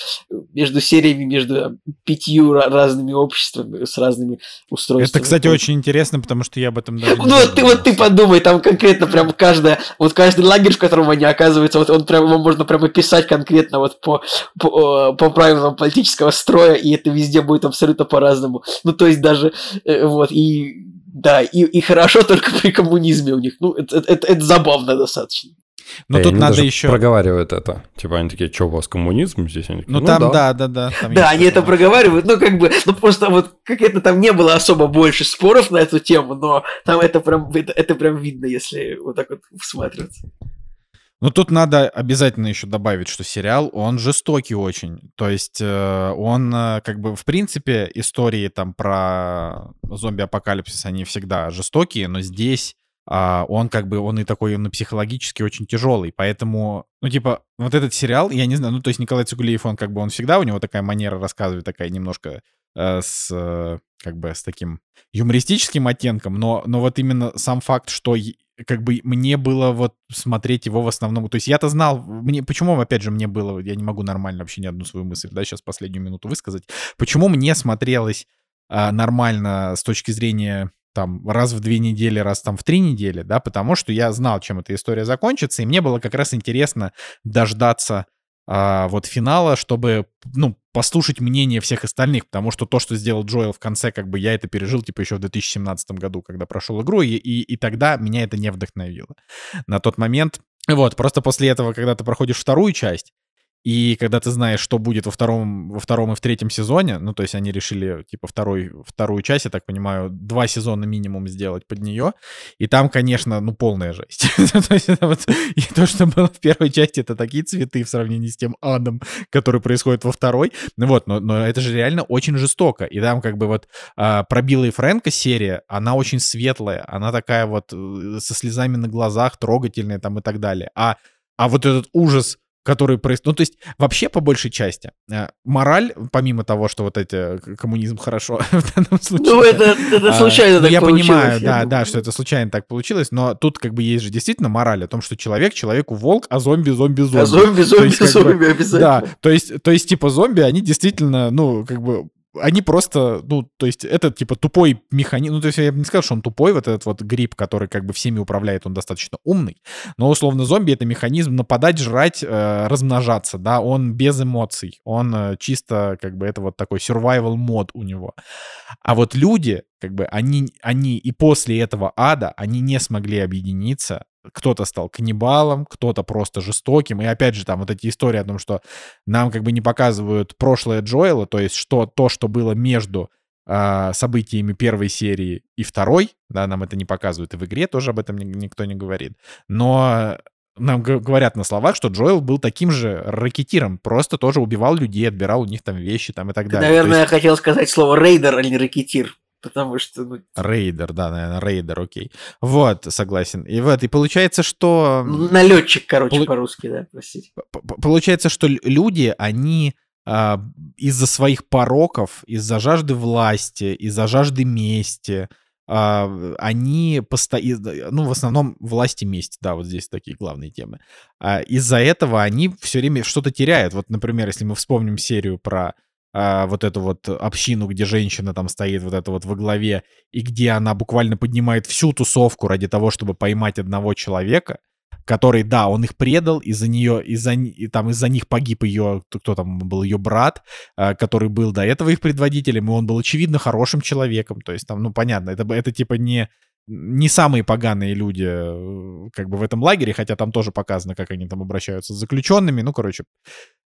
между сериями, между пятью разными обществами с разными устройствами. Это, кстати, очень интересно, потому что я об этом даже Ну, вот ты, вот ты подумай, там конкретно прям каждая, вот каждый лагерь, в котором они оказываются, вот он прям, его можно прямо писать конкретно вот по, по, по правилам политического строя, и это везде будет абсолютно по-разному. Ну, то есть даже, э, вот, и да, и, и хорошо только при коммунизме у них. Ну, это, это, это забавно достаточно. Но и тут надо еще... проговаривают это. Типа они такие, что у вас коммунизм здесь? Они такие, ну, ну там, да, да, да. Там да, они это проговаривают, ну как бы, ну просто вот как это там не было особо больше споров на эту тему, но там это прям, это, это прям видно, если вот так вот всматриваться. Ну, тут надо обязательно еще добавить, что сериал, он жестокий очень. То есть э, он, э, как бы, в принципе, истории там про зомби-апокалипсис, они всегда жестокие, но здесь он как бы, он и такой, он и психологически очень тяжелый, поэтому, ну, типа, вот этот сериал, я не знаю, ну, то есть Николай Цугулиев, он как бы, он всегда, у него такая манера рассказывать, такая немножко э, с, э, как бы, с таким юмористическим оттенком, но, но вот именно сам факт, что как бы мне было вот смотреть его в основном, то есть я-то знал, мне, почему, опять же, мне было, я не могу нормально вообще ни одну свою мысль, да, сейчас последнюю минуту высказать, почему мне смотрелось а, нормально с точки зрения там раз в две недели, раз там в три недели, да, потому что я знал, чем эта история закончится, и мне было как раз интересно дождаться а, вот финала, чтобы, ну, послушать мнение всех остальных, потому что то, что сделал Джоэл в конце, как бы я это пережил, типа, еще в 2017 году, когда прошел игру, и, и, и тогда меня это не вдохновило. На тот момент, вот, просто после этого, когда ты проходишь вторую часть, и когда ты знаешь, что будет во втором, во втором и в третьем сезоне, ну, то есть они решили, типа, второй, вторую часть, я так понимаю, два сезона минимум сделать под нее, и там, конечно, ну, полная жесть. то есть это вот, и то, что было в первой части, это такие цветы в сравнении с тем адом, который происходит во второй. Ну вот, но, но это же реально очень жестоко. И там как бы вот а, про Билла и Фрэнка серия, она очень светлая, она такая вот э, со слезами на глазах, трогательная там и так далее. А а вот этот ужас который происходит. Ну, то есть, вообще, по большей части, э, мораль, помимо того, что вот эти э, коммунизм хорошо в данном случае. Ну, это, это а, случайно а, так Я понимаю, да, я да, что это случайно так получилось, но тут как бы есть же действительно мораль о том, что человек человеку волк, а зомби зомби зомби. А зомби зомби есть, зомби бы, обязательно. Да, то есть, то есть, типа, зомби, они действительно, ну, как бы они просто, ну, то есть это типа тупой механизм, ну, то есть я бы не сказал, что он тупой, вот этот вот гриб, который как бы всеми управляет, он достаточно умный, но условно зомби — это механизм нападать, жрать, э, размножаться, да, он без эмоций, он э, чисто как бы это вот такой survival мод у него. А вот люди, как бы они, они и после этого ада, они не смогли объединиться, кто-то стал каннибалом, кто-то просто жестоким. И опять же, там вот эти истории о том, что нам как бы не показывают прошлое Джоэла, то есть что, то, что было между а, событиями первой серии и второй, да, нам это не показывают, и в игре тоже об этом никто не говорит. Но нам говорят на словах, что Джоэл был таким же рэкетиром, просто тоже убивал людей, отбирал у них там вещи там и так Ты, далее. наверное, есть... я хотел сказать слово рейдер, а не рэкетир. Потому что, ну... Рейдер, да, наверное, рейдер, окей. Вот, согласен. И вот, и получается, что... Налетчик, короче, Полу... по-русски, да, простите. Получается, что люди, они а, из-за своих пороков, из-за жажды власти, из-за жажды мести, а, они постоянно, ну, в основном власти месть, да, вот здесь такие главные темы. А, из-за этого они все время что-то теряют. Вот, например, если мы вспомним серию про а, вот эту вот общину, где женщина там стоит вот это вот во главе, и где она буквально поднимает всю тусовку ради того, чтобы поймать одного человека, который, да, он их предал, из-за нее, из-за, и там из-за них погиб ее, кто там был, ее брат, а, который был до этого их предводителем, и он был, очевидно, хорошим человеком, то есть там, ну, понятно, это, это типа не, не самые поганые люди э, как бы в этом лагере, хотя там тоже показано, как они там обращаются с заключенными, ну, короче,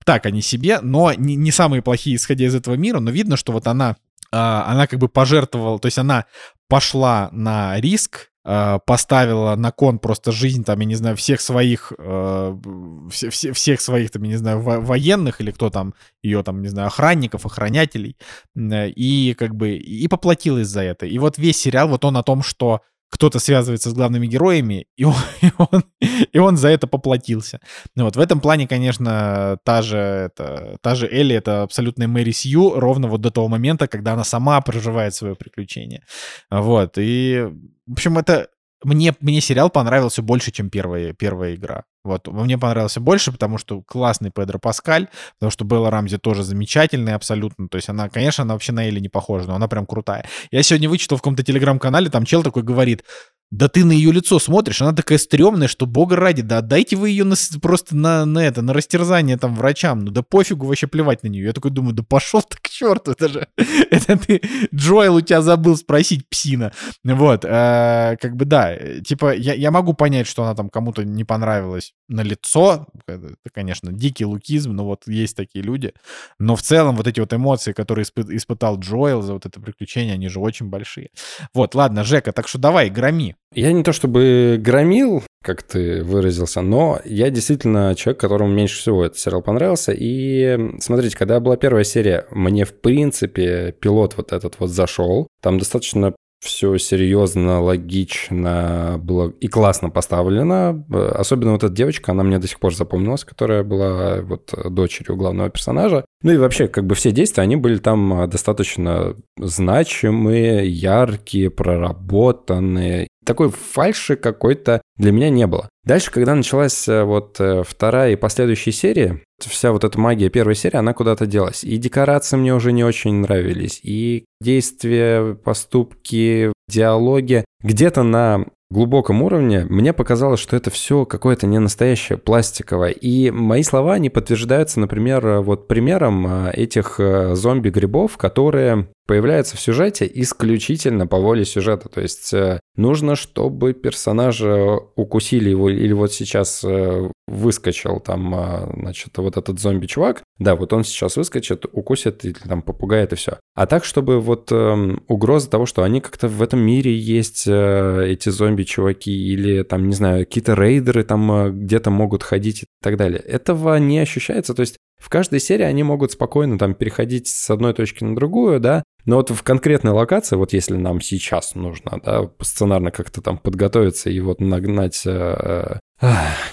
так они себе, но не, не самые плохие, исходя из этого мира, но видно, что вот она, э, она как бы пожертвовала, то есть она пошла на риск, э, поставила на кон просто жизнь, там, я не знаю, всех своих, э, все, все, всех своих, там, я не знаю, во военных или кто там, ее там, не знаю, охранников, охранятелей, и как бы, и поплатилась за это. И вот весь сериал, вот он о том, что кто-то связывается с главными героями, и он, и он, и он за это поплатился. Ну вот в этом плане, конечно, та же, это, та же Элли — это абсолютная Мэри Сью ровно вот до того момента, когда она сама проживает свое приключение. Вот, и, в общем, это мне, мне сериал понравился больше, чем первая, первая игра. Вот, мне понравился больше, потому что классный Педро Паскаль, потому что Белла Рамзи тоже замечательная абсолютно. То есть она, конечно, она вообще на Элли не похожа, но она прям крутая. Я сегодня вычитал в каком-то телеграм-канале, там чел такой говорит, да ты на ее лицо смотришь, она такая стрёмная, что бога ради, да отдайте вы ее на, просто на, на это, на растерзание там врачам, ну да пофигу вообще плевать на нее. Я такой думаю, да пошел ты к черту, это же, это ты, Джоэл у тебя забыл спросить, псина. Вот, э, как бы да, типа я, я могу понять, что она там кому-то не понравилась на лицо, это, конечно, дикий лукизм, но вот есть такие люди, но в целом вот эти вот эмоции, которые испы- испытал Джоэл за вот это приключение, они же очень большие. Вот, ладно, Жека, так что давай, громи. Я не то чтобы громил, как ты выразился, но я действительно человек, которому меньше всего этот сериал понравился. И смотрите, когда была первая серия, мне в принципе пилот вот этот вот зашел. Там достаточно все серьезно, логично было и классно поставлено. Особенно вот эта девочка, она мне до сих пор запомнилась, которая была вот дочерью главного персонажа. Ну и вообще, как бы все действия, они были там достаточно значимые, яркие, проработанные. Такой фальши какой-то для меня не было. Дальше, когда началась э, вот э, вторая и последующие серии, вся вот эта магия первой серии, она куда-то делась. И декорации мне уже не очень нравились, и действия, поступки, диалоги. Где-то на глубоком уровне мне показалось, что это все какое-то не настоящее, пластиковое. И мои слова не подтверждаются, например, вот примером э, этих зомби-грибов, которые появляются в сюжете исключительно по воле сюжета. То есть нужно, чтобы персонажа укусили его, или вот сейчас выскочил там, а, значит, вот этот зомби-чувак, да, вот он сейчас выскочит, укусит или там попугает и все. А так, чтобы вот э, угроза того, что они как-то в этом мире есть, э, эти зомби-чуваки, или там, не знаю, какие-то рейдеры там э, где-то могут ходить и так далее, этого не ощущается. То есть в каждой серии они могут спокойно там переходить с одной точки на другую, да, но вот в конкретной локации, вот если нам сейчас нужно, да, сценарно как-то там подготовиться и вот нагнать э,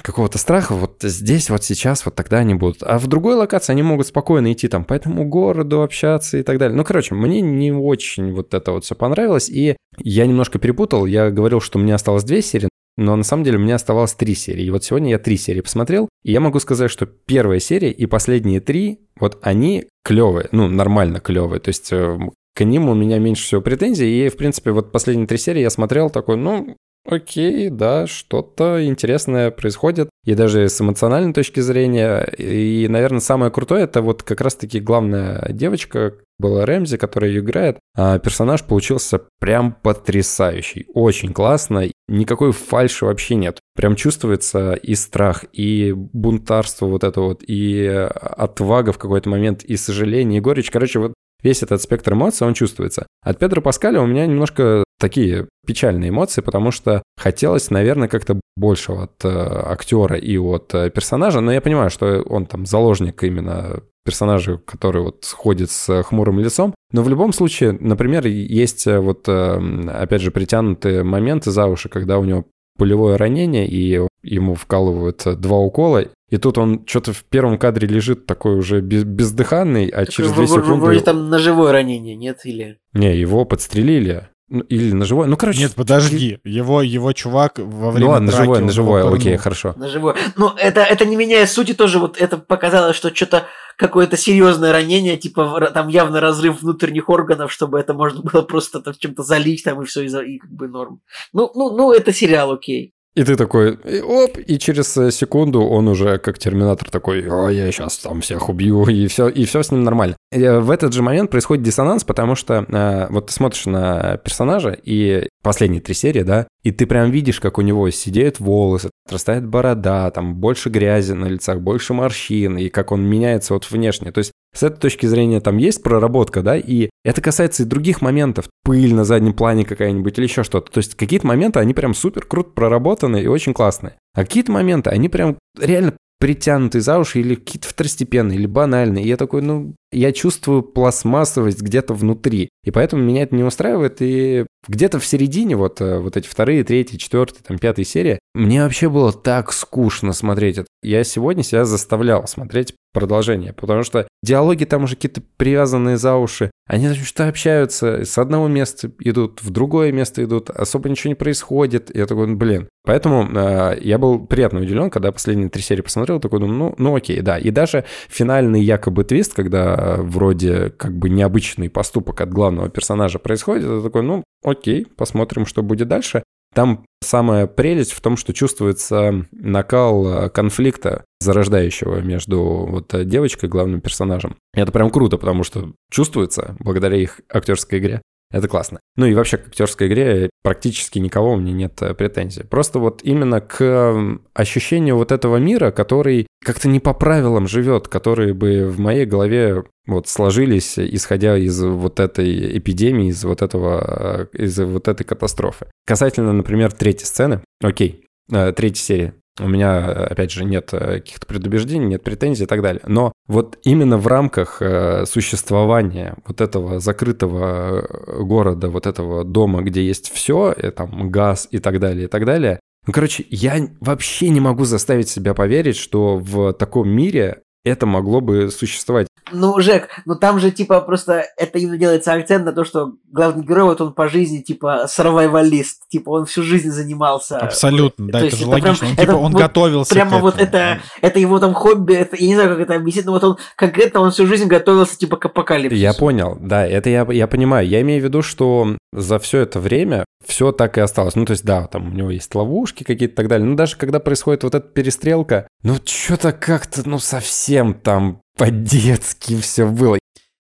какого-то страха, вот здесь, вот сейчас, вот тогда они будут. А в другой локации они могут спокойно идти там по этому городу, общаться и так далее. Ну, короче, мне не очень вот это вот все понравилось, и я немножко перепутал. Я говорил, что мне осталось две серии, но на самом деле мне оставалось три серии. И вот сегодня я три серии посмотрел, и я могу сказать, что первая серия и последние три, вот они клевые, ну, нормально клевые. То есть э, к ним у меня меньше всего претензий. И, в принципе, вот последние три серии я смотрел такой, ну, окей, да, что-то интересное происходит. И даже с эмоциональной точки зрения. И, наверное, самое крутое, это вот как раз-таки главная девочка, была Рэмзи, которая ее играет, а персонаж получился прям потрясающий. Очень классно. Никакой фальши вообще нет. Прям чувствуется и страх, и бунтарство вот это вот, и отвага в какой-то момент, и сожаление, и горечь. Короче, вот весь этот спектр эмоций, он чувствуется. От Педро Паскаля у меня немножко такие печальные эмоции, потому что хотелось, наверное, как-то большего от э, актера и от э, персонажа, но я понимаю, что он там заложник именно персонажа, который вот ходит с хмурым лицом. Но в любом случае, например, есть э, вот, э, опять же, притянутые моменты за уши, когда у него пулевое ранение, и ему вкалывают два укола, и тут он что-то в первом кадре лежит такой уже без, бездыханный, а через две секунды... Вроде там ножевое ранение, нет? Или... Не, его подстрелили. Ну, или ножевое. Ну, короче... Нет, подожди. Его, его чувак во время Ну ладно, ножевое, он ножевое, его окей, пырнул. хорошо. Ножевое. Ну, это, это не меняет сути тоже, вот это показалось, что что-то какое-то серьезное ранение, типа там явно разрыв внутренних органов, чтобы это можно было просто там чем-то залить там и все, и, и как бы норм. Ну, ну, ну, это сериал, окей. И ты такой, оп, и через э, секунду он уже как терминатор такой, о, я сейчас там всех убью, и все, и все с ним нормально. И, э, в этот же момент происходит диссонанс, потому что э, вот ты смотришь на персонажа, и последние три серии, да, и ты прям видишь, как у него сидеют волосы, отрастает борода, там больше грязи на лицах, больше морщин, и как он меняется вот внешне. То есть с этой точки зрения там есть проработка, да, и это касается и других моментов. Пыль на заднем плане какая-нибудь или еще что-то. То есть какие-то моменты, они прям супер круто проработаны и очень классные. А какие-то моменты, они прям реально притянуты за уши или какие-то второстепенные, или банальные. И я такой, ну, я чувствую пластмассовость где-то внутри. И поэтому меня это не устраивает. И где-то в середине, вот, э, вот эти вторые, третьи, четвертые, там, пятые серии, мне вообще было так скучно смотреть это. Я сегодня себя заставлял смотреть продолжение, потому что диалоги там уже какие-то привязанные за уши. Они что-то общаются, с одного места идут, в другое место идут, особо ничего не происходит. Я такой, ну, блин. Поэтому э, я был приятно удивлен, когда последние три серии посмотрел, такой, думаю, ну, ну окей, да. И даже финальный якобы твист, когда э, вроде как бы необычный поступок от главного персонажа происходит, это такой, ну, окей, посмотрим, что будет дальше. Там самая прелесть в том, что чувствуется накал э, конфликта, зарождающего между вот девочкой главным персонажем. Это прям круто, потому что чувствуется благодаря их актерской игре. Это классно. Ну и вообще к актерской игре практически никого у меня нет э, претензий. Просто вот именно к м, ощущению вот этого мира, который как-то не по правилам живет, которые бы в моей голове вот сложились, исходя из вот этой эпидемии, из вот этого, э, из вот этой катастрофы. Касательно, например, третьей сцены, окей, э, третьей серии, у меня, э, опять же, нет э, каких-то предубеждений, нет претензий и так далее. Но вот именно в рамках э, существования вот этого закрытого города, вот этого дома, где есть все, там газ и так далее, и так далее, ну, короче, я вообще не могу заставить себя поверить, что в таком мире это могло бы существовать. Ну, Жек, ну там же, типа, просто это именно делается акцент на то, что главный герой, вот он по жизни, типа, сарвайвалист, типа, он всю жизнь занимался. Абсолютно, да, То это есть же это прям- логично. Он, это типа, он вот готовился Прямо к вот это, это его там хобби, это, я не знаю, как это объяснить, но вот он конкретно, он всю жизнь готовился, типа, к апокалипсису. Я понял, да, это я, я понимаю. Я имею в виду, что за все это время все так и осталось. Ну, то есть, да, там у него есть ловушки какие-то и так далее. Но даже когда происходит вот эта перестрелка, ну, что-то как-то, ну, совсем там по-детски все было.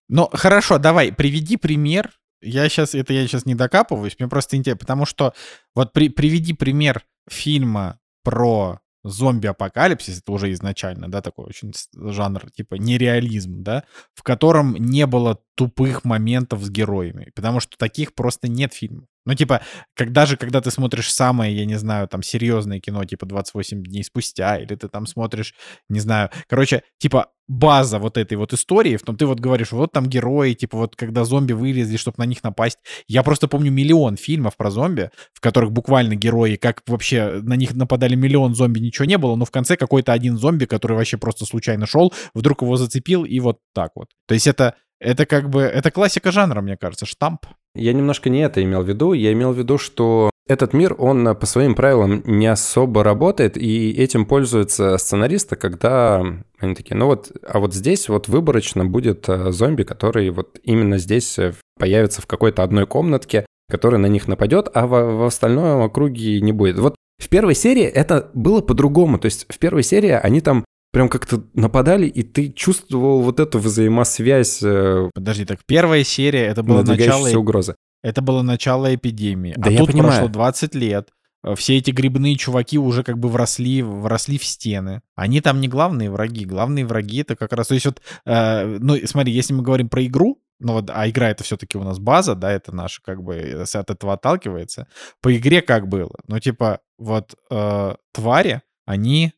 Ну, хорошо, давай, приведи пример. Я сейчас, это я сейчас не докапываюсь, мне просто интересно, потому что вот при, приведи пример фильма про зомби-апокалипсис, это уже изначально, да, такой очень жанр, типа нереализм, да, в котором не было тупых моментов с героями, потому что таких просто нет фильмов. Ну, типа, как, даже когда ты смотришь самое, я не знаю, там, серьезное кино, типа 28 дней спустя, или ты там смотришь, не знаю, короче, типа, база вот этой вот истории, в том ты вот говоришь, вот там герои, типа, вот когда зомби вылезли, чтобы на них напасть. Я просто помню миллион фильмов про зомби, в которых буквально герои, как вообще на них нападали миллион зомби, ничего не было, но в конце какой-то один зомби, который вообще просто случайно шел, вдруг его зацепил, и вот так вот. То есть это, это как бы, это классика жанра, мне кажется, штамп. Я немножко не это имел в виду. Я имел в виду, что этот мир, он э, по своим правилам не особо работает, и этим пользуются сценаристы, когда они такие, ну вот, а вот здесь вот выборочно будет э, зомби, который вот именно здесь э, появится в какой-то одной комнатке, который на них нападет, а в, в остальном округе не будет. Вот в первой серии это было по-другому. То есть в первой серии они там прям как-то нападали, и ты чувствовал вот эту взаимосвязь Подожди, так первая серия, это было начало угрозы. Это было начало эпидемии. Да а я тут понимаю. прошло 20 лет. Э, Все эти грибные чуваки уже как бы вросли, вросли в стены. Они там не главные враги. Главные враги это как раз... То есть вот, э, ну смотри, если мы говорим про игру, ну вот, а игра это все-таки у нас база, да, это наша, как бы, э, от этого отталкивается. По игре как было? Ну, типа, вот э, твари, они,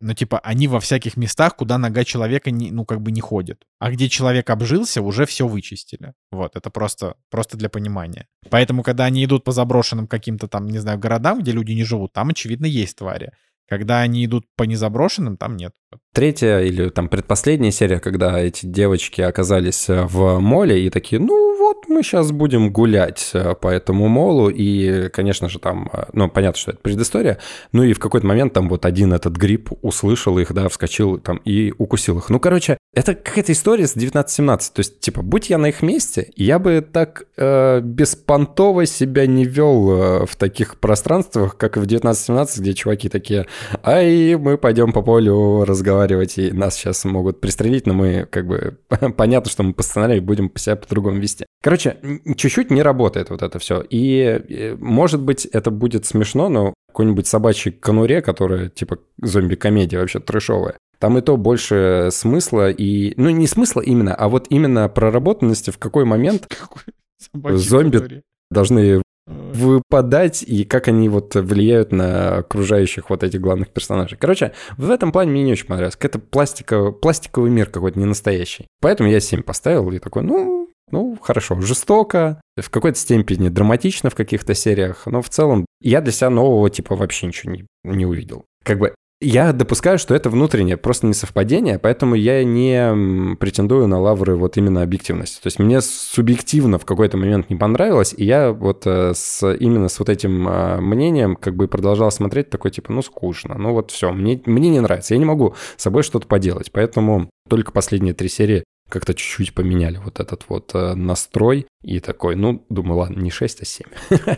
ну, типа, они во всяких местах, куда нога человека, не, ну, как бы не ходит. А где человек обжился, уже все вычистили. Вот, это просто, просто для понимания. Поэтому, когда они идут по заброшенным каким-то там, не знаю, городам, где люди не живут, там, очевидно, есть твари. Когда они идут по незаброшенным, там нет. Третья или там предпоследняя серия, когда эти девочки оказались э, в моле и такие, ну вот мы сейчас будем гулять э, по этому молу, и, конечно же, там, э, ну, понятно, что это предыстория, ну и в какой-то момент там вот один этот гриб услышал их, да, вскочил там и укусил их. Ну, короче, это какая-то история с 1917, то есть, типа, будь я на их месте, я бы так э, беспонтово себя не вел э, в таких пространствах, как в 1917, где чуваки такие, ай, мы пойдем по полю разговаривать, и нас сейчас могут пристрелить, но мы, как бы, понятно, что мы по сценарию будем себя по-другому вести. Короче, чуть-чуть не работает вот это все. И, может быть, это будет смешно, но какой-нибудь собачий конуре, которая типа зомби-комедия вообще трешовая, там и то больше смысла и... Ну, не смысла именно, а вот именно проработанности, в какой момент зомби конуре. должны выпадать и как они вот влияют на окружающих вот этих главных персонажей. Короче, в этом плане мне не очень понравилось. Это пластиковый, пластиковый мир какой-то не настоящий. Поэтому я 7 поставил и такой, ну, ну, хорошо, жестоко, в какой-то степени драматично в каких-то сериях, но в целом я для себя нового типа вообще ничего не, не увидел. Как бы я допускаю, что это внутреннее, просто не совпадение, поэтому я не претендую на лавры вот именно объективности. То есть мне субъективно в какой-то момент не понравилось, и я вот э, с, именно с вот этим а, мнением как бы продолжал смотреть такой типа, ну скучно, ну вот все, мне, мне не нравится, я не могу с собой что-то поделать, поэтому только последние три серии как-то чуть-чуть поменяли вот этот вот э, настрой и такой, ну, думаю, ладно, не 6, а 7.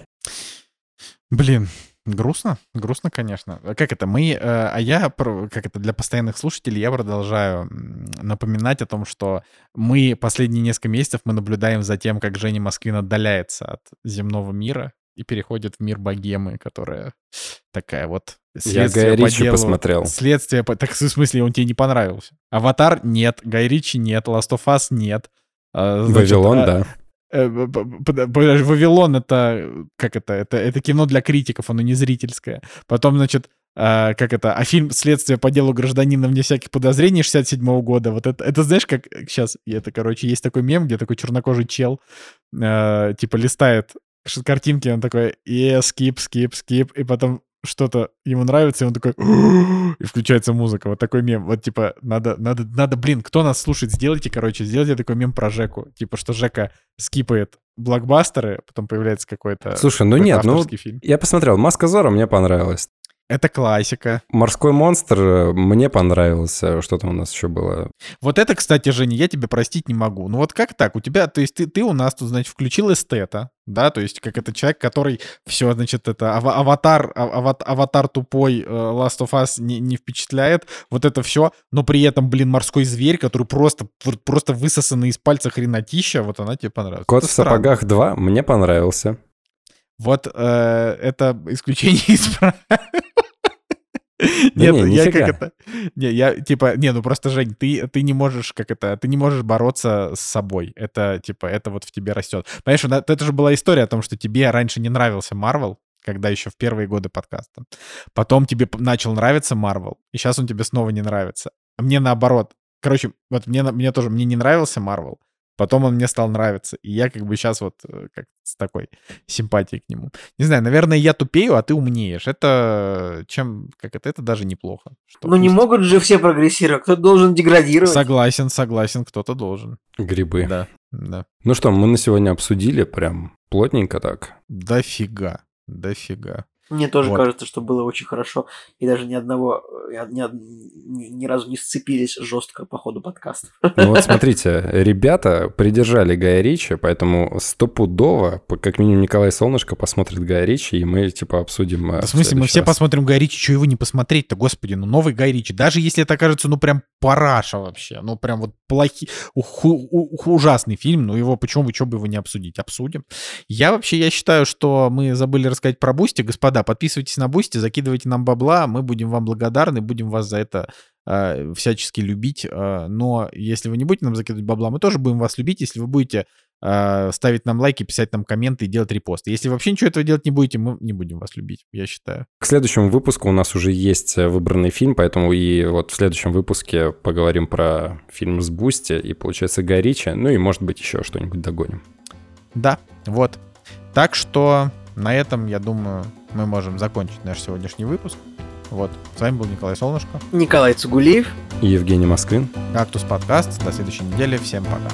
Блин, Грустно, грустно, конечно. А как это? Мы, э, а я, как это для постоянных слушателей, я продолжаю напоминать о том, что мы последние несколько месяцев мы наблюдаем за тем, как Женя Москвин отдаляется от земного мира и переходит в мир богемы, которая такая вот я Гай Ричи делу, посмотрел. Следствие по... Так в смысле, он тебе не понравился? Аватар нет, Гай Ричи нет, Last of Us нет. А, значит, Вавилон, а... да. Э, Вавилон это как это? Это это кино для критиков, оно не зрительское. Потом, значит, а, как это, а фильм «Следствие по делу гражданина вне всяких подозрений» 67 -го года, вот это, это знаешь, как сейчас, это, короче, есть такой мем, где такой чернокожий чел, э, типа, листает картинки, он такой, е, скип, скип, скип, и потом что-то ему нравится, и он такой, и включается музыка. Вот такой мем. Вот, типа, надо, надо, надо, блин, кто нас слушает, сделайте, короче, сделайте такой мем про Жеку. Типа, что Жека скипает блокбастеры, потом появляется какой-то Слушай, ну нет, ну, фильм. я посмотрел, «Маска Зора» мне понравилась. Это классика. Морской монстр мне понравился. Что там у нас еще было? Вот это, кстати, Женя, я тебе простить не могу. Ну вот как так? У тебя, то есть ты, ты у нас тут, значит, включил эстета, да, то есть как это человек, который все, значит, это аватар, ават, аватар тупой э, Last of Us не, не впечатляет, вот это все, но при этом, блин, морской зверь, который просто, просто высосанный из пальца хренотища, вот она тебе понравилась. Кот это в странно. сапогах 2 мне понравился. Вот э, это исключение из Нет, не, я как это... Не, я, типа, не, ну просто, Жень, ты, ты не можешь, как это, ты не можешь бороться с собой. Это, типа, это вот в тебе растет. Понимаешь, это же была история о том, что тебе раньше не нравился Марвел, когда еще в первые годы подкаста. Потом тебе начал нравиться Марвел, и сейчас он тебе снова не нравится. А мне наоборот. Короче, вот мне, мне тоже, мне не нравился Марвел, Потом он мне стал нравиться. И я как бы сейчас вот э, как с такой симпатией к нему. Не знаю, наверное, я тупею, а ты умнеешь. Это чем, как это, это даже неплохо. Что ну не могут же все прогрессировать. Кто должен деградировать? Согласен, согласен, кто-то должен. Грибы. Да, да. Ну что, мы на сегодня обсудили прям плотненько так. Дофига, дофига. Мне тоже вот. кажется, что было очень хорошо, и даже ни одного, э, ни, ни, ни разу не сцепились жестко по ходу подкаста. Ну вот смотрите, ребята придержали Гая Ричи, поэтому стопудово, как минимум Николай Солнышко посмотрит Гая Ричи, и мы типа обсудим э, В смысле, мы все раз. посмотрим Гая Ричи, что его не посмотреть-то, господи, ну новый Гай Ричи, даже если это окажется, ну прям параша вообще, ну прям вот плохий, ужасный фильм, ну его, почему вы, что бы его не обсудить? Обсудим. Я вообще, я считаю, что мы забыли рассказать про Boosty, господа, да, подписывайтесь на Boosty, закидывайте нам бабла, мы будем вам благодарны, будем вас за это э, всячески любить. Э, но если вы не будете нам закидывать бабла, мы тоже будем вас любить, если вы будете э, ставить нам лайки, писать нам комменты и делать репосты. Если вообще ничего этого делать не будете, мы не будем вас любить, я считаю. К следующему выпуску у нас уже есть э, выбранный фильм, поэтому и вот в следующем выпуске поговорим про фильм с Boosty и, получается, Гай Ричи, ну и, может быть, еще что-нибудь догоним. Да, вот. Так что на этом, я думаю, мы можем закончить наш сегодняшний выпуск. Вот. С вами был Николай Солнышко. Николай Цугулиев. И Евгений Москвин. Кактус подкаст. До следующей недели. Всем пока.